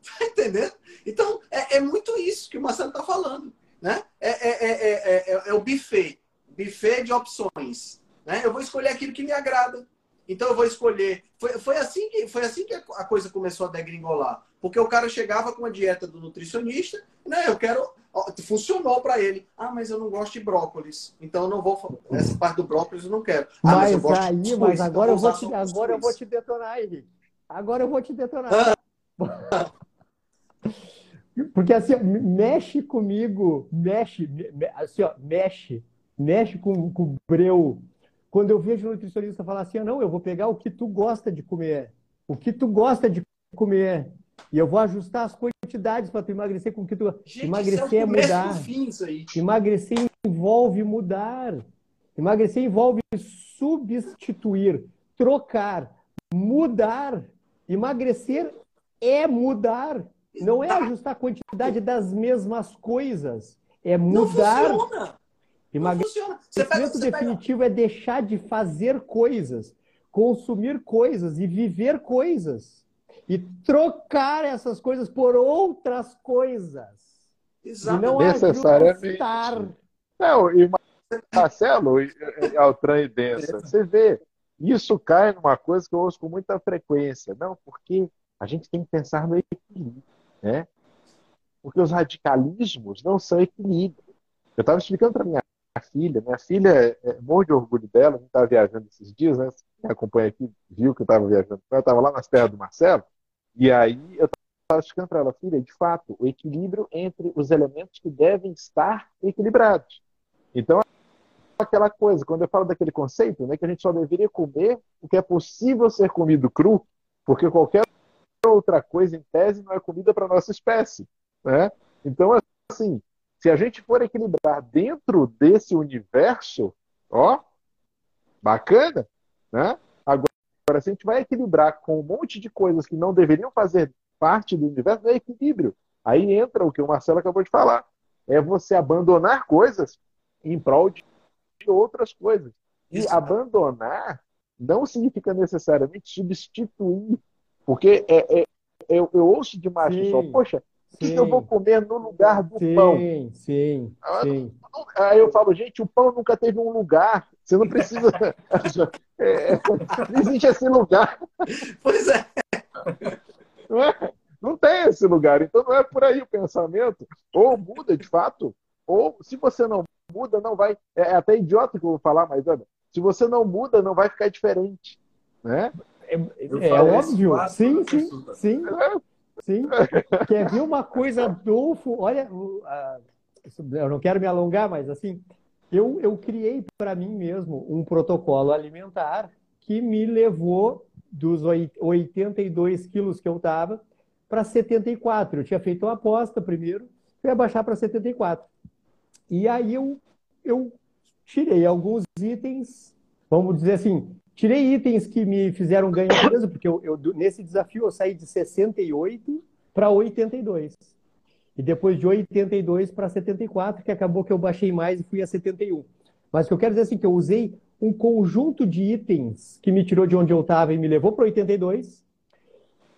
[SPEAKER 1] Tá entendendo? Então, é, é muito isso que o Marcelo está falando. Né? É, é, é, é, é o buffet buffet de opções. Né? Eu vou escolher aquilo que me agrada. Então eu vou escolher. Foi, foi, assim, que, foi assim que a coisa começou a degringolar. Porque o cara chegava com a dieta do nutricionista, né? Eu quero. Funcionou para ele. Ah, mas eu não gosto de brócolis. Então eu não vou. Essa parte do brócolis eu não quero. Ah,
[SPEAKER 2] mas, mas aí, de mas agora, eu vou, te, agora eu vou te detonar, Henrique. Agora eu vou te detonar. Ah. Porque assim, mexe comigo, mexe, assim, ó, mexe, mexe com, com o breu quando eu vejo um nutricionista falar assim, ah, não, eu vou pegar o que tu gosta de comer, o que tu gosta de comer, E eu vou ajustar as quantidades para tu emagrecer com que tu.
[SPEAKER 1] Gente,
[SPEAKER 2] emagrecer
[SPEAKER 1] é,
[SPEAKER 2] é
[SPEAKER 1] o
[SPEAKER 2] mudar.
[SPEAKER 1] fim.
[SPEAKER 2] Emagrecer envolve mudar. Emagrecer envolve substituir, trocar, mudar. Emagrecer é mudar. Não é ajustar a quantidade das mesmas coisas. É mudar. Emagrecimento
[SPEAKER 1] pega, você pega...
[SPEAKER 2] definitivo é deixar de fazer coisas, consumir coisas e viver coisas. E trocar essas coisas por outras coisas. E
[SPEAKER 1] Exato.
[SPEAKER 2] não
[SPEAKER 3] Necessariamente.
[SPEAKER 2] ajustar.
[SPEAKER 3] Não, e Marcelo, e- e- Altran e Densa, você vê, isso cai numa coisa que eu ouço com muita frequência. Não, porque a gente tem que pensar no equilíbrio, né? Porque os radicalismos não são equilíbrio. Eu estava explicando para minha filha, minha filha é, é morro de orgulho dela, a gente estava viajando esses dias, né? Quem acompanha aqui viu que eu estava viajando. Eu estava lá nas terras do Marcelo, e aí eu estava explicando para ela, filha, de fato, o equilíbrio entre os elementos que devem estar equilibrados. Então, aquela coisa, quando eu falo daquele conceito, né, que a gente só deveria comer o que é possível ser comido cru, porque qualquer outra coisa, em tese, não é comida para nossa espécie. Né? Então, assim, se a gente for equilibrar dentro desse universo, ó, bacana, né? Agora, se a gente vai equilibrar com um monte de coisas que não deveriam fazer parte do universo, é equilíbrio. Aí entra o que o Marcelo acabou de falar. É você abandonar coisas em prol de outras coisas. E
[SPEAKER 1] Isso.
[SPEAKER 3] abandonar não significa necessariamente substituir. Porque é, é- eu, eu ouço demais,
[SPEAKER 2] Sim.
[SPEAKER 3] pessoal, poxa, o que
[SPEAKER 2] Sim.
[SPEAKER 3] que eu vou comer no lugar do pão?
[SPEAKER 2] Sim, sim,
[SPEAKER 3] Ah,
[SPEAKER 2] sim.
[SPEAKER 3] Aí eu falo, gente, o pão nunca teve um lugar. Você não precisa. É, não existe esse lugar.
[SPEAKER 1] Pois é.
[SPEAKER 3] Não, é? não tem esse lugar. Então não é por aí o pensamento. Ou muda de fato, ou se você não muda, não vai. É até idiota que eu vou falar, mas olha, se você não muda, não vai ficar diferente. Né?
[SPEAKER 2] É
[SPEAKER 1] falo isso
[SPEAKER 2] óbvio. Sim,
[SPEAKER 1] toda
[SPEAKER 2] sim,
[SPEAKER 1] consulta.
[SPEAKER 2] Sim. Quer ver uma coisa, Adolfo? Olha, eu não quero me alongar, mas assim, eu, eu criei para mim mesmo um protocolo alimentar que me levou dos oi- 82 quilos que eu estava para 74. Eu tinha feito uma aposta primeiro, eu ia baixar para 74. E aí eu, eu tirei alguns itens, vamos dizer assim, tirei itens que me fizeram ganhar peso, porque eu, eu- nesse desafio eu saí de 68 para 82. E depois de 82 para 74, que acabou que eu baixei mais e fui a 71. Mas o que eu quero dizer é assim, que eu usei um conjunto de itens que me tirou de onde eu estava e me levou para 82.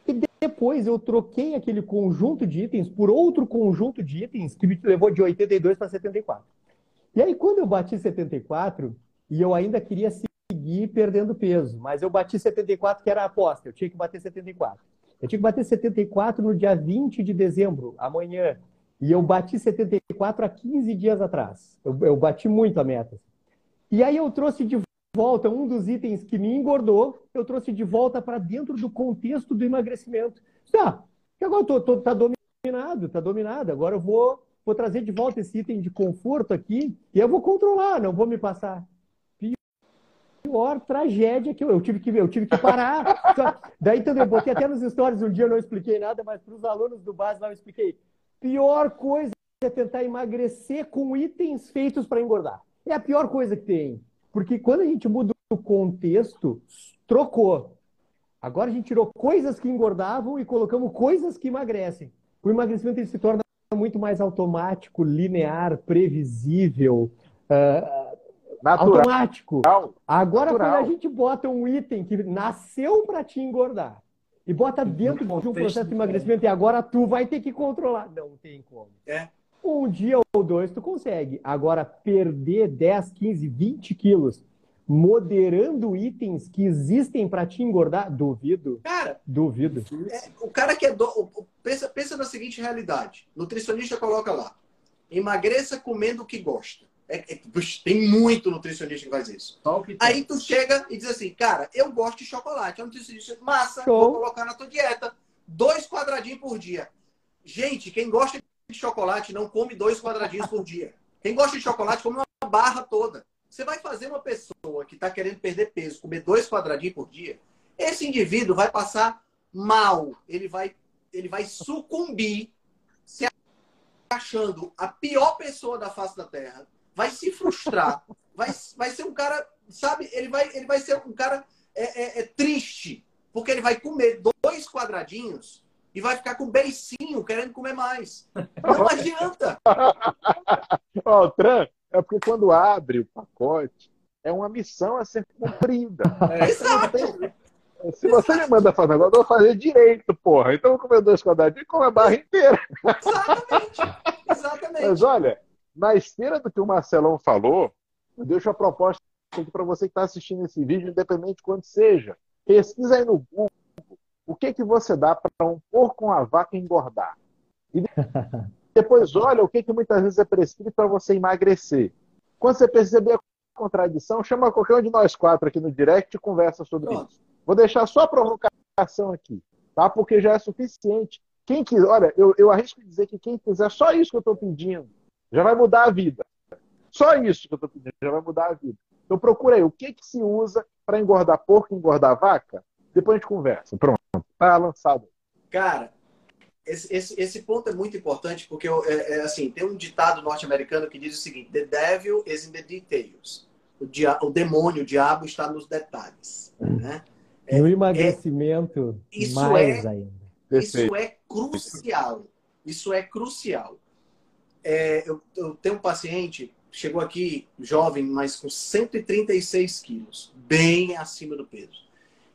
[SPEAKER 2] E depois eu troquei aquele conjunto de itens por outro conjunto de itens que me levou de 82 para 74. E aí, quando eu bati 74, e eu ainda queria seguir perdendo peso, mas eu bati 74, que era a aposta, eu tinha que bater 74. Eu tinha que bater 74 no dia 20 de dezembro, amanhã. E eu bati 74 há 15 dias atrás. Eu, eu bati muito a meta. E aí eu trouxe de volta um dos itens que me engordou, eu trouxe de volta para dentro do contexto do emagrecimento. Tá, que agora tô, tô- tá dominado, tá dominado. Agora eu vou, vou trazer de volta esse item de conforto aqui e eu vou controlar, não vou me passar. Pior tragédia que eu, eu tive que eu tive que parar. Só- Daí então, eu botei até nos stories um dia, eu não expliquei nada, mas para os alunos do base lá eu expliquei. Pior coisa é tentar emagrecer com itens feitos para engordar. É a pior coisa que tem. Porque quando a gente muda o contexto, trocou. Agora a gente tirou coisas que engordavam e colocamos coisas que emagrecem. O emagrecimento se torna muito mais automático, linear, previsível, ah,
[SPEAKER 3] Natural.
[SPEAKER 2] automático. Agora,
[SPEAKER 3] Natural.
[SPEAKER 2] quando a gente bota um item que nasceu para te engordar e bota dentro de um processo de emagrecimento e agora tu vai ter que controlar. Não tem como.
[SPEAKER 1] É.
[SPEAKER 2] Um dia ou dois tu consegue. Agora, perder 10, 15, 20 quilos moderando itens que existem para te engordar, duvido,
[SPEAKER 1] Cara,
[SPEAKER 2] duvido.
[SPEAKER 1] é, o cara que é do... o- o- pensa, pensa na seguinte realidade. Nutricionista coloca lá. Emagreça comendo o que gosta. É- é- tem muito nutricionista que faz isso. Aí tu chega e diz assim, cara, eu gosto de chocolate. A nutricionista diz, massa,
[SPEAKER 2] Show.
[SPEAKER 1] vou colocar na tua dieta. Dois quadradinhos por dia. Gente, quem gosta de chocolate não come dois quadradinhos por dia. Quem gosta de chocolate come uma barra toda. Você vai fazer uma pessoa que está querendo perder peso comer dois quadradinhos por dia, esse indivíduo vai passar mal. Ele vai, ele vai sucumbir se achando a pior pessoa da face da Terra, vai se frustrar, vai, vai ser um cara, sabe? Ele vai, ele vai ser um cara é, é, é triste, porque ele vai comer dois quadradinhos e vai ficar com beicinho querendo comer mais. Não adianta.
[SPEAKER 3] Ó, oh, Tran, é porque quando abre o pacote, é uma missão a ser cumprida.
[SPEAKER 1] É, exato.
[SPEAKER 3] Se você me manda fazer agora, eu vou fazer direito, porra. Então eu vou comer dois quadradinhos e comer a barra inteira.
[SPEAKER 1] Exatamente. Exatamente.
[SPEAKER 3] Mas olha, na esteira do que o Marcelão falou, eu deixo a proposta aqui para você que está assistindo esse vídeo, independente de quando seja. Pesquisa aí no Google o que, que você dá para um porco com a vaca engordar. E depois olha o que, que muitas vezes é prescrito para você emagrecer. Quando você perceber a contradição, chama qualquer um de nós quatro aqui no direct e conversa sobre Pronto. isso. Vou deixar só a provocação aqui, tá? Porque já é suficiente. Quem quiser, olha, eu, eu arrisco dizer que quem quiser só isso que eu estou pedindo, já vai mudar a vida. Só isso que eu estou pedindo, já vai mudar a vida. Então procura aí, o que, que se usa para engordar porco, engordar vaca? Depois a gente conversa. Pronto, tá lançado.
[SPEAKER 1] Cara, esse, esse, esse ponto é muito importante porque é, é, assim tem um ditado norte-americano que diz o seguinte: The devil is in the details. O, dia, o demônio, o diabo está nos detalhes. Né?
[SPEAKER 2] É, no emagrecimento, é, isso mais
[SPEAKER 1] é,
[SPEAKER 2] ainda.
[SPEAKER 1] Isso é crucial. Isso é crucial. É, eu, eu, tenho um paciente, chegou aqui jovem, mas com 136 quilos, bem acima do peso.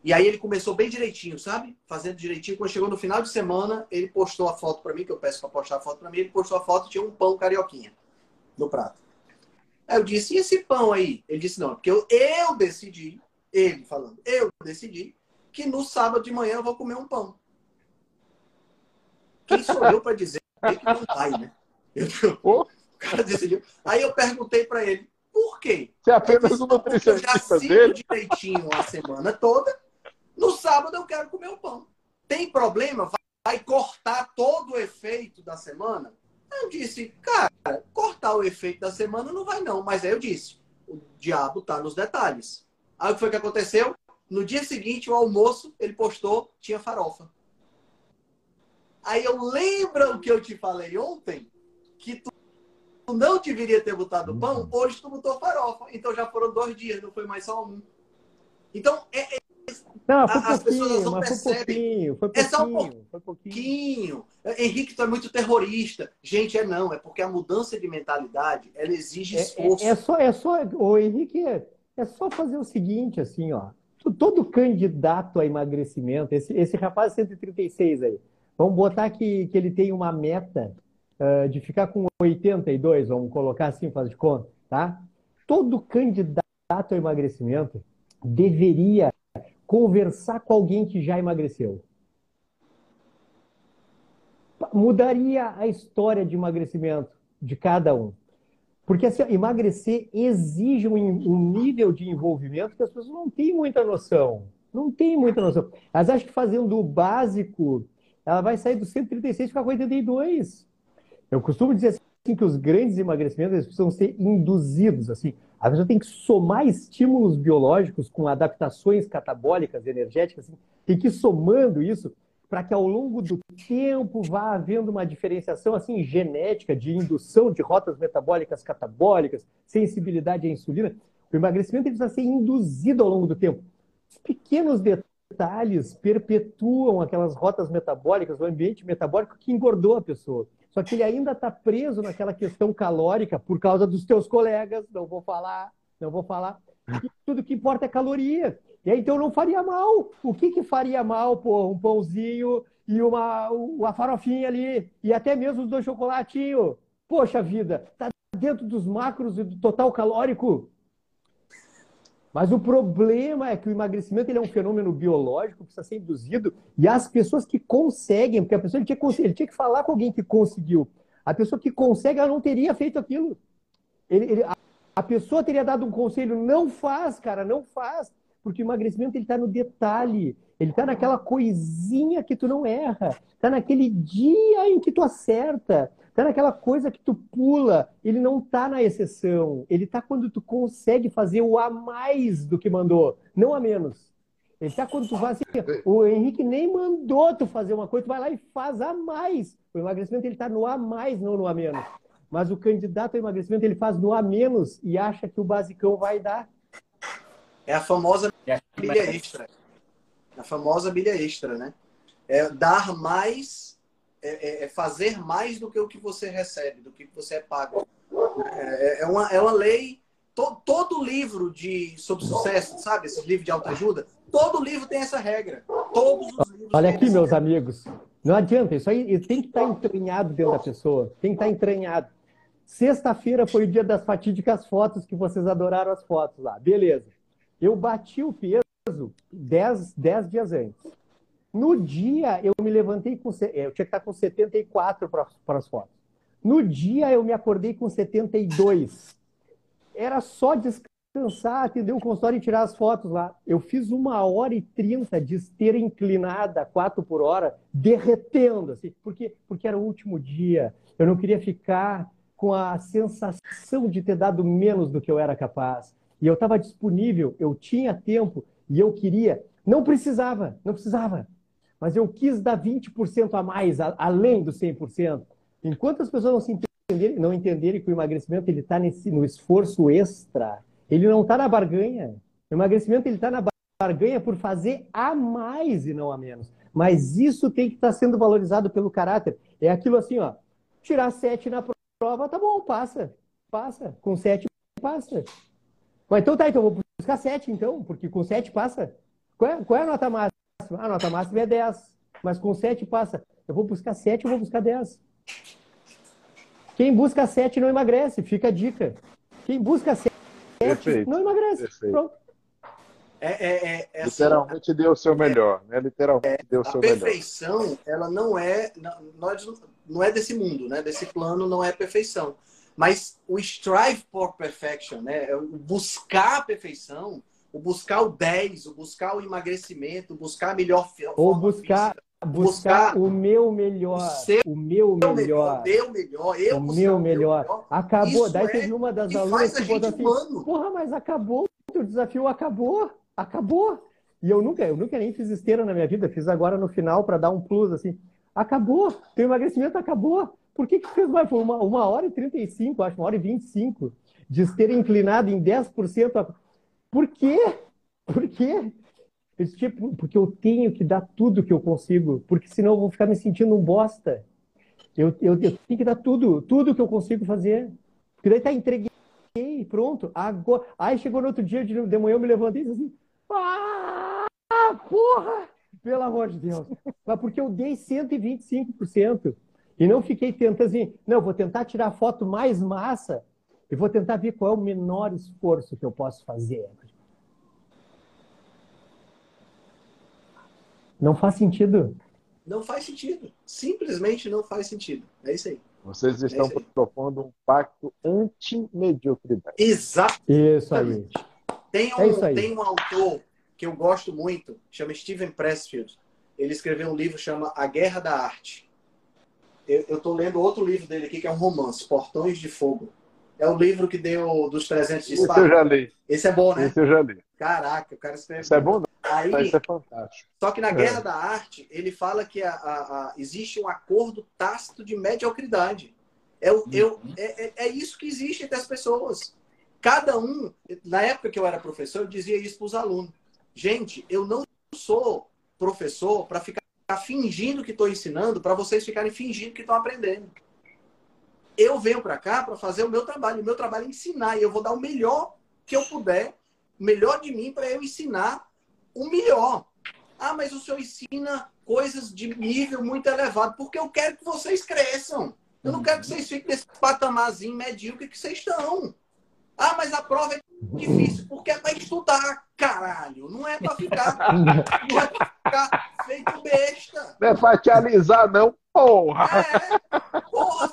[SPEAKER 1] E aí ele começou bem direitinho, sabe? Fazendo direitinho. Quando chegou no final de semana, ele postou a foto para mim, que eu peço para postar a foto para mim. Ele postou a foto tinha um pão carioquinha no prato. Aí eu disse, e esse pão aí? Ele disse, não, porque eu, eu decidi ele falando, eu decidi que no sábado de manhã eu vou comer um pão. Quem sou eu para dizer que não vai, né? Eu, o cara decidiu. Aí eu perguntei para ele, por quê?
[SPEAKER 3] Você é apenas um nutricionista
[SPEAKER 1] eu já dele? direitinho a semana toda. No sábado eu quero comer um pão. Tem problema? Vai cortar todo o efeito da semana? Eu disse, cara, cortar o efeito da semana não vai não. Mas aí eu disse, o diabo tá nos detalhes. Aí o que foi que aconteceu? No dia seguinte, o almoço, ele postou, tinha farofa. Aí eu lembro o que eu te falei ontem, que tu não deveria ter botado pão, hoje tu botou farofa. Então já foram dois dias, não foi mais só um. Então, é, é,
[SPEAKER 2] não, as pessoas não percebem. Foi pouquinho, foi pouquinho,
[SPEAKER 1] é só um pouquinho. Foi pouquinho. Henrique, tu é muito terrorista. Gente, é não. É porque a mudança de mentalidade, ela exige esforço.
[SPEAKER 2] É, é, é só, é só, o Henrique, é só fazer o seguinte, assim, ó. Todo candidato a emagrecimento, esse, esse rapaz 136 aí, vamos botar que, que ele tem uma meta uh, de ficar com 82, vamos colocar assim, faz de conta, tá? Todo candidato a emagrecimento deveria conversar com alguém que já emagreceu. Mudaria a história de emagrecimento de cada um. Porque assim, emagrecer exige um, um, nível de envolvimento que as pessoas não têm muita noção. Não têm muita noção. Elas acham que fazendo o básico, ela vai sair do 136 e ficar com 82. Eu costumo dizer assim que os grandes emagrecimentos eles precisam ser induzidos. Assim, a pessoa tem que somar estímulos biológicos com adaptações catabólicas, energéticas, assim, tem que ir somando isso para que ao longo do tempo vá havendo uma diferenciação assim genética de indução de rotas metabólicas catabólicas, sensibilidade à insulina. O emagrecimento precisa ser induzido ao longo do tempo. Os pequenos detalhes perpetuam aquelas rotas metabólicas, o ambiente metabólico que engordou a pessoa. Só que ele ainda está preso naquela questão calórica por causa dos teus colegas, não vou falar, não vou falar. E tudo que importa é caloria. E aí, então não faria mal. O que, que faria mal, pô? Um pãozinho e uma, uma farofinha ali, e até mesmo os dois chocolatinhos. Poxa vida, tá dentro dos macros e do total calórico. Mas o problema é que o emagrecimento ele é um fenômeno biológico, precisa ser induzido, e as pessoas que conseguem, porque a pessoa ele tinha, ele tinha que falar com alguém que conseguiu. A pessoa que consegue, ela não teria feito aquilo. Ele, ele, a, a pessoa teria dado um conselho, não faz, cara, não faz. Porque o emagrecimento ele está no detalhe, ele está naquela coisinha que tu não erra, está naquele dia em que tu acerta, está naquela coisa que tu pula. Ele não está na exceção, ele está quando tu consegue fazer o a mais do que mandou, não a menos. Ele tá quando tu vai assim, o Henrique nem mandou tu fazer uma coisa, tu vai lá e faz a mais. O emagrecimento ele tá no a mais, não no a menos. Mas o candidato ao emagrecimento ele faz no a menos e acha que o basicão vai dar.
[SPEAKER 1] É a famosa milha extra. A famosa milha extra, né? É dar mais, é, é, é fazer mais do que o que você recebe, do que você é pago. É, é uma, é uma lei. To, todo livro de sobre sucesso, sabe? Esse livro de autoajuda, todo livro tem essa regra. Todos os livros.
[SPEAKER 2] Olha aqui, meus regra. amigos. Não adianta, isso aí tem que estar entranhado dentro da pessoa. Tem que estar entranhado. Sexta-feira foi o dia das fatídicas fotos que vocês adoraram as fotos lá. Beleza. Eu bati o peso 10, 10 dias antes. No dia, eu me levantei com. É, eu tinha que estar com 74 para, para as fotos. No dia, eu me acordei com 72. Era só descansar, atender o consultório e tirar as fotos lá. Eu fiz uma hora e trinta de esteira inclinada, quatro por hora, derretendo. Assim, porque, porque era o último dia. Eu não queria ficar com a sensação de ter dado menos do que eu era capaz. E eu estava disponível, eu tinha tempo e eu queria. Não precisava, não precisava. Mas eu quis dar 20% a mais, a, além do 100%. Enquanto as pessoas não se entenderem, não entenderem que o emagrecimento ele está no esforço extra, ele não está na barganha. O emagrecimento ele está na barganha por fazer a mais e não a menos. Mas isso tem que estar tá sendo valorizado pelo caráter. É aquilo assim, ó. Tirar 7 na prova, tá bom, passa. Passa. Com 7 passa. Mas então tá, então vou buscar 7 então, porque com 7 passa. Qual é, qual é a nota máxima? A nota máxima é 10, mas com 7 passa. Eu vou buscar 7, eu vou buscar 10. Quem busca 7 não emagrece, fica a dica. Quem busca 7 não emagrece. Perfeito. Pronto.
[SPEAKER 3] É, é, é, é assim, Literalmente deu o seu melhor, né? Literalmente é, deu o seu
[SPEAKER 1] melhor. A perfeição, ela não é, nós, não é desse mundo, né? Desse plano não é perfeição. Mas o strive for perfection, né? É o buscar a perfeição, o buscar o 10, o buscar o emagrecimento, buscar a melhor
[SPEAKER 2] Ou buscar, buscar, buscar o meu melhor. O, o meu melhor.
[SPEAKER 1] O meu melhor. Eu
[SPEAKER 2] o meu melhor. melhor. Acabou. Isso Daí teve é uma das alunas que botou assim: humano. Porra, mas acabou. O desafio acabou. Acabou. E eu nunca, eu nunca nem fiz esteira na minha vida. Fiz agora no final para dar um plus assim. Acabou. Teu emagrecimento acabou. Por que, que fez mais? Foi uma, uma hora e 35, acho, uma hora e 25 de esteira inclinado em 10%. Por quê? Por quê? Esse tipo, porque eu tenho que dar tudo que eu consigo, porque senão eu vou ficar me sentindo um bosta. Eu, eu, eu tenho que dar tudo, tudo que eu consigo fazer. Porque daí tá, entreguei, pronto. Agora... Aí chegou no outro dia de, manhã, eu me levantei e disse assim: Ah, porra! Pelo amor de Deus. Mas porque eu dei 125%. E não fiquei tentando assim, não, vou tentar tirar a foto mais massa e vou tentar ver qual é o menor esforço que eu posso fazer. Não faz sentido.
[SPEAKER 1] Não faz sentido. Simplesmente não faz sentido. É isso aí.
[SPEAKER 3] Vocês é estão é propondo um pacto anti-mediocridade.
[SPEAKER 1] Exato.
[SPEAKER 2] Isso aí.
[SPEAKER 1] Tem um, é isso aí. tem um autor que eu gosto muito, chama Steven Pressfield. Ele escreveu um livro chama A Guerra da Arte eu estou lendo outro livro dele aqui, que é um romance, Portões de Fogo. É o livro que deu dos 300 de
[SPEAKER 3] Esse eu já li.
[SPEAKER 1] Esse é bom, né?
[SPEAKER 3] Esse eu já li.
[SPEAKER 1] Caraca, o cara escreve.
[SPEAKER 3] Isso é bom, não.
[SPEAKER 1] Aí,
[SPEAKER 3] Isso é fantástico.
[SPEAKER 1] Só que na Guerra é. da Arte, ele fala que a, a, a, existe um acordo tácito de mediocridade. É, o, eu, é, é, é isso que existe entre as pessoas. Cada um, na época que eu era professor, eu dizia isso para os alunos. Gente, eu não sou professor para ficar fingindo que estou ensinando para vocês ficarem fingindo que estão aprendendo. Eu venho para cá para fazer o meu trabalho. O meu trabalho é ensinar e eu vou dar o melhor que eu puder, o melhor de mim para eu ensinar o melhor. Ah, mas o senhor ensina coisas de nível muito elevado, porque eu quero que vocês cresçam. Eu não quero que vocês fiquem nesse patamarzinho medíocre que vocês estão. Ah, mas a prova é difícil, porque é para estudar, caralho. Não é para ficar, não é pra ficar feito besta.
[SPEAKER 3] Não é para te alisar, não, porra.
[SPEAKER 1] É, porra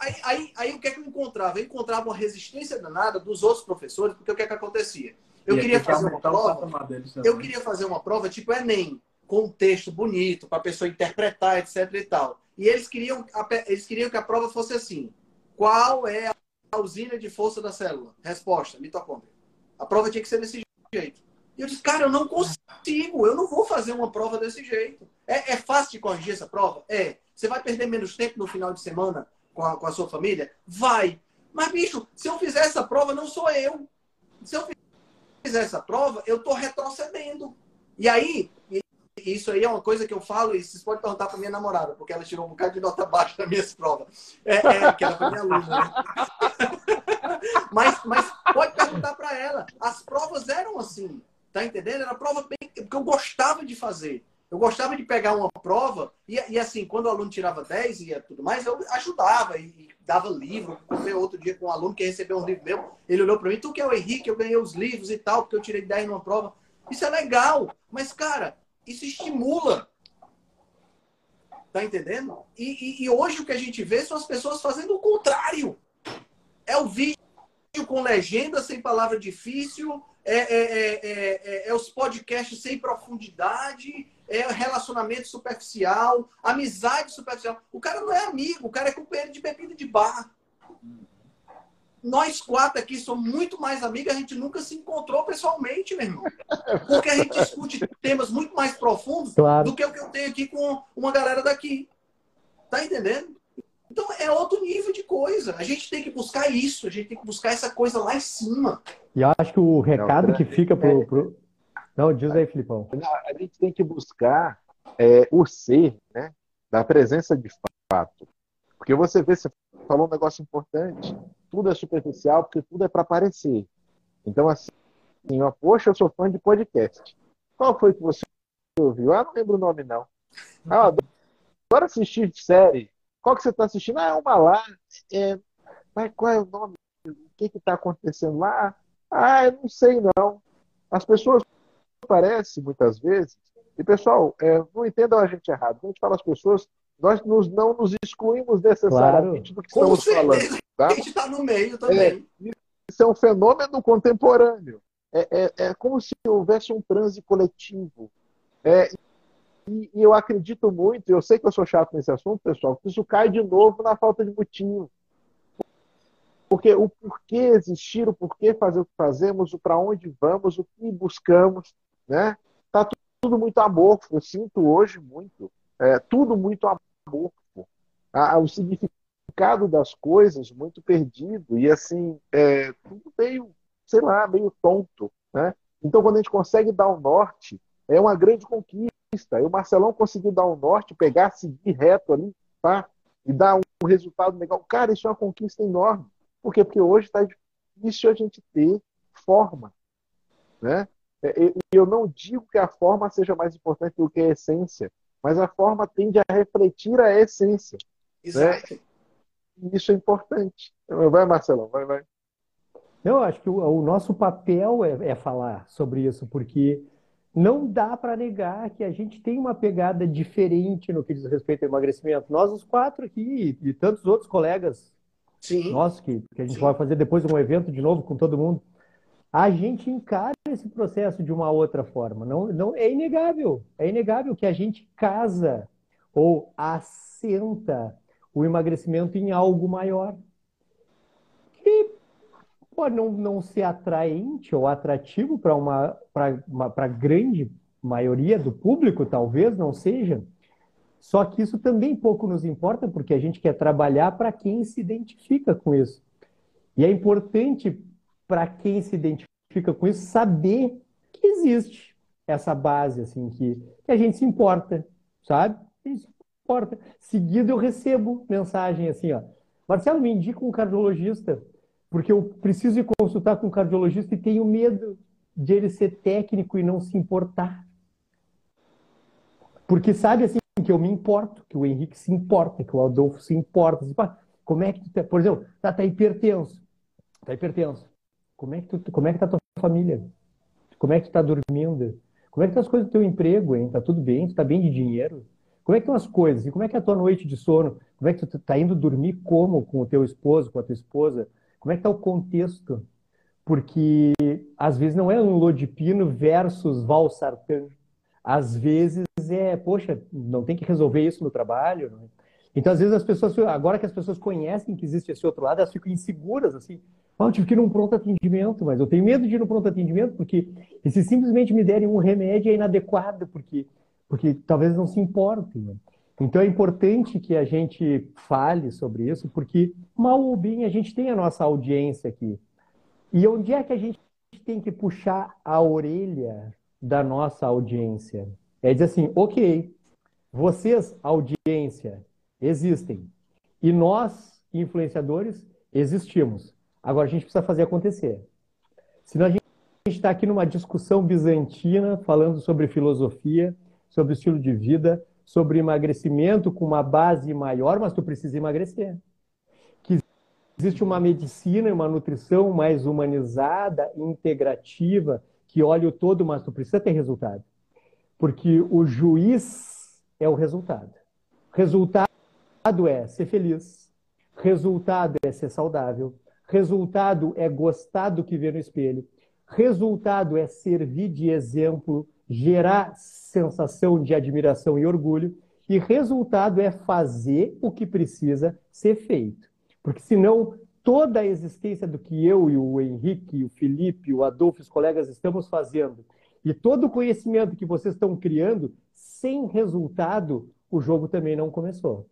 [SPEAKER 1] aí, aí, aí, o que é que eu encontrava? Eu encontrava uma resistência danada dos outros professores, porque o que é que acontecia? Eu queria fazer uma prova. Eu queria fazer uma prova tipo Enem, com um texto bonito, para a pessoa interpretar, etc e tal. E eles queriam, eles queriam que a prova fosse assim. Qual é a usina de força da célula? Resposta, mitocôndria. A prova tinha que ser desse jeito. E eu disse, cara, eu não consigo, eu não vou fazer uma prova desse jeito. É, é fácil de corrigir essa prova? É. Você vai perder menos tempo no final de semana com a, com a sua família? Vai. Mas, bicho, se eu fizer essa prova, não sou eu. Se eu fizer essa prova, eu estou retrocedendo. E aí, isso aí é uma coisa que eu falo, e vocês podem perguntar para minha namorada, porque ela tirou um bocado de nota baixa nas minhas provas. É, é que ela foi minha aluna, né? mas, mas pode perguntar para ela. As provas eram assim, tá entendendo? Era prova bem, porque eu gostava de fazer. Eu gostava de pegar uma prova e, e, assim, quando o aluno tirava 10 e tudo mais, eu ajudava e, e dava livro. Comprei outro dia com um aluno que recebeu um livro meu. Ele olhou para mim, tu que é o Henrique, eu ganhei os livros e tal, porque eu tirei 10 numa prova. Isso é legal, mas, cara, isso estimula. Tá entendendo? E, e, e hoje o que a gente vê são as pessoas fazendo o contrário. É o vídeo com legenda sem palavra difícil, é, é, é, é, os podcasts sem profundidade, é relacionamento superficial, amizade superficial. O cara não é amigo, o cara é companheiro de bebida de bar nós quatro aqui somos muito mais amigos, a gente nunca se encontrou pessoalmente, meu irmão. Porque a gente discute temas muito mais profundos claro. do que o que eu tenho aqui com uma galera daqui. Tá entendendo? Então é outro nível de coisa. A gente tem que buscar isso, a gente tem que buscar essa coisa lá em cima.
[SPEAKER 2] E eu acho que o recado que fica pro. pro... Não, diz aí, Filipão.
[SPEAKER 3] A gente tem que buscar é, o ser, né? Da presença de fato. Porque você vê, você falou um negócio importante tudo é superficial, porque tudo é para aparecer. Então, assim, ó, poxa, eu sou fã de podcast. Qual foi que você ouviu? Ah, não lembro o nome, não. Ah, agora assistir série. Qual que você está assistindo? Ah, é uma lá. É... Mas qual é o nome? O que está acontecendo lá? Ah, eu não sei, não. As pessoas parecem, muitas vezes, e pessoal, é, não entendam a gente errado. Quando a gente fala as pessoas, nós nos, não nos excluímos necessariamente claro. do que
[SPEAKER 1] Com
[SPEAKER 3] estamos certeza. falando. Tá?
[SPEAKER 1] A gente está no meio também.
[SPEAKER 3] É, isso é um fenômeno contemporâneo. É, é, é, como se houvesse um transe coletivo. É, e, e, eu acredito muito, eu sei que eu sou chato nesse assunto, pessoal, que isso cai de novo na falta de motivo. Porque o porquê existir, o porquê fazer o que fazemos, o para onde vamos, o que buscamos, né? Tá tudo muito amorfo. Eu sinto hoje muito, é, tudo muito amorfo. Ah, o significado das coisas muito perdido e assim, é, tudo meio, sei lá, meio tonto. Né? Então, quando a gente consegue dar o norte, é uma grande conquista. E o Marcelão conseguiu dar o norte, pegar, seguir reto ali, tá? E dar um resultado legal. Cara, isso é uma conquista enorme. Por quê? Porque hoje está difícil a gente ter forma. Né? É, eu não digo que a forma seja mais importante do que a essência, mas a forma tende a refletir a essência. Né? Exato. Né? isso é importante. Vai, Marcelão, vai, vai.
[SPEAKER 2] Eu acho que o, o nosso papel é, é, falar sobre isso, porque não dá para negar que a gente tem uma pegada diferente no que diz respeito ao emagrecimento. Nós, os quatro aqui, e, tantos outros colegas Sim. nossos, que, que a gente Sim. vai fazer depois um evento de novo com todo mundo, a gente encara esse processo de uma outra forma. Não, não é inegável. É inegável que a gente casa ou assenta o emagrecimento em algo maior. Que pode não, não ser atraente ou atrativo para uma para grande maioria do público, talvez não seja. Só que isso também pouco nos importa, porque a gente quer trabalhar para quem se identifica com isso. E é importante para quem se identifica com isso saber que existe essa base, assim, que, que a gente se importa, sabe? Isso porta. Seguido eu recebo mensagem assim, ó. Marcelo, me indica um cardiologista, porque eu preciso ir consultar com um cardiologista e tenho medo de ele ser técnico e não se importar. Porque sabe assim que eu me importo, que o Henrique se importa, que o Adolfo se importa. Assim, como é que tu tá, por exemplo, tá, tá hipertenso. Tá hipertenso. Como é que tu, como é que tá tua família? Como é que tu tá dormindo? Como é que tá as coisas do teu emprego, hein? Tá tudo bem? Tu tá bem de dinheiro? Como é que estão as coisas? E como é que é a tua noite de sono? Como é que tu está indo dormir como com o teu esposo, com a tua esposa? Como é que está o contexto? Porque às vezes não é um Lodipino versus Valsartan. Às vezes é, poxa, não tem que resolver isso no trabalho. Então, às vezes, as pessoas, agora que as pessoas conhecem que existe esse outro lado, elas ficam inseguras, assim. Ah, eu tive que ir num pronto atendimento, mas eu tenho medo de ir no pronto atendimento, porque se simplesmente me derem um remédio é inadequado, porque, porque talvez não se importem. Né? Então, é importante que a gente fale sobre isso, porque, mal ou bem, a gente tem a nossa audiência aqui. E onde é que a gente tem que puxar a orelha da nossa audiência? É dizer assim, ok, vocês, audiência, existem. E nós, influenciadores, existimos. Agora a gente precisa fazer acontecer. Senão a gente está aqui numa discussão bizantina, falando sobre filosofia, sobre estilo de vida, sobre emagrecimento com uma base maior, mas tu precisa emagrecer. Que existe uma medicina e uma nutrição mais humanizada, integrativa, que olha o todo, mas tu precisa ter resultado. Porque o juiz é o resultado. Resultado é ser feliz. Resultado é ser saudável. Resultado é gostar do que vê no espelho. Resultado é servir de exemplo, gerar sensação de admiração e orgulho. E resultado é fazer o que precisa ser feito. Porque senão toda a existência do que eu e o Henrique, o Felipe, o Adolfo, os colegas estamos fazendo, e todo o conhecimento que vocês estão criando, sem resultado, o jogo também não começou.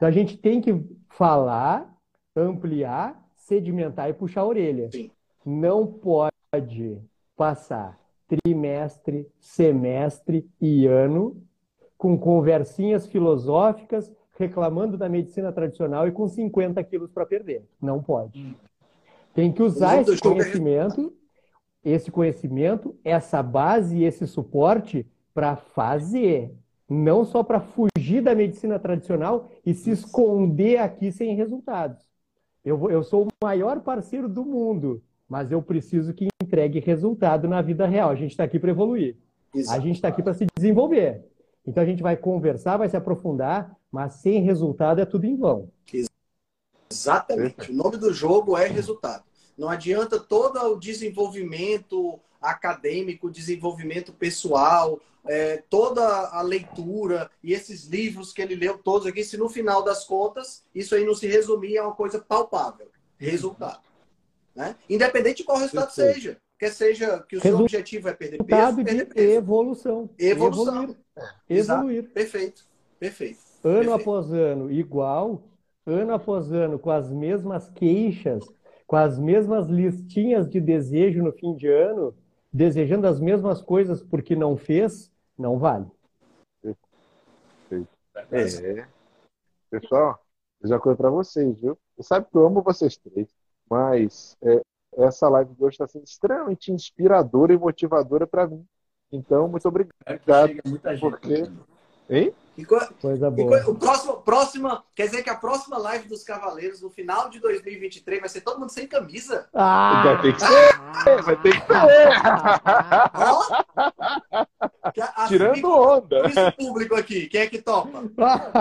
[SPEAKER 2] Então a gente tem que falar, ampliar, sedimentar e puxar a orelha. Sim. Não pode passar trimestre, semestre e ano com conversinhas filosóficas reclamando da medicina tradicional e com 50 quilos para perder. Não pode. Hum. Tem que usar esse conhecimento, esse conhecimento, essa base e esse suporte para fazer não só para fugir da medicina tradicional e se esconder aqui sem resultados. Eu, eu sou o maior parceiro do mundo, mas eu preciso que entregue resultado na vida real. A gente está aqui para evoluir. Exato. A gente está aqui para se desenvolver. Então a gente vai conversar, vai se aprofundar, mas sem resultado é tudo em vão.
[SPEAKER 1] Exatamente. O nome do jogo é resultado. Não adianta todo o desenvolvimento acadêmico, desenvolvimento pessoal, é, toda a leitura e esses livros que ele leu todos aqui, se no final das contas isso aí não se resumir a uma coisa palpável, resultado. Né? Independente de qual resultado Perfeito. seja. Quer seja que o seu objetivo é perder peso, perder peso.
[SPEAKER 2] Evolução.
[SPEAKER 1] Evolução. Evoluir.
[SPEAKER 2] É, Evoluir.
[SPEAKER 1] Perfeito. Perfeito.
[SPEAKER 2] Ano
[SPEAKER 1] Perfeito.
[SPEAKER 2] após ano, igual, ano após ano, com as mesmas queixas, com as mesmas listinhas de desejo no fim de ano, desejando as mesmas coisas porque não fez, não vale.
[SPEAKER 3] É. Pessoal, já coisa para vocês, viu? Você sabe que eu amo vocês três, mas é, essa live de hoje está sendo extremamente inspiradora e motivadora para mim. Então, muito obrigado. É chega muita gente. Porque... Né?
[SPEAKER 1] Hein? E, Coisa boa. E, o próximo, próxima, quer dizer que a próxima live dos Cavaleiros, no final de 2023, vai ser todo mundo sem camisa?
[SPEAKER 3] Ah! Vai ter que ser! Ah! Vai ter que ser!
[SPEAKER 1] Ah!
[SPEAKER 3] Tirando onda.
[SPEAKER 1] Esse público aqui, quem é que topa?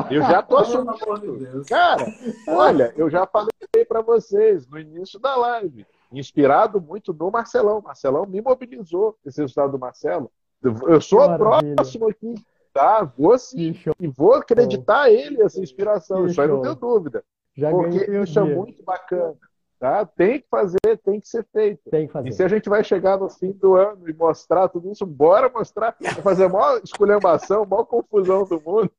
[SPEAKER 3] Eu já tô assumindo. Cara, olha, eu já falei para vocês no início da live, inspirado muito no Marcelão. Marcelão me mobilizou esse resultado do Marcelo. Eu sou o próximo aqui tá? Vou sim. E vou acreditar a ele essa inspiração. Isso aí não tenho dúvida. Já porque isso é dia. é muito bacana. Tá? Tem que fazer, tem que ser feito.
[SPEAKER 2] Tem que fazer.
[SPEAKER 3] E se a gente vai chegar no fim do ano e mostrar tudo isso, bora mostrar, fazer a maior esculhambação, a maior confusão do mundo.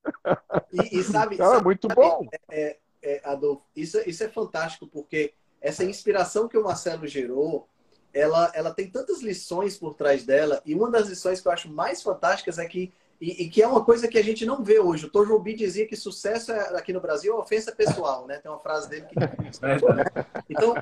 [SPEAKER 1] E, e sabe,
[SPEAKER 3] então,
[SPEAKER 1] sabe,
[SPEAKER 3] é muito bom.
[SPEAKER 1] É, é, Adolfo, isso, isso é fantástico, porque essa inspiração que o Marcelo gerou, ela, ela tem tantas lições por trás dela, e uma das lições que eu acho mais fantásticas é que e, e, que é uma coisa que a gente não vê hoje. O Tojobi dizia que sucesso é, aqui no Brasil é ofensa pessoal, né? Tem uma frase dele que. Então,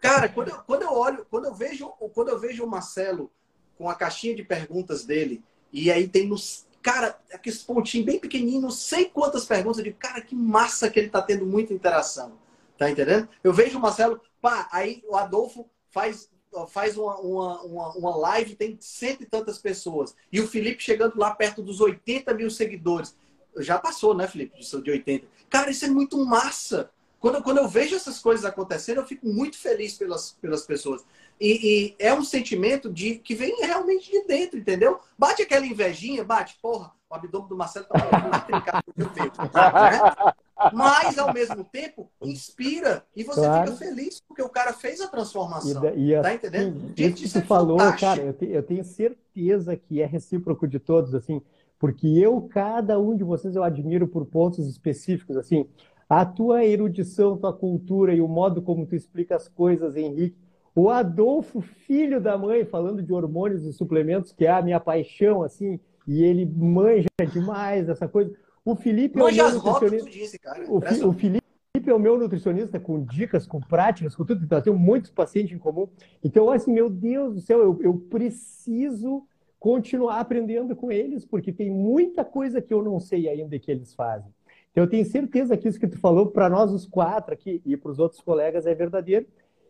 [SPEAKER 1] cara, quando eu, quando eu olho, quando eu vejo, quando eu vejo o Marcelo com a caixinha de perguntas dele, e aí tem nos. Cara, aqueles pontinhos bem pequenininhos, não sei quantas perguntas, digo, cara, que massa que ele tá tendo muita interação. Tá entendendo? Eu vejo o Marcelo, pá, aí o Adolfo faz faz uma, uma, uma, uma live, tem cento e tantas pessoas. E o Felipe chegando lá perto dos 80 mil seguidores. Já passou, né, Felipe? De 80. Cara, isso é muito massa. Quando, quando eu vejo essas coisas acontecendo, eu fico muito feliz pelas, pelas pessoas. E, e, é um sentimento de que vem realmente de dentro, entendeu? Bate aquela invejinha, bate, porra, o abdômen do Marcelo tá trincado, eu vejo. Né? Mas ao mesmo tempo inspira e você
[SPEAKER 2] Claro.
[SPEAKER 1] fica feliz porque o cara fez a
[SPEAKER 2] E,
[SPEAKER 1] transformação.
[SPEAKER 2] da- e
[SPEAKER 1] Tá entendendo? Gente, isso é
[SPEAKER 2] falou,
[SPEAKER 1] fantástico.
[SPEAKER 2] cara, eu, te- eu tenho certeza que é recíproco de todos, assim, porque eu, cada um de vocês, eu admiro por pontos específicos, assim, a tua erudição, tua cultura e o modo como tu explica as coisas, Henrique. O Adolfo, filho da mãe, falando de hormônios e suplementos, que é a minha paixão, assim, e ele manja demais essa coisa. O Felipe é o meu nutricionista.
[SPEAKER 1] disse.
[SPEAKER 2] O, Fi- o Felipe é o meu nutricionista com dicas, com práticas, com tudo. Nós temos muitos pacientes em comum. Então, assim, meu Deus do céu, eu, eu preciso continuar aprendendo com eles, porque tem muita coisa que eu não sei ainda que eles fazem. Então, eu tenho certeza que isso que tu falou para nós os quatro aqui e para os outros colegas é verdadeiro.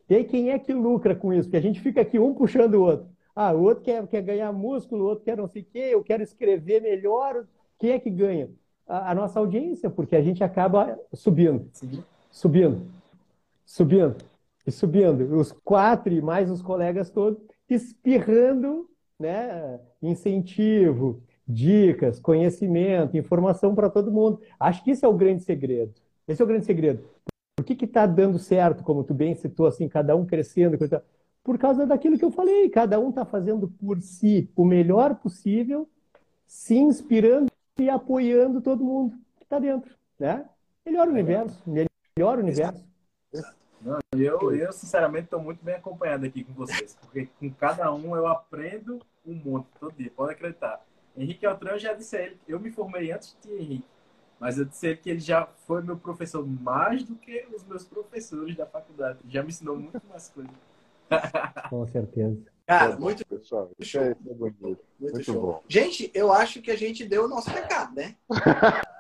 [SPEAKER 2] E aí, quem é que lucra com isso? Porque a gente fica aqui um puxando o outro. Ah, o outro quer, quer ganhar músculo, o outro quer não sei o quê, eu quero escrever melhor. Quem é que ganha? A, nossa audiência, porque a gente acaba subindo,
[SPEAKER 4] Sim.
[SPEAKER 2] subindo, subindo e subindo. Os quatro e mais os colegas todos espirrando, né? Incentivo, dicas, conhecimento, informação para todo mundo. Acho que isso é o grande segredo. Esse é o grande segredo. Por que está dando certo, como tu bem citou, assim, cada um crescendo? Por causa daquilo que eu falei, cada um está fazendo por si o melhor possível, se inspirando e apoiando todo mundo que está dentro, né? Melhor universo, melhor universo.
[SPEAKER 6] Não, eu, eu, sinceramente, estou muito bem acompanhado aqui com vocês, porque com cada um eu aprendo um monte todo dia, pode acreditar. Henrique Altran, eu já disse a ele, eu me formei antes de Henrique, mas eu disse a ele que ele já foi meu professor mais do que os meus professores da faculdade. Já me ensinou muito mais coisas.
[SPEAKER 2] Com certeza.
[SPEAKER 1] Cara, muito,
[SPEAKER 3] pessoal. Isso é, isso é bonito.
[SPEAKER 1] muito,
[SPEAKER 3] Muito
[SPEAKER 1] show.
[SPEAKER 3] bom.
[SPEAKER 1] Gente, eu acho que a gente deu o nosso recado, né?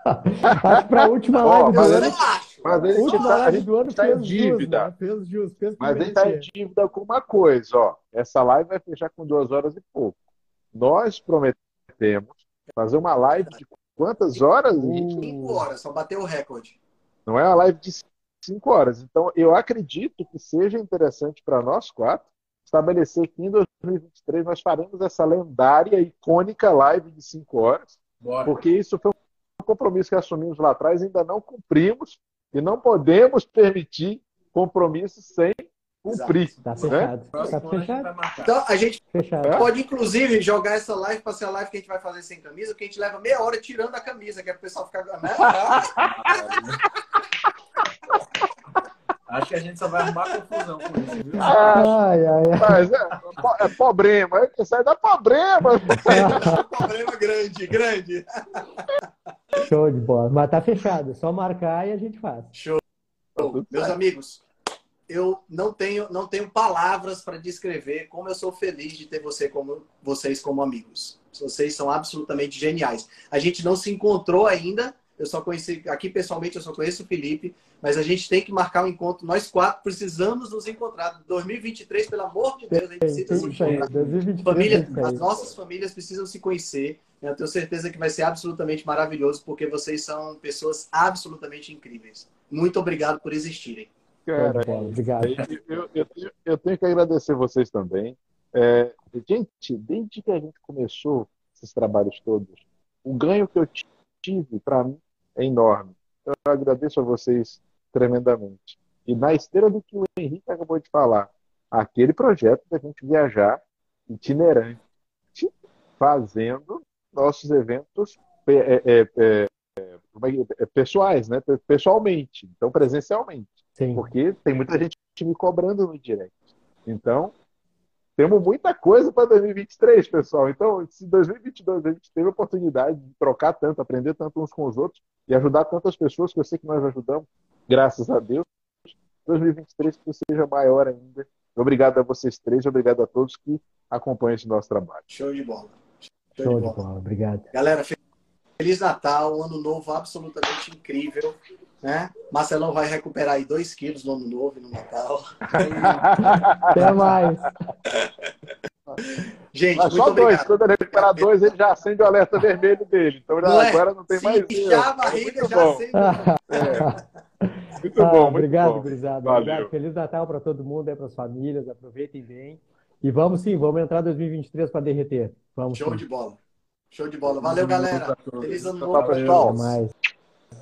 [SPEAKER 2] Acho que para a última
[SPEAKER 3] Ó,
[SPEAKER 2] live do
[SPEAKER 3] mas
[SPEAKER 1] Eu
[SPEAKER 2] ano,
[SPEAKER 1] não acho.
[SPEAKER 3] Mas a
[SPEAKER 2] a
[SPEAKER 3] gente
[SPEAKER 2] última
[SPEAKER 3] tá, a
[SPEAKER 2] live
[SPEAKER 3] gente
[SPEAKER 2] do ano
[SPEAKER 3] tá em dívida.
[SPEAKER 2] né? Jus, fez
[SPEAKER 3] Mas ele está em dívida com uma coisa, ó. Essa live vai fechar com duas horas e pouco. Nós prometemos fazer uma live de quantas horas?
[SPEAKER 1] Cinco horas, só bateu o recorde.
[SPEAKER 3] Não é uma live de cinco horas. Então, eu acredito que seja interessante para nós quatro estabelecer que em 2023 nós faremos essa lendária, icônica live de cinco horas,
[SPEAKER 6] Bora.
[SPEAKER 3] porque isso foi um compromisso que assumimos lá atrás, ainda não cumprimos e não podemos permitir compromissos sem cumprir.
[SPEAKER 2] Tá
[SPEAKER 3] né?
[SPEAKER 2] fechado. Tá
[SPEAKER 6] a gente
[SPEAKER 2] fechado.
[SPEAKER 1] Então, a gente
[SPEAKER 2] Fechado.
[SPEAKER 1] pode, inclusive, jogar essa live para ser a live que a gente vai fazer sem camisa, porque a gente leva meia hora tirando a camisa, que é para o pessoal ficar.
[SPEAKER 6] Acho que a gente só vai arrumar confusão com isso, viu?
[SPEAKER 3] Ah,
[SPEAKER 2] Ai, ai, ai.
[SPEAKER 3] mas é, é problema, é sai da problema.
[SPEAKER 1] Problema grande, grande.
[SPEAKER 2] Show de bola. Mas tá fechado. É só marcar e a gente faz.
[SPEAKER 1] Meus amigos, eu não tenho, não tenho palavras para descrever como eu sou feliz de ter você como, vocês como amigos. Vocês são absolutamente geniais. A gente não se encontrou ainda. Eu só conheci aqui pessoalmente, eu só conheço o Felipe, mas a gente tem que marcar um encontro. Nós quatro precisamos nos encontrar. 2023, pelo amor de Deus, a gente precisa se encontrar.
[SPEAKER 2] 2023
[SPEAKER 1] Família, as nossas famílias precisam se conhecer. Eu tenho certeza que vai ser absolutamente maravilhoso, porque vocês são pessoas absolutamente incríveis. Muito obrigado por existirem.
[SPEAKER 3] Cara.
[SPEAKER 2] Obrigado.
[SPEAKER 3] eu, eu, tenho, eu tenho que agradecer vocês também. É, gente, desde que a gente começou esses trabalhos todos, o ganho que eu tive, para mim, é enorme. Então, eu agradeço a vocês tremendamente. E na esteira do que o Henrique acabou de falar, aquele projeto da gente viajar itinerante, fazendo nossos eventos é, é, é, é é, pessoais, né? pessoalmente, então presencialmente.
[SPEAKER 2] Sim.
[SPEAKER 3] Porque tem muita gente me cobrando no direct. Então, temos muita coisa para 2023, pessoal. Então, se 2022 a gente teve a oportunidade de trocar tanto, aprender tanto uns com os outros e ajudar tantas pessoas que eu sei que nós ajudamos, graças a Deus, 2023 que seja maior ainda. Obrigado a vocês três, obrigado a todos que acompanham esse nosso trabalho.
[SPEAKER 1] Show de bola. Show,
[SPEAKER 2] Show
[SPEAKER 1] de
[SPEAKER 2] de
[SPEAKER 1] bola.
[SPEAKER 2] bola. Obrigado.
[SPEAKER 1] Galera, Feliz Natal, um ano novo absolutamente incrível. Né? Marcelão vai recuperar aí 2 quilos no ano novo e no Natal.
[SPEAKER 2] Até mais.
[SPEAKER 1] Gente,
[SPEAKER 3] Mas
[SPEAKER 1] muito
[SPEAKER 3] só dois,
[SPEAKER 1] obrigado.
[SPEAKER 3] quando ele recuperar dois, ele já acende o alerta vermelho dele. Então já-
[SPEAKER 1] Não é?
[SPEAKER 3] agora não tem
[SPEAKER 1] Se
[SPEAKER 3] mais erro.
[SPEAKER 1] a barriga,
[SPEAKER 3] Muito
[SPEAKER 1] já
[SPEAKER 3] bom. É. Muito
[SPEAKER 2] Ah,
[SPEAKER 3] bom, muito
[SPEAKER 2] obrigado,
[SPEAKER 3] bom.
[SPEAKER 2] gurizada.
[SPEAKER 3] Valeu.
[SPEAKER 2] Obrigado. Feliz Natal para todo mundo, aí para as famílias. Aproveitem bem. E vamos sim, vamos entrar 2023 para derreter. Vamos
[SPEAKER 1] Show
[SPEAKER 2] sim.
[SPEAKER 1] de bola. Show de bola. Valeu, galera. Feliz ano
[SPEAKER 3] Tchau,
[SPEAKER 1] novo.
[SPEAKER 3] pessoal.